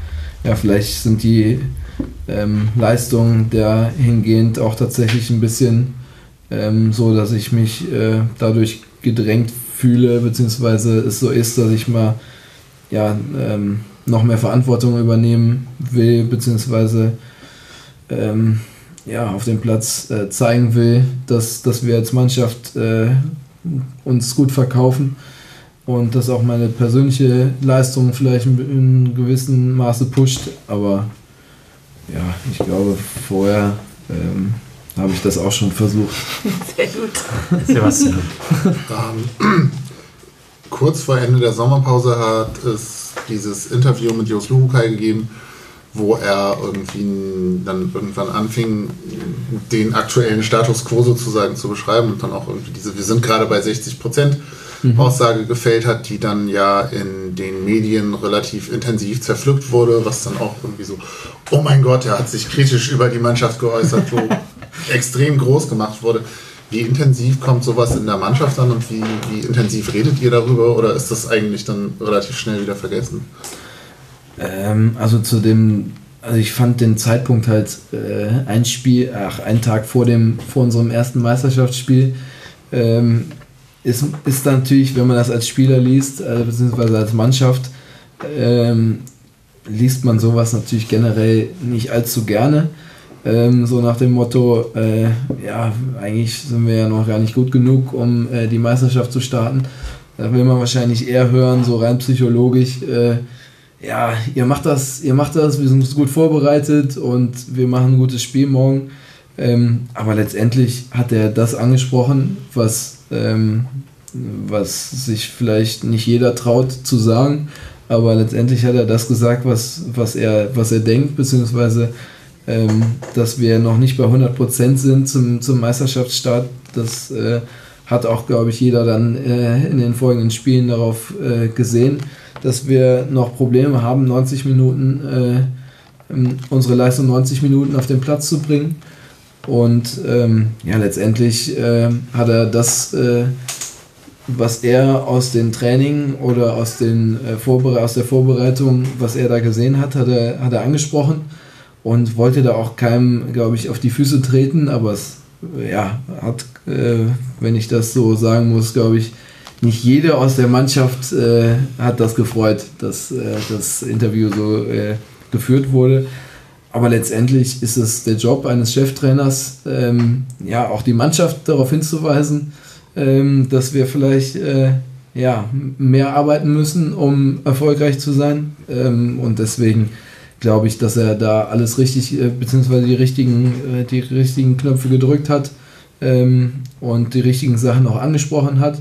ja, vielleicht sind die ähm, Leistungen dahingehend auch tatsächlich ein bisschen ähm, so dass ich mich äh, dadurch gedrängt fühle, beziehungsweise es so ist, dass ich mal ja, noch mehr Verantwortung übernehmen will, beziehungsweise ähm, ja, auf dem Platz äh, zeigen will, dass, dass wir als Mannschaft äh, uns gut verkaufen und dass auch meine persönliche Leistung vielleicht in, in gewissem Maße pusht. Aber ja, ich glaube, vorher ähm, habe ich das auch schon versucht.
Sehr gut.
Sebastian.
Ähm, kurz vor Ende der Sommerpause hat es dieses Interview mit Jos Luhukai gegeben, wo er irgendwie dann irgendwann anfing, den aktuellen Status quo sozusagen zu beschreiben und dann auch irgendwie diese, wir sind gerade bei 60 Prozent Aussage gefällt hat, die dann ja in den Medien relativ intensiv zerpflückt wurde, was dann auch irgendwie so, oh mein Gott, er hat sich kritisch über die Mannschaft geäußert, so extrem groß gemacht wurde. Wie intensiv kommt sowas in der Mannschaft an und wie, wie intensiv redet ihr darüber oder ist das eigentlich dann relativ schnell wieder vergessen?
Ähm, also zu dem, also ich fand den Zeitpunkt halt äh, ein Spiel, ach, einen Tag vor dem, vor unserem ersten Meisterschaftsspiel, ähm, ist, ist natürlich, wenn man das als Spieler liest, äh, beziehungsweise als Mannschaft, ähm, liest man sowas natürlich generell nicht allzu gerne. Ähm, so nach dem Motto, äh, ja, eigentlich sind wir ja noch gar nicht gut genug, um äh, die Meisterschaft zu starten. Da will man wahrscheinlich eher hören, so rein psychologisch, äh, ja, ihr macht das, ihr macht das, wir sind gut vorbereitet und wir machen ein gutes Spiel morgen. Ähm, aber letztendlich hat er das angesprochen, was, ähm, was sich vielleicht nicht jeder traut zu sagen. Aber letztendlich hat er das gesagt, was, was, er, was er denkt, beziehungsweise ähm, dass wir noch nicht bei 100% sind zum, zum Meisterschaftsstart. Das äh, hat auch, glaube ich, jeder dann äh, in den folgenden Spielen darauf äh, gesehen, dass wir noch Probleme haben, 90 Minuten, äh, unsere Leistung 90 Minuten auf den Platz zu bringen. Und ähm, ja, letztendlich äh, hat er das, äh, was er aus den Trainingen oder aus, den, äh, Vorbere aus der Vorbereitung, was er da gesehen hat, hat er, hat er angesprochen und wollte da auch keinem, glaube ich, auf die Füße treten, aber es ja, hat, äh, wenn ich das so sagen muss, glaube ich, nicht jeder aus der Mannschaft äh, hat das gefreut, dass äh, das Interview so äh, geführt wurde. Aber letztendlich ist es der Job eines Cheftrainers, ähm, ja, auch die Mannschaft darauf hinzuweisen, ähm, dass wir vielleicht äh, ja, mehr arbeiten müssen, um erfolgreich zu sein. Ähm, und deswegen glaube ich, dass er da alles richtig, äh, beziehungsweise die richtigen, äh, die richtigen Knöpfe gedrückt hat ähm, und die richtigen Sachen auch angesprochen hat.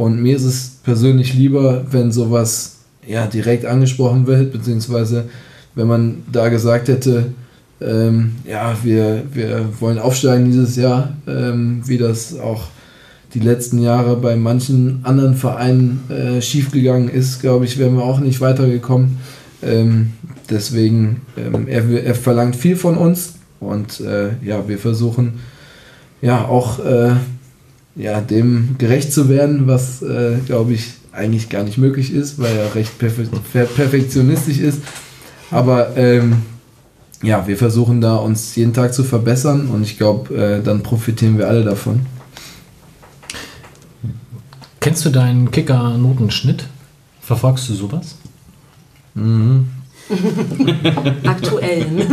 Und mir ist es persönlich lieber, wenn sowas ja, direkt angesprochen wird, beziehungsweise wenn man da gesagt hätte, ähm, ja, wir, wir wollen aufsteigen dieses Jahr, ähm, wie das auch die letzten Jahre bei manchen anderen Vereinen äh, schiefgegangen ist, glaube ich, wären wir auch nicht weitergekommen. Ähm, deswegen, ähm, er, er verlangt viel von uns und äh, ja, wir versuchen ja auch äh, ja, dem gerecht zu werden, was äh, glaube ich eigentlich gar nicht möglich ist, weil er recht perfe perfektionistisch ist. Aber ähm, ja, wir versuchen da uns jeden Tag zu verbessern und ich glaube, äh, dann profitieren wir alle davon.
Kennst du deinen Kicker-Notenschnitt? Verfolgst du sowas?
Mhm.
Aktuell.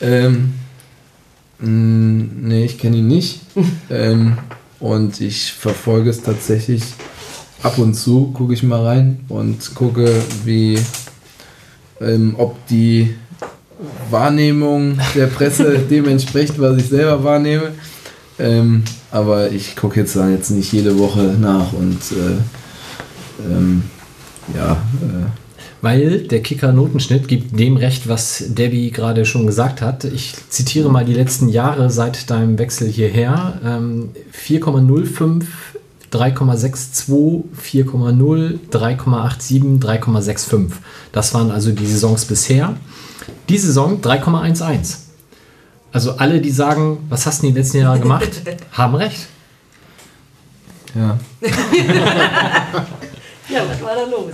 ähm, mh, nee, ich kenne ihn nicht. ähm, und ich verfolge es tatsächlich ab und zu, gucke ich mal rein und gucke, wie, ähm, ob die Wahrnehmung der Presse dem entspricht, was ich selber wahrnehme. Ähm, aber ich gucke jetzt da jetzt nicht jede Woche nach und äh, ähm, ja. Äh,
Weil der Kicker-Notenschnitt gibt dem recht, was Debbie gerade schon gesagt hat. Ich zitiere mal die letzten Jahre seit deinem Wechsel hierher. Ähm, 4,05, 3,62, 4,0, 3,87, 3,65. Das waren also die Saisons bisher. Die Saison 3,11. Also alle, die sagen, was hast du in den letzten Jahren gemacht, haben recht.
ja.
ja, was war da los?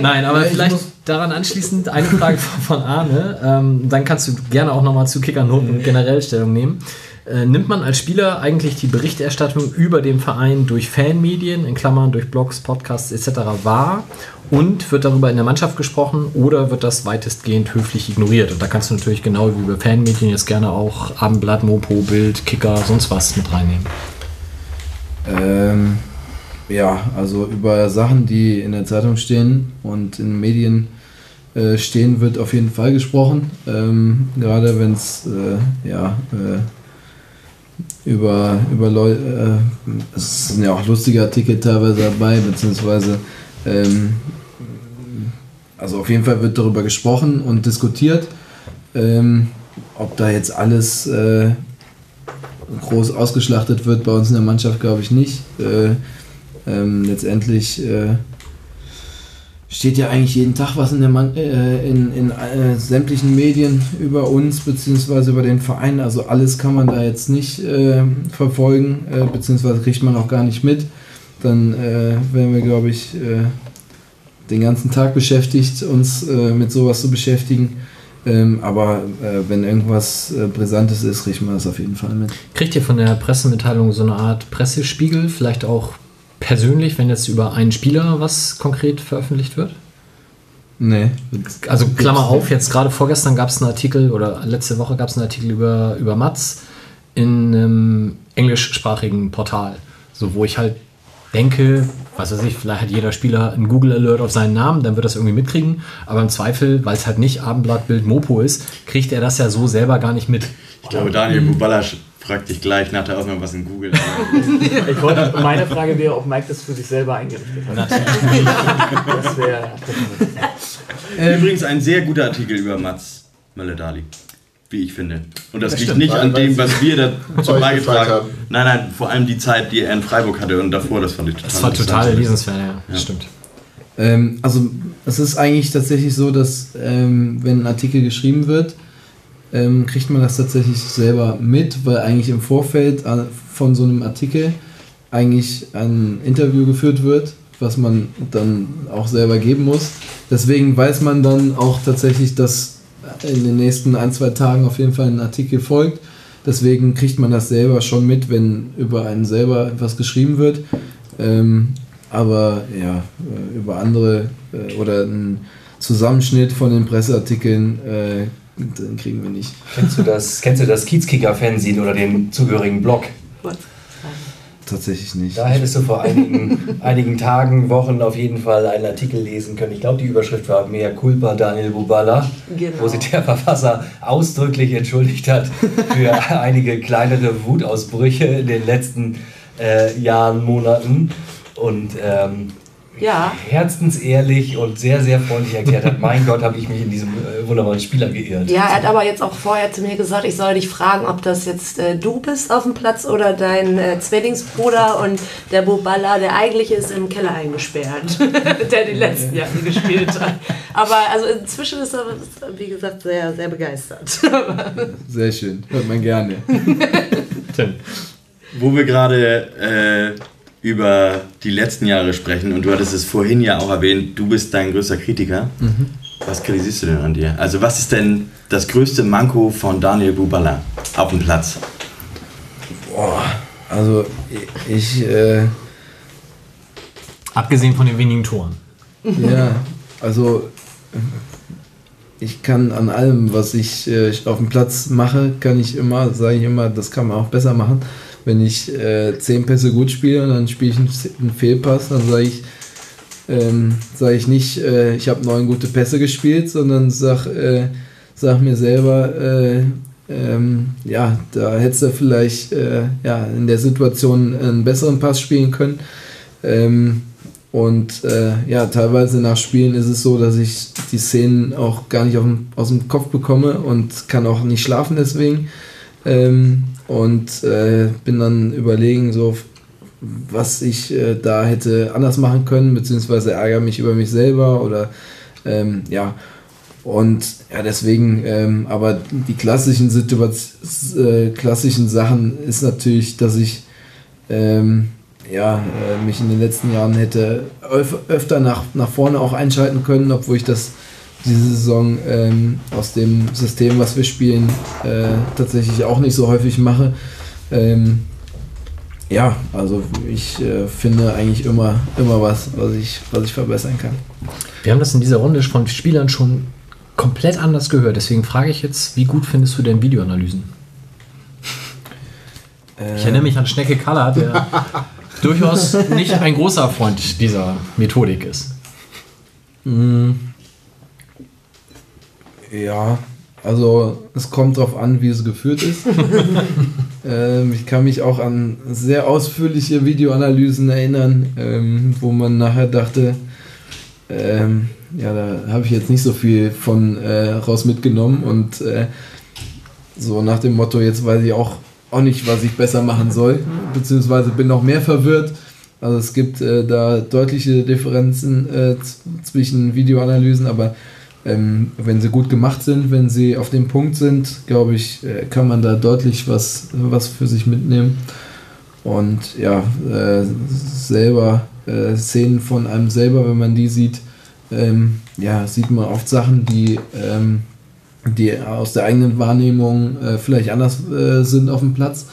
Nein, aber vielleicht daran anschließend eine Frage von Arne. Ähm, dann kannst du gerne auch nochmal zu Kickernoten generell Stellung nehmen. Äh, nimmt man als Spieler eigentlich die Berichterstattung über den Verein durch Fanmedien, in Klammern durch Blogs, Podcasts etc. wahr und wird darüber in der Mannschaft gesprochen oder wird das weitestgehend höflich ignoriert? Und da kannst du natürlich genau wie über Fanmedien jetzt gerne auch Abendblatt, Mopo, Bild, Kicker, sonst was mit reinnehmen.
Ähm, ja, also über Sachen, die in der Zeitung stehen und in Medien äh, stehen, wird auf jeden Fall gesprochen. Ähm, gerade wenn es äh, ja, äh, über, über Leute, äh, es sind ja auch lustige Artikel teilweise dabei, beziehungsweise ähm, also auf jeden Fall wird darüber gesprochen und diskutiert. Ähm, ob da jetzt alles äh, groß ausgeschlachtet wird bei uns in der Mannschaft, glaube ich nicht. Äh, ähm, letztendlich äh, steht ja eigentlich jeden Tag was in, der Man äh, in, in äh, sämtlichen Medien über uns beziehungsweise über den Verein. Also alles kann man da jetzt nicht äh, verfolgen, äh, beziehungsweise kriegt man auch gar nicht mit. Dann äh, wären wir, glaube ich, äh, den ganzen Tag beschäftigt, uns mit sowas zu beschäftigen. Ähm, aber wenn irgendwas Brisantes ist, kriegt man das auf jeden Fall mit.
Kriegt ihr von der Pressemitteilung so eine Art Pressespiegel, vielleicht auch persönlich, wenn jetzt über einen Spieler was konkret veröffentlicht wird?
Nee.
Also Klammer auf, jetzt gerade vorgestern gab es einen Artikel oder letzte Woche gab es einen Artikel über, über Mats in einem englischsprachigen Portal. So, wo ich halt denke, was weiß ich, vielleicht hat jeder Spieler einen Google Alert auf seinen Namen, dann wird das irgendwie mitkriegen. Aber im Zweifel, weil es halt nicht Abendblatt Bild Mopo ist, kriegt er das ja so selber gar nicht mit.
Ich glaube, Daniel Bubalasch fragt dich gleich nach der Aufnahme, was in Google
ich wollte, Meine Frage wäre, ob Mike das für sich selber eingerichtet hat. das
wäre. Ähm, Übrigens ein sehr guter Artikel über Mats Mölle-Dali, wie ich finde. Und das, das liegt stimmt, nicht an dem, was wir dazu beigetragen haben. Nein, nein, vor allem die Zeit, die er in Freiburg hatte und davor, das fand ich total
Das war total lesenswert, ja. ja. Stimmt.
Ähm, also, es ist eigentlich tatsächlich so, dass, ähm, wenn ein Artikel geschrieben wird, ähm, kriegt man das tatsächlich selber mit, weil eigentlich im Vorfeld äh, von so einem Artikel eigentlich ein Interview geführt wird, was man dann auch selber geben muss. Deswegen weiß man dann auch tatsächlich, dass in den nächsten ein, zwei Tagen auf jeden Fall ein Artikel folgt. Deswegen kriegt man das selber schon mit, wenn über einen selber etwas geschrieben wird. Ähm, aber ja, äh, über andere äh, oder ein Zusammenschnitt von den Presseartikeln äh, den kriegen wir nicht.
Kennst du das, kennst du das Kiezkicker-Fanzine oder den zugehörigen Blog?
Tatsächlich nicht.
Da hättest du vor einigen, einigen Tagen, Wochen auf jeden Fall einen Artikel lesen können. Ich glaube, die Überschrift war Mea culpa Daniel Bubala, genau. wo sich der Verfasser ausdrücklich entschuldigt hat für einige kleinere Wutausbrüche in den letzten äh, Jahren, Monaten. Und ähm, ja. herzensehrlich und sehr, sehr freundlich erklärt hat, mein Gott, habe ich mich in diesem äh, wunderbaren Spieler geirrt.
Ja, er hat aber jetzt auch vorher zu mir gesagt, ich soll dich fragen, ob das jetzt äh, du bist auf dem Platz oder dein äh, Zwillingsbruder und der Boballa, der eigentlich ist im Keller eingesperrt, der die letzten Jahre gespielt hat. Aber also inzwischen ist er, wie gesagt, sehr, sehr begeistert.
sehr schön, hört man gerne.
Tim. Wo wir gerade äh, über die letzten Jahre sprechen und du hattest es vorhin ja auch erwähnt, du bist dein größter Kritiker. Mhm. Was kritisierst du denn an dir? Also was ist denn das größte Manko von Daniel Bubala auf dem Platz?
Boah, also ich... Äh
Abgesehen von den wenigen Toren.
Ja, also ich kann an allem, was ich äh, auf dem Platz mache, kann ich immer, sage ich immer, das kann man auch besser machen wenn ich äh, zehn Pässe gut spiele und dann spiele ich einen, Fehlpass, dann sage ich, ähm, sage ich nicht, äh, ich habe neun gute Pässe gespielt, sondern sag, äh, sag mir selber, äh, ähm, ja, da hättest du vielleicht äh, ja, in der Situation einen besseren Pass spielen können. Ähm, und äh, ja, teilweise nach Spielen ist es so, dass ich die Szenen auch gar nicht dem, aus dem Kopf bekomme und kann auch nicht schlafen deswegen. Ähm, und äh, bin dann überlegen, so was ich äh, da hätte anders machen können, beziehungsweise ärgere mich über mich selber oder ähm, ja. Und ja, deswegen, ähm, aber die klassischen Situationen, äh, klassischen Sachen ist natürlich, dass ich ähm, ja, äh, mich in den letzten Jahren hätte öf öfter nach, nach vorne auch einschalten können, obwohl ich das diese Saison ähm, aus dem System, was wir spielen, äh, tatsächlich auch nicht so häufig mache. Ähm, ja, also ich äh, finde eigentlich immer, immer was, was ich, was ich verbessern kann.
Wir haben das in dieser Runde von Spielern schon komplett anders gehört. Deswegen frage ich jetzt, wie gut findest du denn Videoanalysen? Ich erinnere mich an Schnecke Kaller, der durchaus nicht ein großer Freund dieser Methodik ist.
Mm. Ja, also es kommt darauf an, wie es geführt ist. ähm, ich kann mich auch an sehr ausführliche Videoanalysen erinnern, ähm, wo man nachher dachte, ähm, ja, da habe ich jetzt nicht so viel von äh, raus mitgenommen und äh, so nach dem Motto, jetzt weiß ich auch, auch nicht, was ich besser machen soll, beziehungsweise bin noch mehr verwirrt. Also es gibt äh, da deutliche Differenzen äh, zwischen Videoanalysen, aber ähm, wenn sie gut gemacht sind, wenn sie auf dem Punkt sind, glaube ich, äh, kann man da deutlich was, was für sich mitnehmen. Und ja, äh, selber äh, Szenen von einem selber, wenn man die sieht, ähm, ja, sieht man oft Sachen, die, ähm, die aus der eigenen Wahrnehmung äh, vielleicht anders äh, sind auf dem Platz.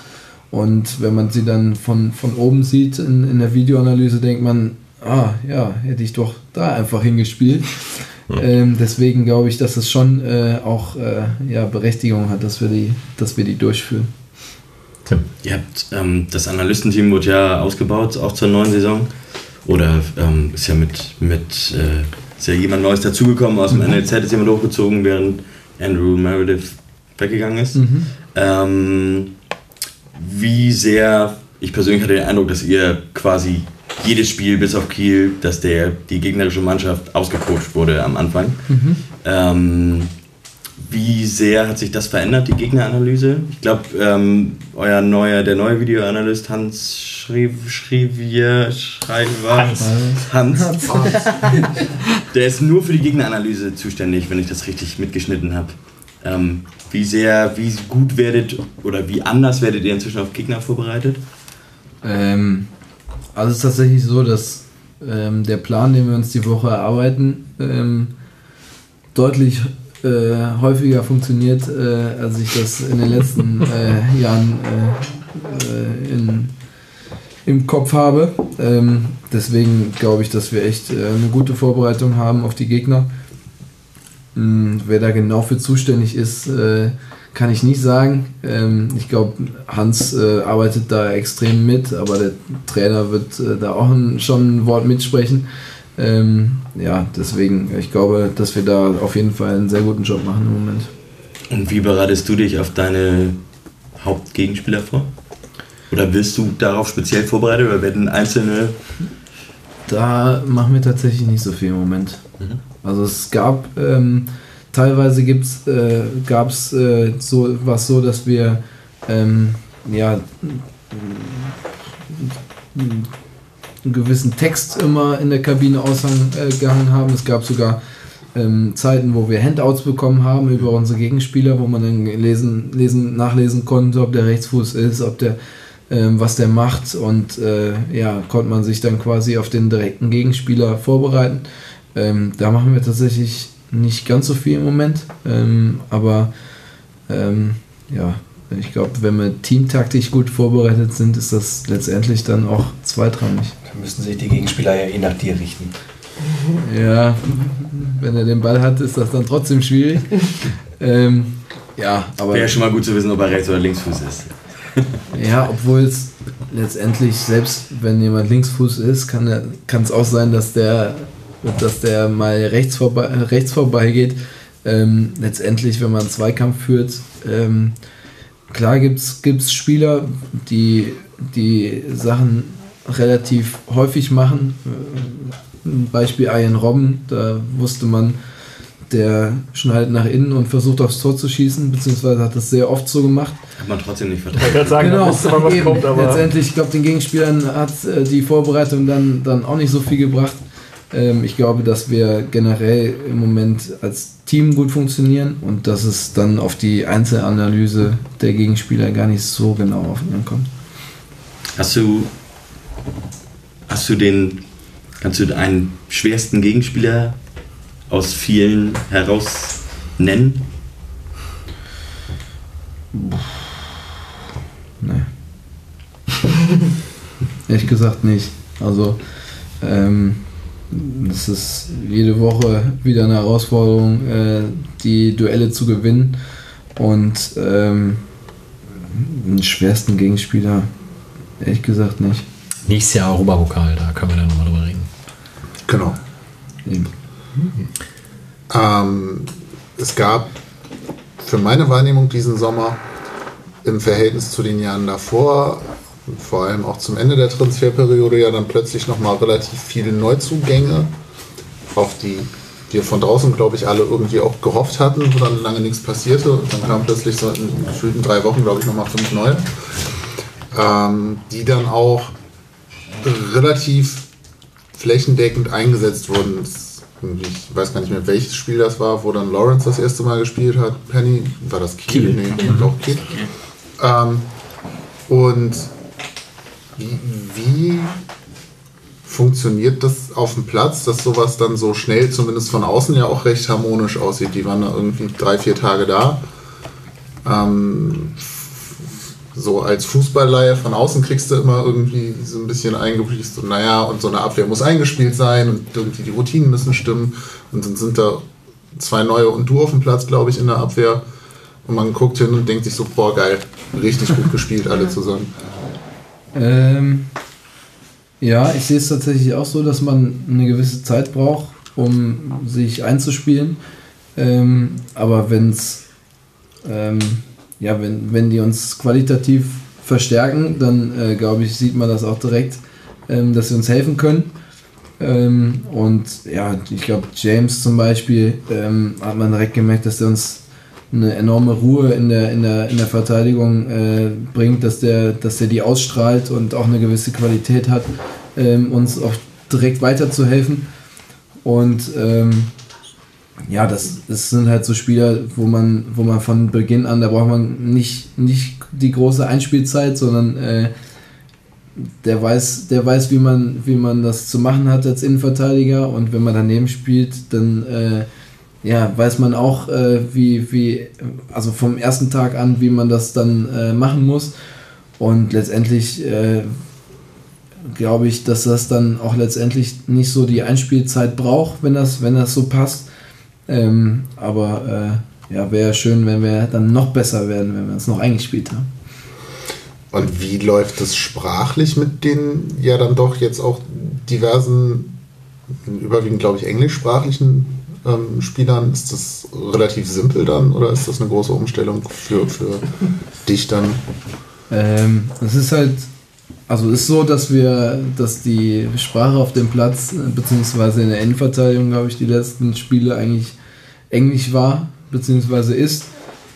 Und wenn man sie dann von, von oben sieht in, in der Videoanalyse, denkt man, ah ja, hätte ich doch da einfach hingespielt. Ähm, deswegen glaube ich, dass es schon äh, auch äh, ja, Berechtigung hat, dass wir die, dass wir die durchführen.
Tim. Ihr habt ähm, das Analystenteam wurde ja ausgebaut, auch zur neuen Saison. Oder ähm, ist ja mit, mit äh, ist ja jemand Neues dazugekommen, aus dem NLZ ist jemand hochgezogen, während Andrew Meredith weggegangen ist.
Mhm.
Ähm, wie sehr, ich persönlich hatte den Eindruck, dass ihr quasi jedes Spiel bis auf Kiel, dass der, die gegnerische Mannschaft ausgecoacht wurde am Anfang.
Mhm.
Ähm, wie sehr hat sich das verändert, die Gegneranalyse? Ich glaube, ähm, euer neuer, der neue Videoanalyst Hans Schriv, Schrivier, Schreiber, Hans, Hans. der ist nur für die Gegneranalyse zuständig, wenn ich das richtig mitgeschnitten habe. Ähm, wie sehr, wie gut werdet oder wie anders werdet ihr inzwischen auf Gegner vorbereitet?
Ähm, also es ist tatsächlich so, dass ähm, der Plan, den wir uns die Woche erarbeiten, ähm, deutlich äh, häufiger funktioniert, äh, als ich das in den letzten äh, Jahren äh, äh, in, im Kopf habe. Ähm, deswegen glaube ich, dass wir echt äh, eine gute Vorbereitung haben auf die Gegner. Hm, wer da genau für zuständig ist, kann ich nicht sagen. Ähm, ich glaube, Hans äh, arbeitet da extrem mit, aber der Trainer wird äh, da auch ein, schon ein Wort mitsprechen. Ähm, ja, deswegen, ich glaube, dass wir da auf jeden Fall einen sehr guten Job machen im Moment.
Und wie bereitest du dich auf deine Hauptgegenspieler vor? Oder willst du darauf speziell vorbereitet oder werden einzelne
Da machen wir tatsächlich nicht so viel im Moment.
Mhm.
Also es gab ähm, teilweise gibt's, äh, gab es äh, so was so, dass wir ähm, ja einen gewissen Text immer in der Kabine ausgehangen haben. Es gab sogar ähm, Zeiten, wo wir Handouts bekommen haben über unsere Gegenspieler, wo man dann lesen, lesen, nachlesen konnte, ob der Rechtsfuß ist, ob der ähm, was der macht und äh, ja, konnte man sich dann quasi auf den direkten Gegenspieler vorbereiten. Ähm, da machen wir tatsächlich nicht ganz so viel im Moment, ähm, aber ähm, ja, ich glaube, wenn wir teamtaktisch gut vorbereitet sind, ist das letztendlich dann auch zweitrangig.
Dann müssen sich die Gegenspieler ja eh nach dir richten.
Ja, wenn er den Ball hat, ist das dann trotzdem schwierig. ähm, ja, aber.
Wäre schon mal gut zu wissen, ob er Rechts- oder Linksfuß ist.
Ja, obwohl es letztendlich, selbst wenn jemand Linksfuß ist, kann es auch sein, dass der, dass der mal rechts, vorbei, rechts vorbeigeht. Ähm, letztendlich, wenn man einen Zweikampf führt, ähm, klar gibt es Spieler, die die Sachen relativ häufig machen. Ein Beispiel Ian Robben, da wusste man, der schneidet nach innen und versucht aufs Tor zu schießen, beziehungsweise hat das sehr oft so gemacht.
Hat man trotzdem nicht
Ich
vertraut.
wollte gerade sagen, da wusste man, was
eben.
kommt, aber
letztendlich, ich glaube, den Gegenspielern hat äh, die Vorbereitung dann, dann auch nicht so viel gebracht. Ähm, ich glaube, dass wir generell im Moment als Team gut funktionieren und dass es dann auf die Einzelanalyse der Gegenspieler gar nicht so genau ankommt.
Hast du, hast du den, kannst du einen schwersten Gegenspieler
aus vielen heraus nennen?
Nee. Ehrlich gesagt nicht. Also, ähm, es ist jede Woche wieder eine Herausforderung, äh, die Duelle zu gewinnen. Und ähm, den schwersten Gegenspieler, ehrlich gesagt nicht.
Nächstes Jahr Europapokal, da können wir dann nochmal drüber reden.
Genau.
Eben.
Ähm, es gab für meine Wahrnehmung diesen Sommer im Verhältnis zu den Jahren davor, vor allem auch zum Ende der Transferperiode, ja dann plötzlich nochmal relativ viele Neuzugänge, auf die wir von draußen, glaube ich, alle irgendwie auch gehofft hatten, wo dann lange nichts passierte. Und dann kamen plötzlich so in gefühlten drei Wochen, glaube ich, nochmal fünf neue, ähm, die dann auch relativ flächendeckend eingesetzt wurden. Ich weiß gar nicht mehr, welches Spiel das war, wo dann Lawrence das erste Mal gespielt hat. Penny, war das Kiel?
Kiel.
Nee, doch Kiel. Ähm, und wie, wie funktioniert das auf dem Platz, dass sowas dann so schnell, zumindest von außen ja auch recht harmonisch aussieht? Die waren da irgendwie drei, vier Tage da. Ähm, so als Fußballleihe von außen kriegst du immer irgendwie so ein bisschen eingebliest und naja, und so eine Abwehr muss eingespielt sein und irgendwie die Routinen müssen stimmen und dann sind da zwei neue und du auf dem Platz, glaube ich, in der Abwehr und man guckt hin und denkt sich so, boah, geil, richtig gut gespielt, alle zusammen.
Ähm, ja, ich sehe es tatsächlich auch so, dass man eine gewisse Zeit braucht, um sich einzuspielen. Ähm, aber wenn es, ähm, ja, wenn, wenn die uns qualitativ verstärken, dann äh, glaube ich, sieht man das auch direkt, ähm, dass sie uns helfen können. Ähm, und ja, ich glaube, James zum Beispiel ähm, hat man direkt gemerkt, dass er uns eine enorme Ruhe in der, in der, in der Verteidigung äh, bringt, dass der, dass der die ausstrahlt und auch eine gewisse Qualität hat, ähm, uns auch direkt weiterzuhelfen. Und ähm, ja, das, das sind halt so Spieler, wo man, wo man von Beginn an, da braucht man nicht, nicht die große Einspielzeit, sondern äh, der weiß, der weiß, wie man, wie man das zu machen hat als Innenverteidiger und wenn man daneben spielt, dann äh, ja, weiß man auch, äh, wie, wie, also vom ersten Tag an, wie man das dann äh, machen muss. Und letztendlich äh, glaube ich, dass das dann auch letztendlich nicht so die Einspielzeit braucht, wenn das, wenn das so passt. Ähm, aber äh, ja, wäre schön, wenn wir dann noch besser werden, wenn wir es noch eingespielt haben.
Und wie läuft es sprachlich mit den ja dann doch jetzt auch diversen, überwiegend glaube ich englischsprachlichen ähm, Spielern? Ist das relativ simpel dann oder ist das eine große Umstellung für, für dich dann?
Ähm, es ist halt, also ist so, dass wir, dass die Sprache auf dem Platz, äh, beziehungsweise in der Endverteidigung, glaube ich, die letzten Spiele eigentlich Englisch war, beziehungsweise ist.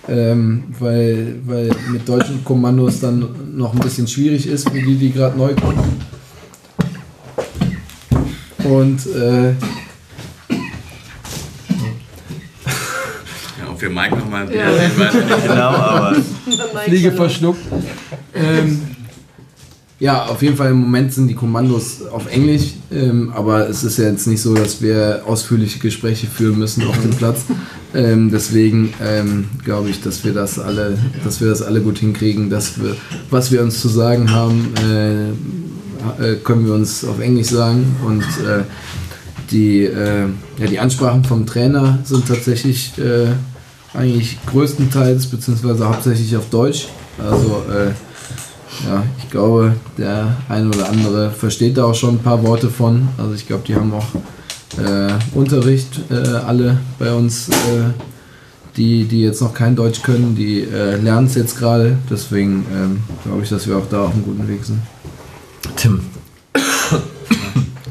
Ähm, weil, weil mit deutschen Kommandos dann noch ein bisschen schwierig ist für die, die gerade neu kommen. Und äh,
Wir Mike nochmal
Ja.
ja. sehen, weiß ich nicht genau, aber
Fliege verschluckt. Ähm, ja, auf jeden Fall im Moment sind die Kommandos auf Englisch, ähm, aber es ist ja jetzt nicht so, dass wir ausführliche Gespräche führen müssen auf dem Platz. Ähm, deswegen ähm, glaube ich, dass wir das alle, dass wir das alle gut hinkriegen, dass wir, was wir uns zu sagen haben, äh, äh, können wir uns auf Englisch sagen und äh, die, äh, ja, die Ansprachen vom Trainer sind tatsächlich äh, eigentlich größtenteils beziehungsweise hauptsächlich auf Deutsch. Also äh, ja, ich glaube, der ein oder andere versteht da auch schon ein paar Worte von. Also ich glaube, die haben auch äh, Unterricht äh, alle bei uns, äh, die, die jetzt noch kein Deutsch können, die äh, lernen es jetzt gerade. Deswegen ähm, glaube ich, dass wir auch da auf einem guten Weg sind.
Tim.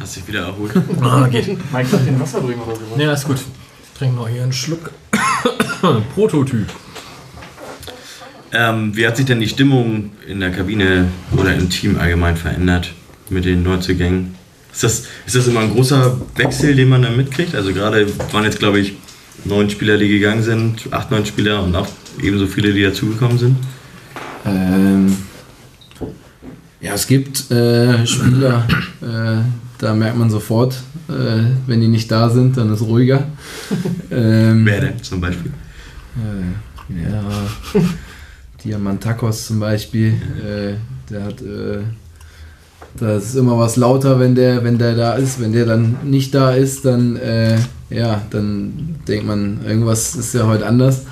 hast dich wieder erholt.
Ah, geht.
Mike den Wasser bringen oder so.
Ja, ist gut. Ich trinke noch hier einen Schluck. Prototyp.
Ähm, wie hat sich denn die Stimmung in der Kabine oder im Team allgemein verändert mit den Neuzugängen? Ist das, ist das immer ein großer Wechsel, den man da mitkriegt? Also gerade waren jetzt, glaube ich, neun Spieler, die gegangen sind, acht, neun Spieler und auch ebenso viele, die dazugekommen sind.
Ähm, ja, es gibt äh, Spieler, äh, da merkt man sofort, äh, wenn die nicht da sind, dann ist ruhiger. ähm,
Wer denn zum Beispiel?
Ja, Diamantakos zum Beispiel, äh, der hat, äh, da ist immer was lauter, wenn der, wenn der da ist. Wenn der dann nicht da ist, dann, äh, ja, dann denkt man, irgendwas ist ja heute anders.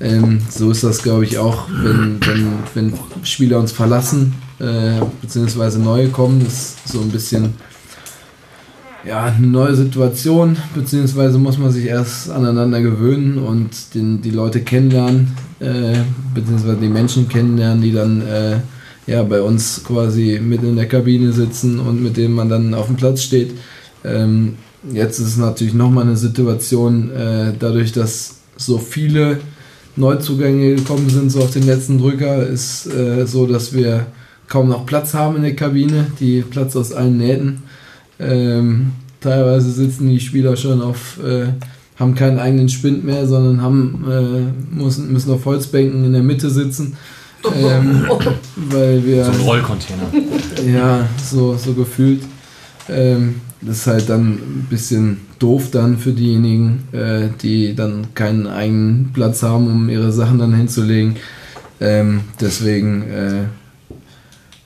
Ähm, so ist das, glaube ich, auch, wenn, wenn, wenn Spieler uns verlassen, äh, beziehungsweise neue kommen, das ist so ein bisschen ja, eine neue Situation, beziehungsweise muss man sich erst aneinander gewöhnen und den, die Leute kennenlernen, äh, beziehungsweise die Menschen kennenlernen, die dann äh, ja, bei uns quasi mit in der Kabine sitzen und mit denen man dann auf dem Platz steht. Ähm, jetzt ist es natürlich nochmal eine Situation, äh, dadurch, dass so viele Neuzugänge gekommen sind, so auf den letzten Drücker, ist äh, so, dass wir kaum noch Platz haben in der Kabine, die Platz aus allen Nähten. Ähm, teilweise sitzen die Spieler schon auf, äh, haben keinen eigenen Spind mehr, sondern haben, äh, müssen, müssen auf Holzbänken in der Mitte sitzen. Ähm, weil wir.
So ein Rollcontainer.
Ja, so, so gefühlt. Ähm, das ist halt dann ein bisschen doof dann für diejenigen, äh, die dann keinen eigenen Platz haben, um ihre Sachen dann hinzulegen. Ähm, deswegen äh,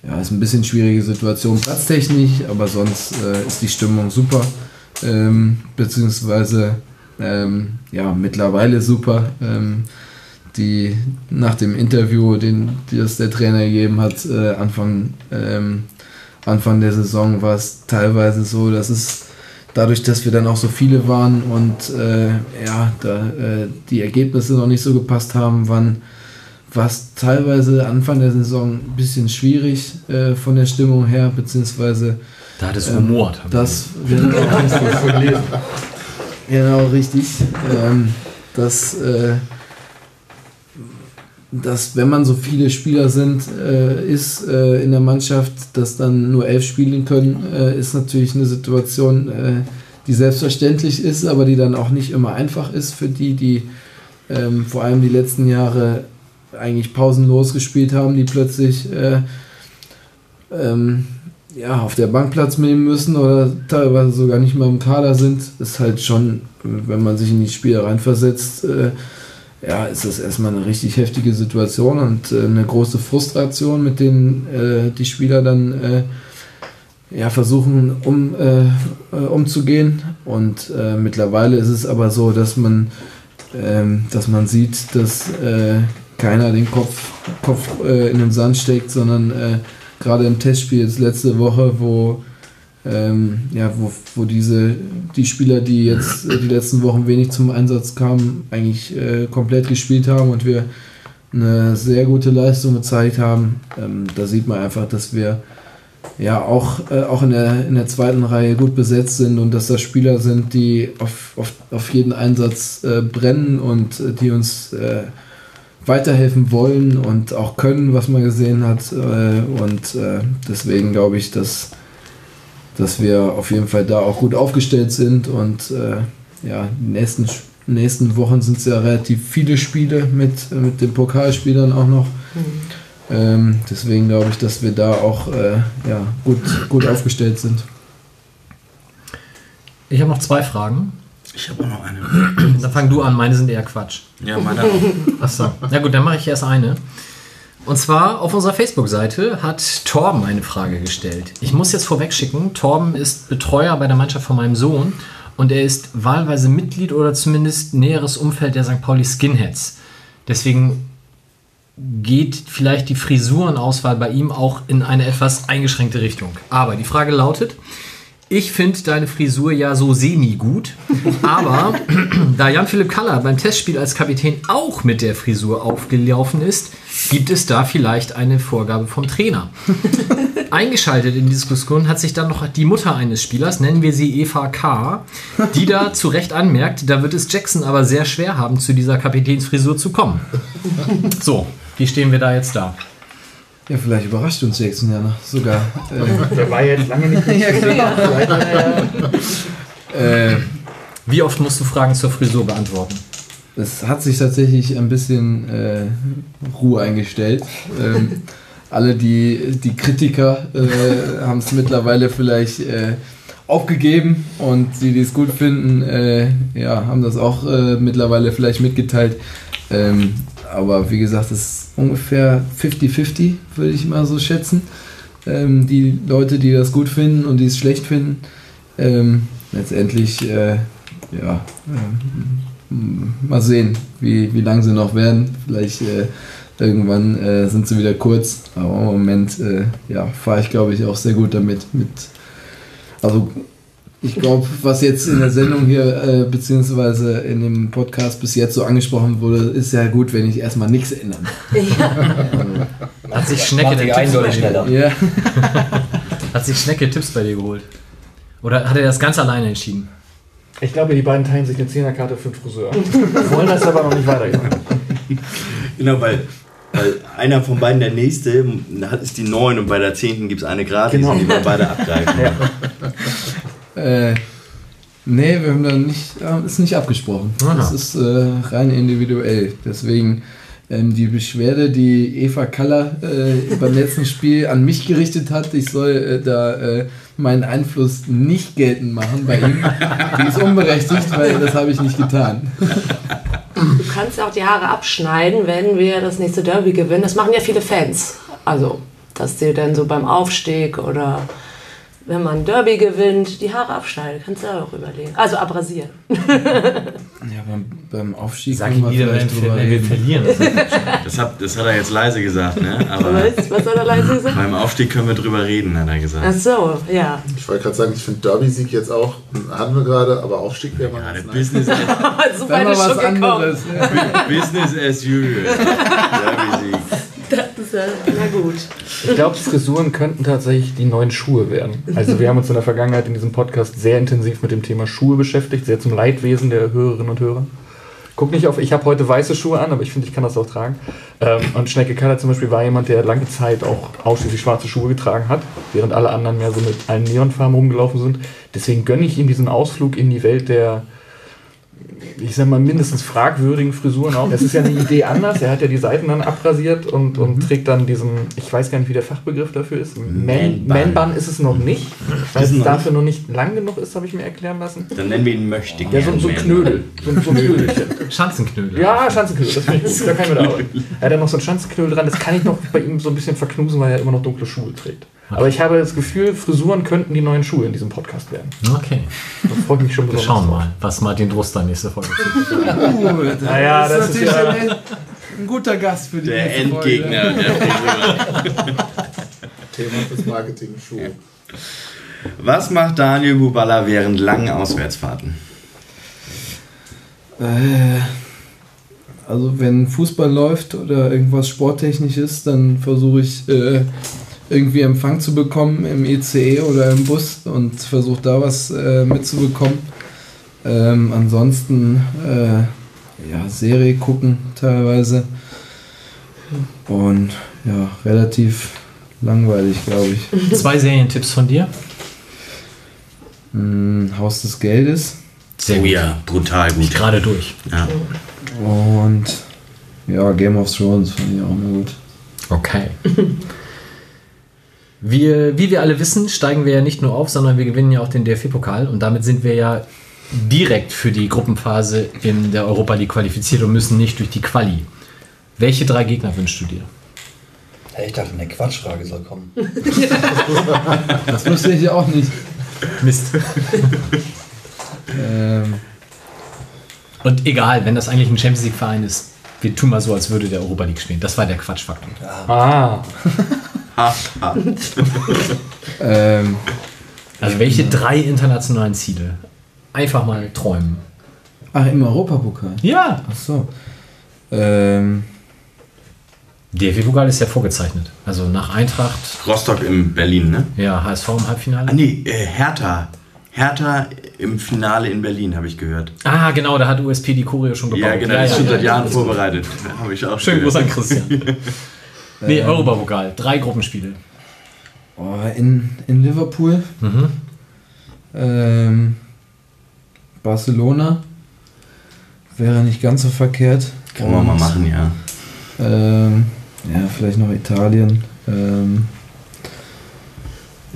ja, ist ein bisschen schwierige Situation platztechnisch, aber sonst äh, ist die Stimmung super. Ähm, beziehungsweise ähm, ja, mittlerweile super. Ähm, die nach dem Interview, den das der Trainer gegeben hat, äh, Anfang, ähm, Anfang der Saison war es teilweise so, dass es dadurch, dass wir dann auch so viele waren und äh, ja, da äh, die Ergebnisse noch nicht so gepasst haben, waren war es teilweise Anfang der Saison ein bisschen schwierig äh, von der Stimmung her, beziehungsweise
Da hat es rumort. haben
das genau, genau richtig. Ähm, dass, äh, dass wenn man so viele Spieler sind, äh, ist äh, in der Mannschaft, dass dann nur elf spielen können, äh, ist natürlich eine Situation, äh, die selbstverständlich ist, aber die dann auch nicht immer einfach ist für die, die ähm, vor allem die letzten Jahre eigentlich pausenlos gespielt haben, die plötzlich äh, ähm, ja, auf der Bank Platz nehmen müssen oder teilweise sogar nicht mal im Kader sind, ist halt schon, wenn man sich in die Spiele reinversetzt, äh, ja, ist das erstmal eine richtig heftige Situation und äh, eine große Frustration, mit denen äh, die Spieler dann äh, ja, versuchen um, äh, äh, umzugehen. Und mittlerweile ist es aber so, dass man, ähm, dass man sieht, dass keiner den Kopf, Kopf äh, in den Sand steckt, sondern äh, gerade im Testspiel jetzt letzte Woche, wo ähm, ja, wo, wo diese, die Spieler, die jetzt äh, die letzten Wochen wenig zum Einsatz kamen, eigentlich äh, komplett gespielt haben und wir eine sehr gute Leistung gezeigt haben. Ähm, da sieht man einfach, dass wir ja auch, äh, auch in, der, in der zweiten Reihe gut besetzt sind und dass das Spieler sind, die auf, auf, auf jeden Einsatz äh, brennen und äh, die uns äh, weiterhelfen wollen und auch können, was man gesehen hat. Äh, und äh, deswegen glaube ich, dass, dass wir auf jeden Fall da auch gut aufgestellt sind. Und äh, ja, die nächsten, nächsten Wochen sind es ja relativ viele Spiele mit, mit den Pokalspielern auch noch. Ähm, deswegen glaube ich, dass wir da auch ja, gut, gut aufgestellt sind.
Ich habe noch zwei Fragen.
Ich habe auch noch eine.
Dann fang du an, meine sind eher Quatsch.
Ja, meine auch.
Achso. Na gut, dann mache ich erst eine. Und zwar auf unserer Facebook-Seite hat Torben eine Frage gestellt. Ich muss jetzt vorweg schicken, Torben ist Betreuer bei der Mannschaft von meinem Sohn und er ist wahlweise Mitglied oder zumindest näheres Umfeld der St. Pauli Skinheads. Deswegen geht vielleicht die Frisurenauswahl bei ihm auch in eine etwas eingeschränkte Richtung. Aber die Frage lautet, ich finde deine Frisur ja so semi gut, aber da Jan-Philipp Kaller beim Testspiel als Kapitän auch mit der Frisur aufgelaufen ist, gibt es da vielleicht eine Vorgabe vom Trainer. Eingeschaltet in die Diskussion hat sich dann noch die Mutter eines Spielers, nennen wir sie Eva K., die da zu Recht anmerkt, da wird es Jackson aber sehr schwer haben, zu dieser Kapitänsfrisur zu kommen. So, wie stehen wir da jetzt da?
Ja, vielleicht überrascht uns Jackson ja noch sogar.
Der war jetzt lange nicht
ja, genau. äh,
Wie oft musst du Fragen zur Frisur beantworten?
es hat sich tatsächlich ein bisschen äh, Ruhe eingestellt. Ähm, alle die, die Kritiker äh, haben es mittlerweile vielleicht äh, aufgegeben und die, die es gut finden, äh, ja, haben das auch äh, mittlerweile vielleicht mitgeteilt. Ähm, aber wie gesagt, es ist ungefähr 50-50, würde ich mal so schätzen. Ähm, die Leute, die das gut finden und die es schlecht finden. Ähm, letztendlich, äh, ja, ähm, mal sehen, wie, wie lang sie noch werden. Vielleicht äh, irgendwann äh, sind sie wieder kurz, aber im Moment äh, ja, fahre ich, glaube ich, auch sehr gut damit. Mit, also ich glaube, was jetzt in der Sendung hier, äh, beziehungsweise in dem Podcast bis jetzt so angesprochen wurde, ist ja gut, wenn ich erstmal nichts ändern.
Hat sich Schnecke den Tipps bei
eindeutig
dir
schneller.
Ja.
Hat sich Schnecke Tipps bei dir geholt? Oder hat er das ganz alleine entschieden?
Ich glaube, die beiden teilen sich eine Zehnerkarte für den Friseur. Wollen das aber noch nicht weitergehen.
Genau, weil, weil einer von beiden der nächste hat, ist die 9 und bei der 10. gibt es eine gratis
Genau.
und die wir beide abgreifen.
Äh, nee, wir haben da nicht, äh, ist nicht abgesprochen.
Aha.
Das ist äh, rein individuell. Deswegen ähm, die Beschwerde, die Eva Kaller äh, beim letzten Spiel an mich gerichtet hat, ich soll äh, da äh, meinen Einfluss nicht geltend machen bei ihm, die ist unberechtigt, weil das habe ich nicht getan.
Du kannst ja auch die Haare abschneiden, wenn wir das nächste Derby gewinnen. Das machen ja viele Fans. Also, dass die dann so beim Aufstieg oder wenn man ein Derby gewinnt, die Haare abschneiden. Kannst du ja auch überlegen. Also abrasieren.
Ja, beim, beim Aufstieg
Sag
können
wenn,
vielleicht drüber
wir
reden.
verlieren.
Das hat, das hat er jetzt leise gesagt, ne? Aber
Was, was soll er leise gesagt?
beim Aufstieg können wir drüber reden, hat er
Ach
gesagt.
so, ja.
Ich wollte gerade sagen, ich finde Derby-Sieg jetzt auch, hatten wir gerade, aber Aufstieg wäre mal
Ja,
ganz
der
nice.
Business,
so
Dann mal
ist
was anderes. Ja.
Business as usual. Derby-Sieg.
Ist na gut.
Ich glaube, Frisuren könnten tatsächlich die neuen Schuhe werden. Also wir haben uns in der Vergangenheit in diesem Podcast sehr intensiv mit dem Thema Schuhe beschäftigt, sehr zum Leidwesen der Hörerinnen und Hörer. Guck nicht auf, ich habe heute weiße Schuhe an, aber ich finde, ich kann das auch tragen. Ähm, und Schnecke Kaller zum Beispiel war jemand, der lange Zeit auch ausschließlich schwarze Schuhe getragen hat, während alle anderen mehr so mit allen Neonfarben rumgelaufen sind. Deswegen gönne ich ihm diesen Ausflug in die Welt der, ich sag mal, mindestens fragwürdigen Frisuren auch. Es ist ja eine Idee anders. Er hat ja die Seiten dann abrasiert und, und trägt dann diesen, ich weiß gar nicht, wie der Fachbegriff dafür ist. Man-
Man-Bun.
Man-Bun ist es noch nicht, weil es dafür noch nicht lang genug ist, habe ich mir erklären lassen.
Dann nennen wir ihn Möchte.
Ja, so, so ein Knödel. So, ein- so ein Knödelchen.
Schanzenknödel.
Ja, Schanzenknödel, das finde ich gut. Da kann ich mit arbeiten. Er hat ja noch so ein Schanzenknödel dran, das kann ich noch bei ihm so ein bisschen verknusen, weil er immer noch dunkle Schuhe trägt. Aber ich habe das Gefühl, Frisuren könnten die neuen Schuhe in diesem Podcast werden.
Okay.
Da freue ich mich schon
Wir
besonders
schauen
drauf.
mal, was Martin Druster nächste Folge tut.
Uh, das
Naja,
ist
das ist
natürlich
ja-
ein, ein guter Gast für die
Der. Endgegner.
Thema fürs Marketing, Schuh.
Was macht Daniel Bubala während langen Auswärtsfahrten?
Äh, Also wenn Fußball läuft oder irgendwas Sporttechnisches, dann versuche ich äh, irgendwie Empfang zu bekommen im ECE oder im Bus und versuche da was äh, mitzubekommen. Ähm, ansonsten äh, ja, Serie gucken teilweise. Und ja, relativ langweilig, glaube ich.
Zwei Serientipps von dir.
Hm, Haus des Geldes
Sehr
oh
gut.
ja, brutal gut.
Gerade durch.
Ja.
und ja, Game of Thrones fand ich auch mal gut.
Okay. Wir, wie wir alle wissen, steigen wir ja nicht nur auf, sondern wir gewinnen ja auch den DFB-Pokal und damit sind wir ja direkt für die Gruppenphase in der Europa League qualifiziert und müssen nicht durch die Quali. Welche drei Gegner wünschst du dir?
Ich dachte, eine Quatschfrage soll kommen.
Das wusste ich ja auch nicht.
Mist.
Ähm,
Und egal, wenn das eigentlich ein Champions League-Verein ist, wir tun mal so, als würde der Europa League spielen. Das war der Quatschfaktor.
Ah,
ähm,
Also welche drei internationalen Ziele? Einfach mal träumen.
ach, im Europapokal.
Ja.
Ach so. Ähm,
DFB-Pokal ist ja vorgezeichnet. Also nach Eintracht,
Rostock in Berlin, ne?
ja, HSV im Halbfinale.
Ah nee, äh, Hertha. Hertha im Finale in Berlin, habe ich gehört.
Ah, genau, da hat USP die Choreo schon gebaut.
Ja, genau, das ist schon seit Jahren vorbereitet. Habe ich auch
Schönen Gruß an Christian. nee, Europapokal. Drei Gruppenspiele.
oh, in, in Liverpool.
Mhm.
Ähm, Barcelona. Wäre nicht ganz so verkehrt.
Kann man mal machen, ja.
Ähm, ja, vielleicht noch Italien. Ähm,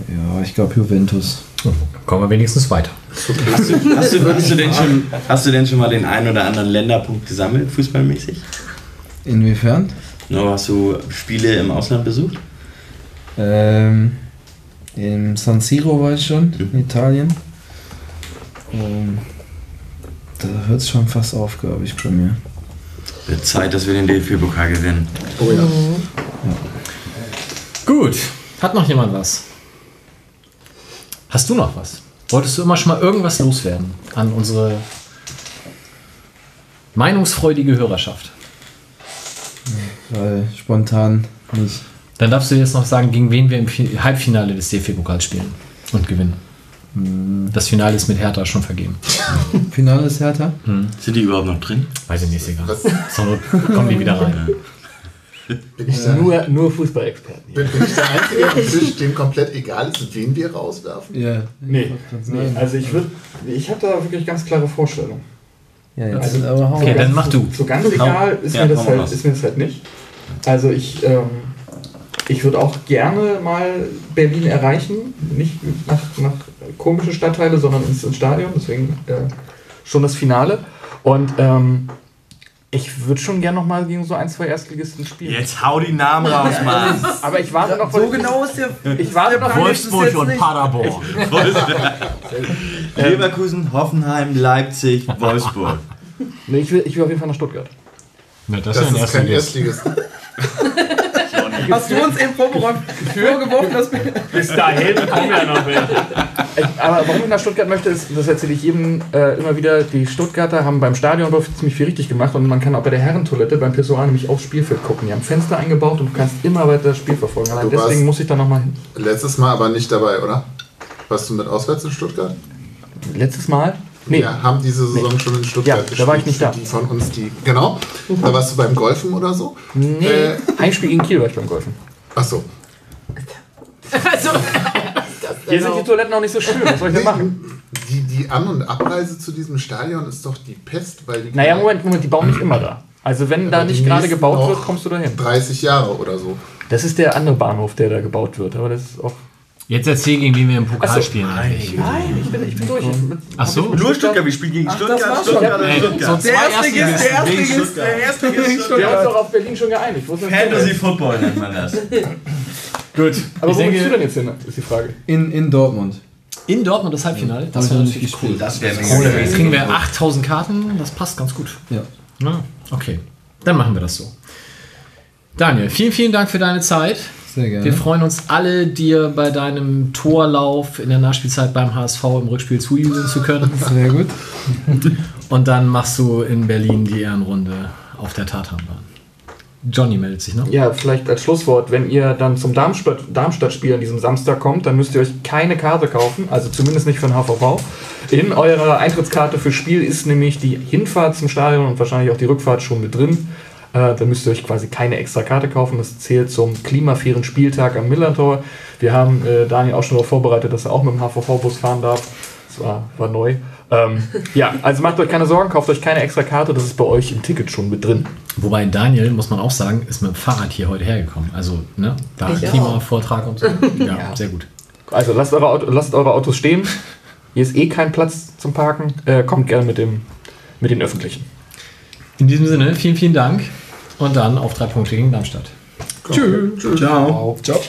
ja, ich glaube Juventus.
Oh, kommen wir wenigstens weiter.
Hast du, hast, du, hast, du denn schon, hast du denn schon mal den einen oder anderen Länderpunkt gesammelt, fußballmäßig?
Inwiefern?
No, hast du Spiele im Ausland besucht?
Ähm, Im San Siro war ich schon, in Italien. Ähm, da hört es schon fast auf, glaube ich, bei mir.
Wird Zeit, dass wir den DFB-Pokal gewinnen.
Oh ja.
Gut. Hat noch jemand was? Hast du noch was? Wolltest du immer schon mal irgendwas loswerden an unsere meinungsfreudige Hörerschaft?
Weil spontan nicht.
Dann darfst du jetzt noch sagen, gegen wen wir im Fi- Halbfinale des DFB-Pokals spielen und gewinnen. Das Finale ist mit Hertha schon vergeben.
Finale ist härter.
Sind die überhaupt noch drin?
Weiß ich nicht, ist egal. Not kommen die wieder rein.
Bin ich, der,
Nur, nur Fußballexperten. hier.
bin, bin ich der Einzige am Tisch, dem komplett egal ist, wen wir rauswerfen?
Ja.
Nee,
Kann's
nee,
sein.
also ich würde, ich habe da wirklich ganz klare Vorstellungen.
Ja, jetzt
Also-
aber hau
Okay, dann mach du.
So ganz egal ist,
Ja,
mir das halt, ist mir das halt nicht. Also ich, ähm, ich würde auch gerne mal Berlin erreichen, nicht nach, nach komische Stadtteile, sondern ins, ins Stadion, deswegen äh, schon das Finale. Und ähm, ich würde schon gerne noch mal gegen so ein, zwei Erstligisten spielen.
Jetzt hau die Namen raus, Mann.
Aber ich warte noch,
So genau ist der.
ich warte noch,
Wolfsburg und Paderborn.
Leverkusen, Hoffenheim, Leipzig, Wolfsburg.
nee, ich, will, ich will auf jeden Fall nach Stuttgart.
Na, das,
Das
ist ja
ist kein
ein Erstligist.
Hast du uns eben vorgeworfen, vorgeworfen dass wir.
Bis dahin haben wir noch ich, Aber warum ich nach Stuttgart möchte, ist, das erzähle ich jedem äh, immer wieder, die Stuttgarter haben beim Stadionbau ziemlich viel richtig gemacht und man kann auch bei der Herrentoilette beim Pissoir nämlich aufs Spielfeld gucken. Die haben Fenster eingebaut und du kannst immer weiter das Spiel verfolgen. Allein
Du
deswegen muss ich da nochmal hin.
Letztes Mal aber nicht dabei, oder? Warst du mit auswärts in Stuttgart?
Letztes Mal? Nee,
Wir haben diese Saison schon in Stuttgart
Ja,
gespielt.
da war ich nicht da.
Die von uns, die. Genau. Da warst du beim Golfen oder so?
nee.
Äh,
Heimspiel gegen Kiel war ich beim Golfen.
ach so.
Hier sind die Toiletten auch nicht so schön. Was soll ich denn machen?
Die, die An- und Abreise zu diesem Stadion ist doch die Pest, weil die.
Naja, Moment, Moment, die bauen nicht immer da. Also wenn da
Aber die
nicht gerade gebaut wird, kommst du da hin.
30 Jahre oder so.
Das ist der andere Bahnhof, der da gebaut wird. Aber das ist auch.
Jetzt erzähl, gegen wen wir im Pokal
so.
spielen. eigentlich.
Nein, ich bin, ich bin durch.
Ach so?
Nur Stuttgart, wir spielen gegen Stuttgart,
war's schon.
Stuttgart
so
Stuttgart.
zwei Erstligisten.
der
Wegen
Erstligist,
Stuttgart.
der Erstligist
Wir haben uns
Stuttgart.
doch auf Berlin schon geeinigt. Ist
Fantasy? Football nennt man das.
Gut.
Aber
ich
wo willst du denn jetzt hin, ist die Frage.
In, in Dortmund.
in Dortmund das Halbfinale. Das wäre natürlich cool.
Das wäre
Jetzt kriegen wir 8000 Karten. Das passt ganz gut.
Ja.
Na, okay. Dann machen wir das so. Daniel, vielen, vielen Dank für deine Zeit.
Sehr gerne.
Wir freuen uns alle, dir bei deinem Torlauf in der Nachspielzeit beim HSV im Rückspiel zujubeln zu können.
Sehr gut.
Und dann machst du in Berlin die Ehrenrunde auf der Tatanbahn. Johnny meldet sich noch.
Ja, vielleicht als Schlusswort, wenn ihr dann zum Darmstadt- Darmstadt-Spiel an diesem Samstag kommt, dann müsst ihr euch keine Karte kaufen, also zumindest nicht für den HVV. In eurer Eintrittskarte für Spiel ist nämlich die Hinfahrt zum Stadion und wahrscheinlich auch die Rückfahrt schon mit drin. Äh, da müsst ihr euch quasi keine extra Karte kaufen. Das zählt zum klimafairen Spieltag am Millantor. Wir haben äh, Daniel auch schon darauf vorbereitet, dass er auch mit dem HVV-Bus fahren darf. Das war, war neu. Ähm, ja, also macht euch keine Sorgen, kauft euch keine extra Karte, das ist bei euch im Ticket schon mit drin.
Wobei Daniel, muss man auch sagen, ist mit dem Fahrrad hier heute hergekommen. Also, ne, da
Ich auch.
Klimavortrag und so. Ja, sehr gut.
Also lasst eure, Auto, lasst eure Autos stehen. Hier ist eh kein Platz zum Parken. Äh, kommt gerne mit, dem, mit den Öffentlichen.
In diesem Sinne, vielen, vielen Dank. Und dann auf drei Punkte gegen Darmstadt.
Tschüss.
Ciao.
Ciao.
Ciao.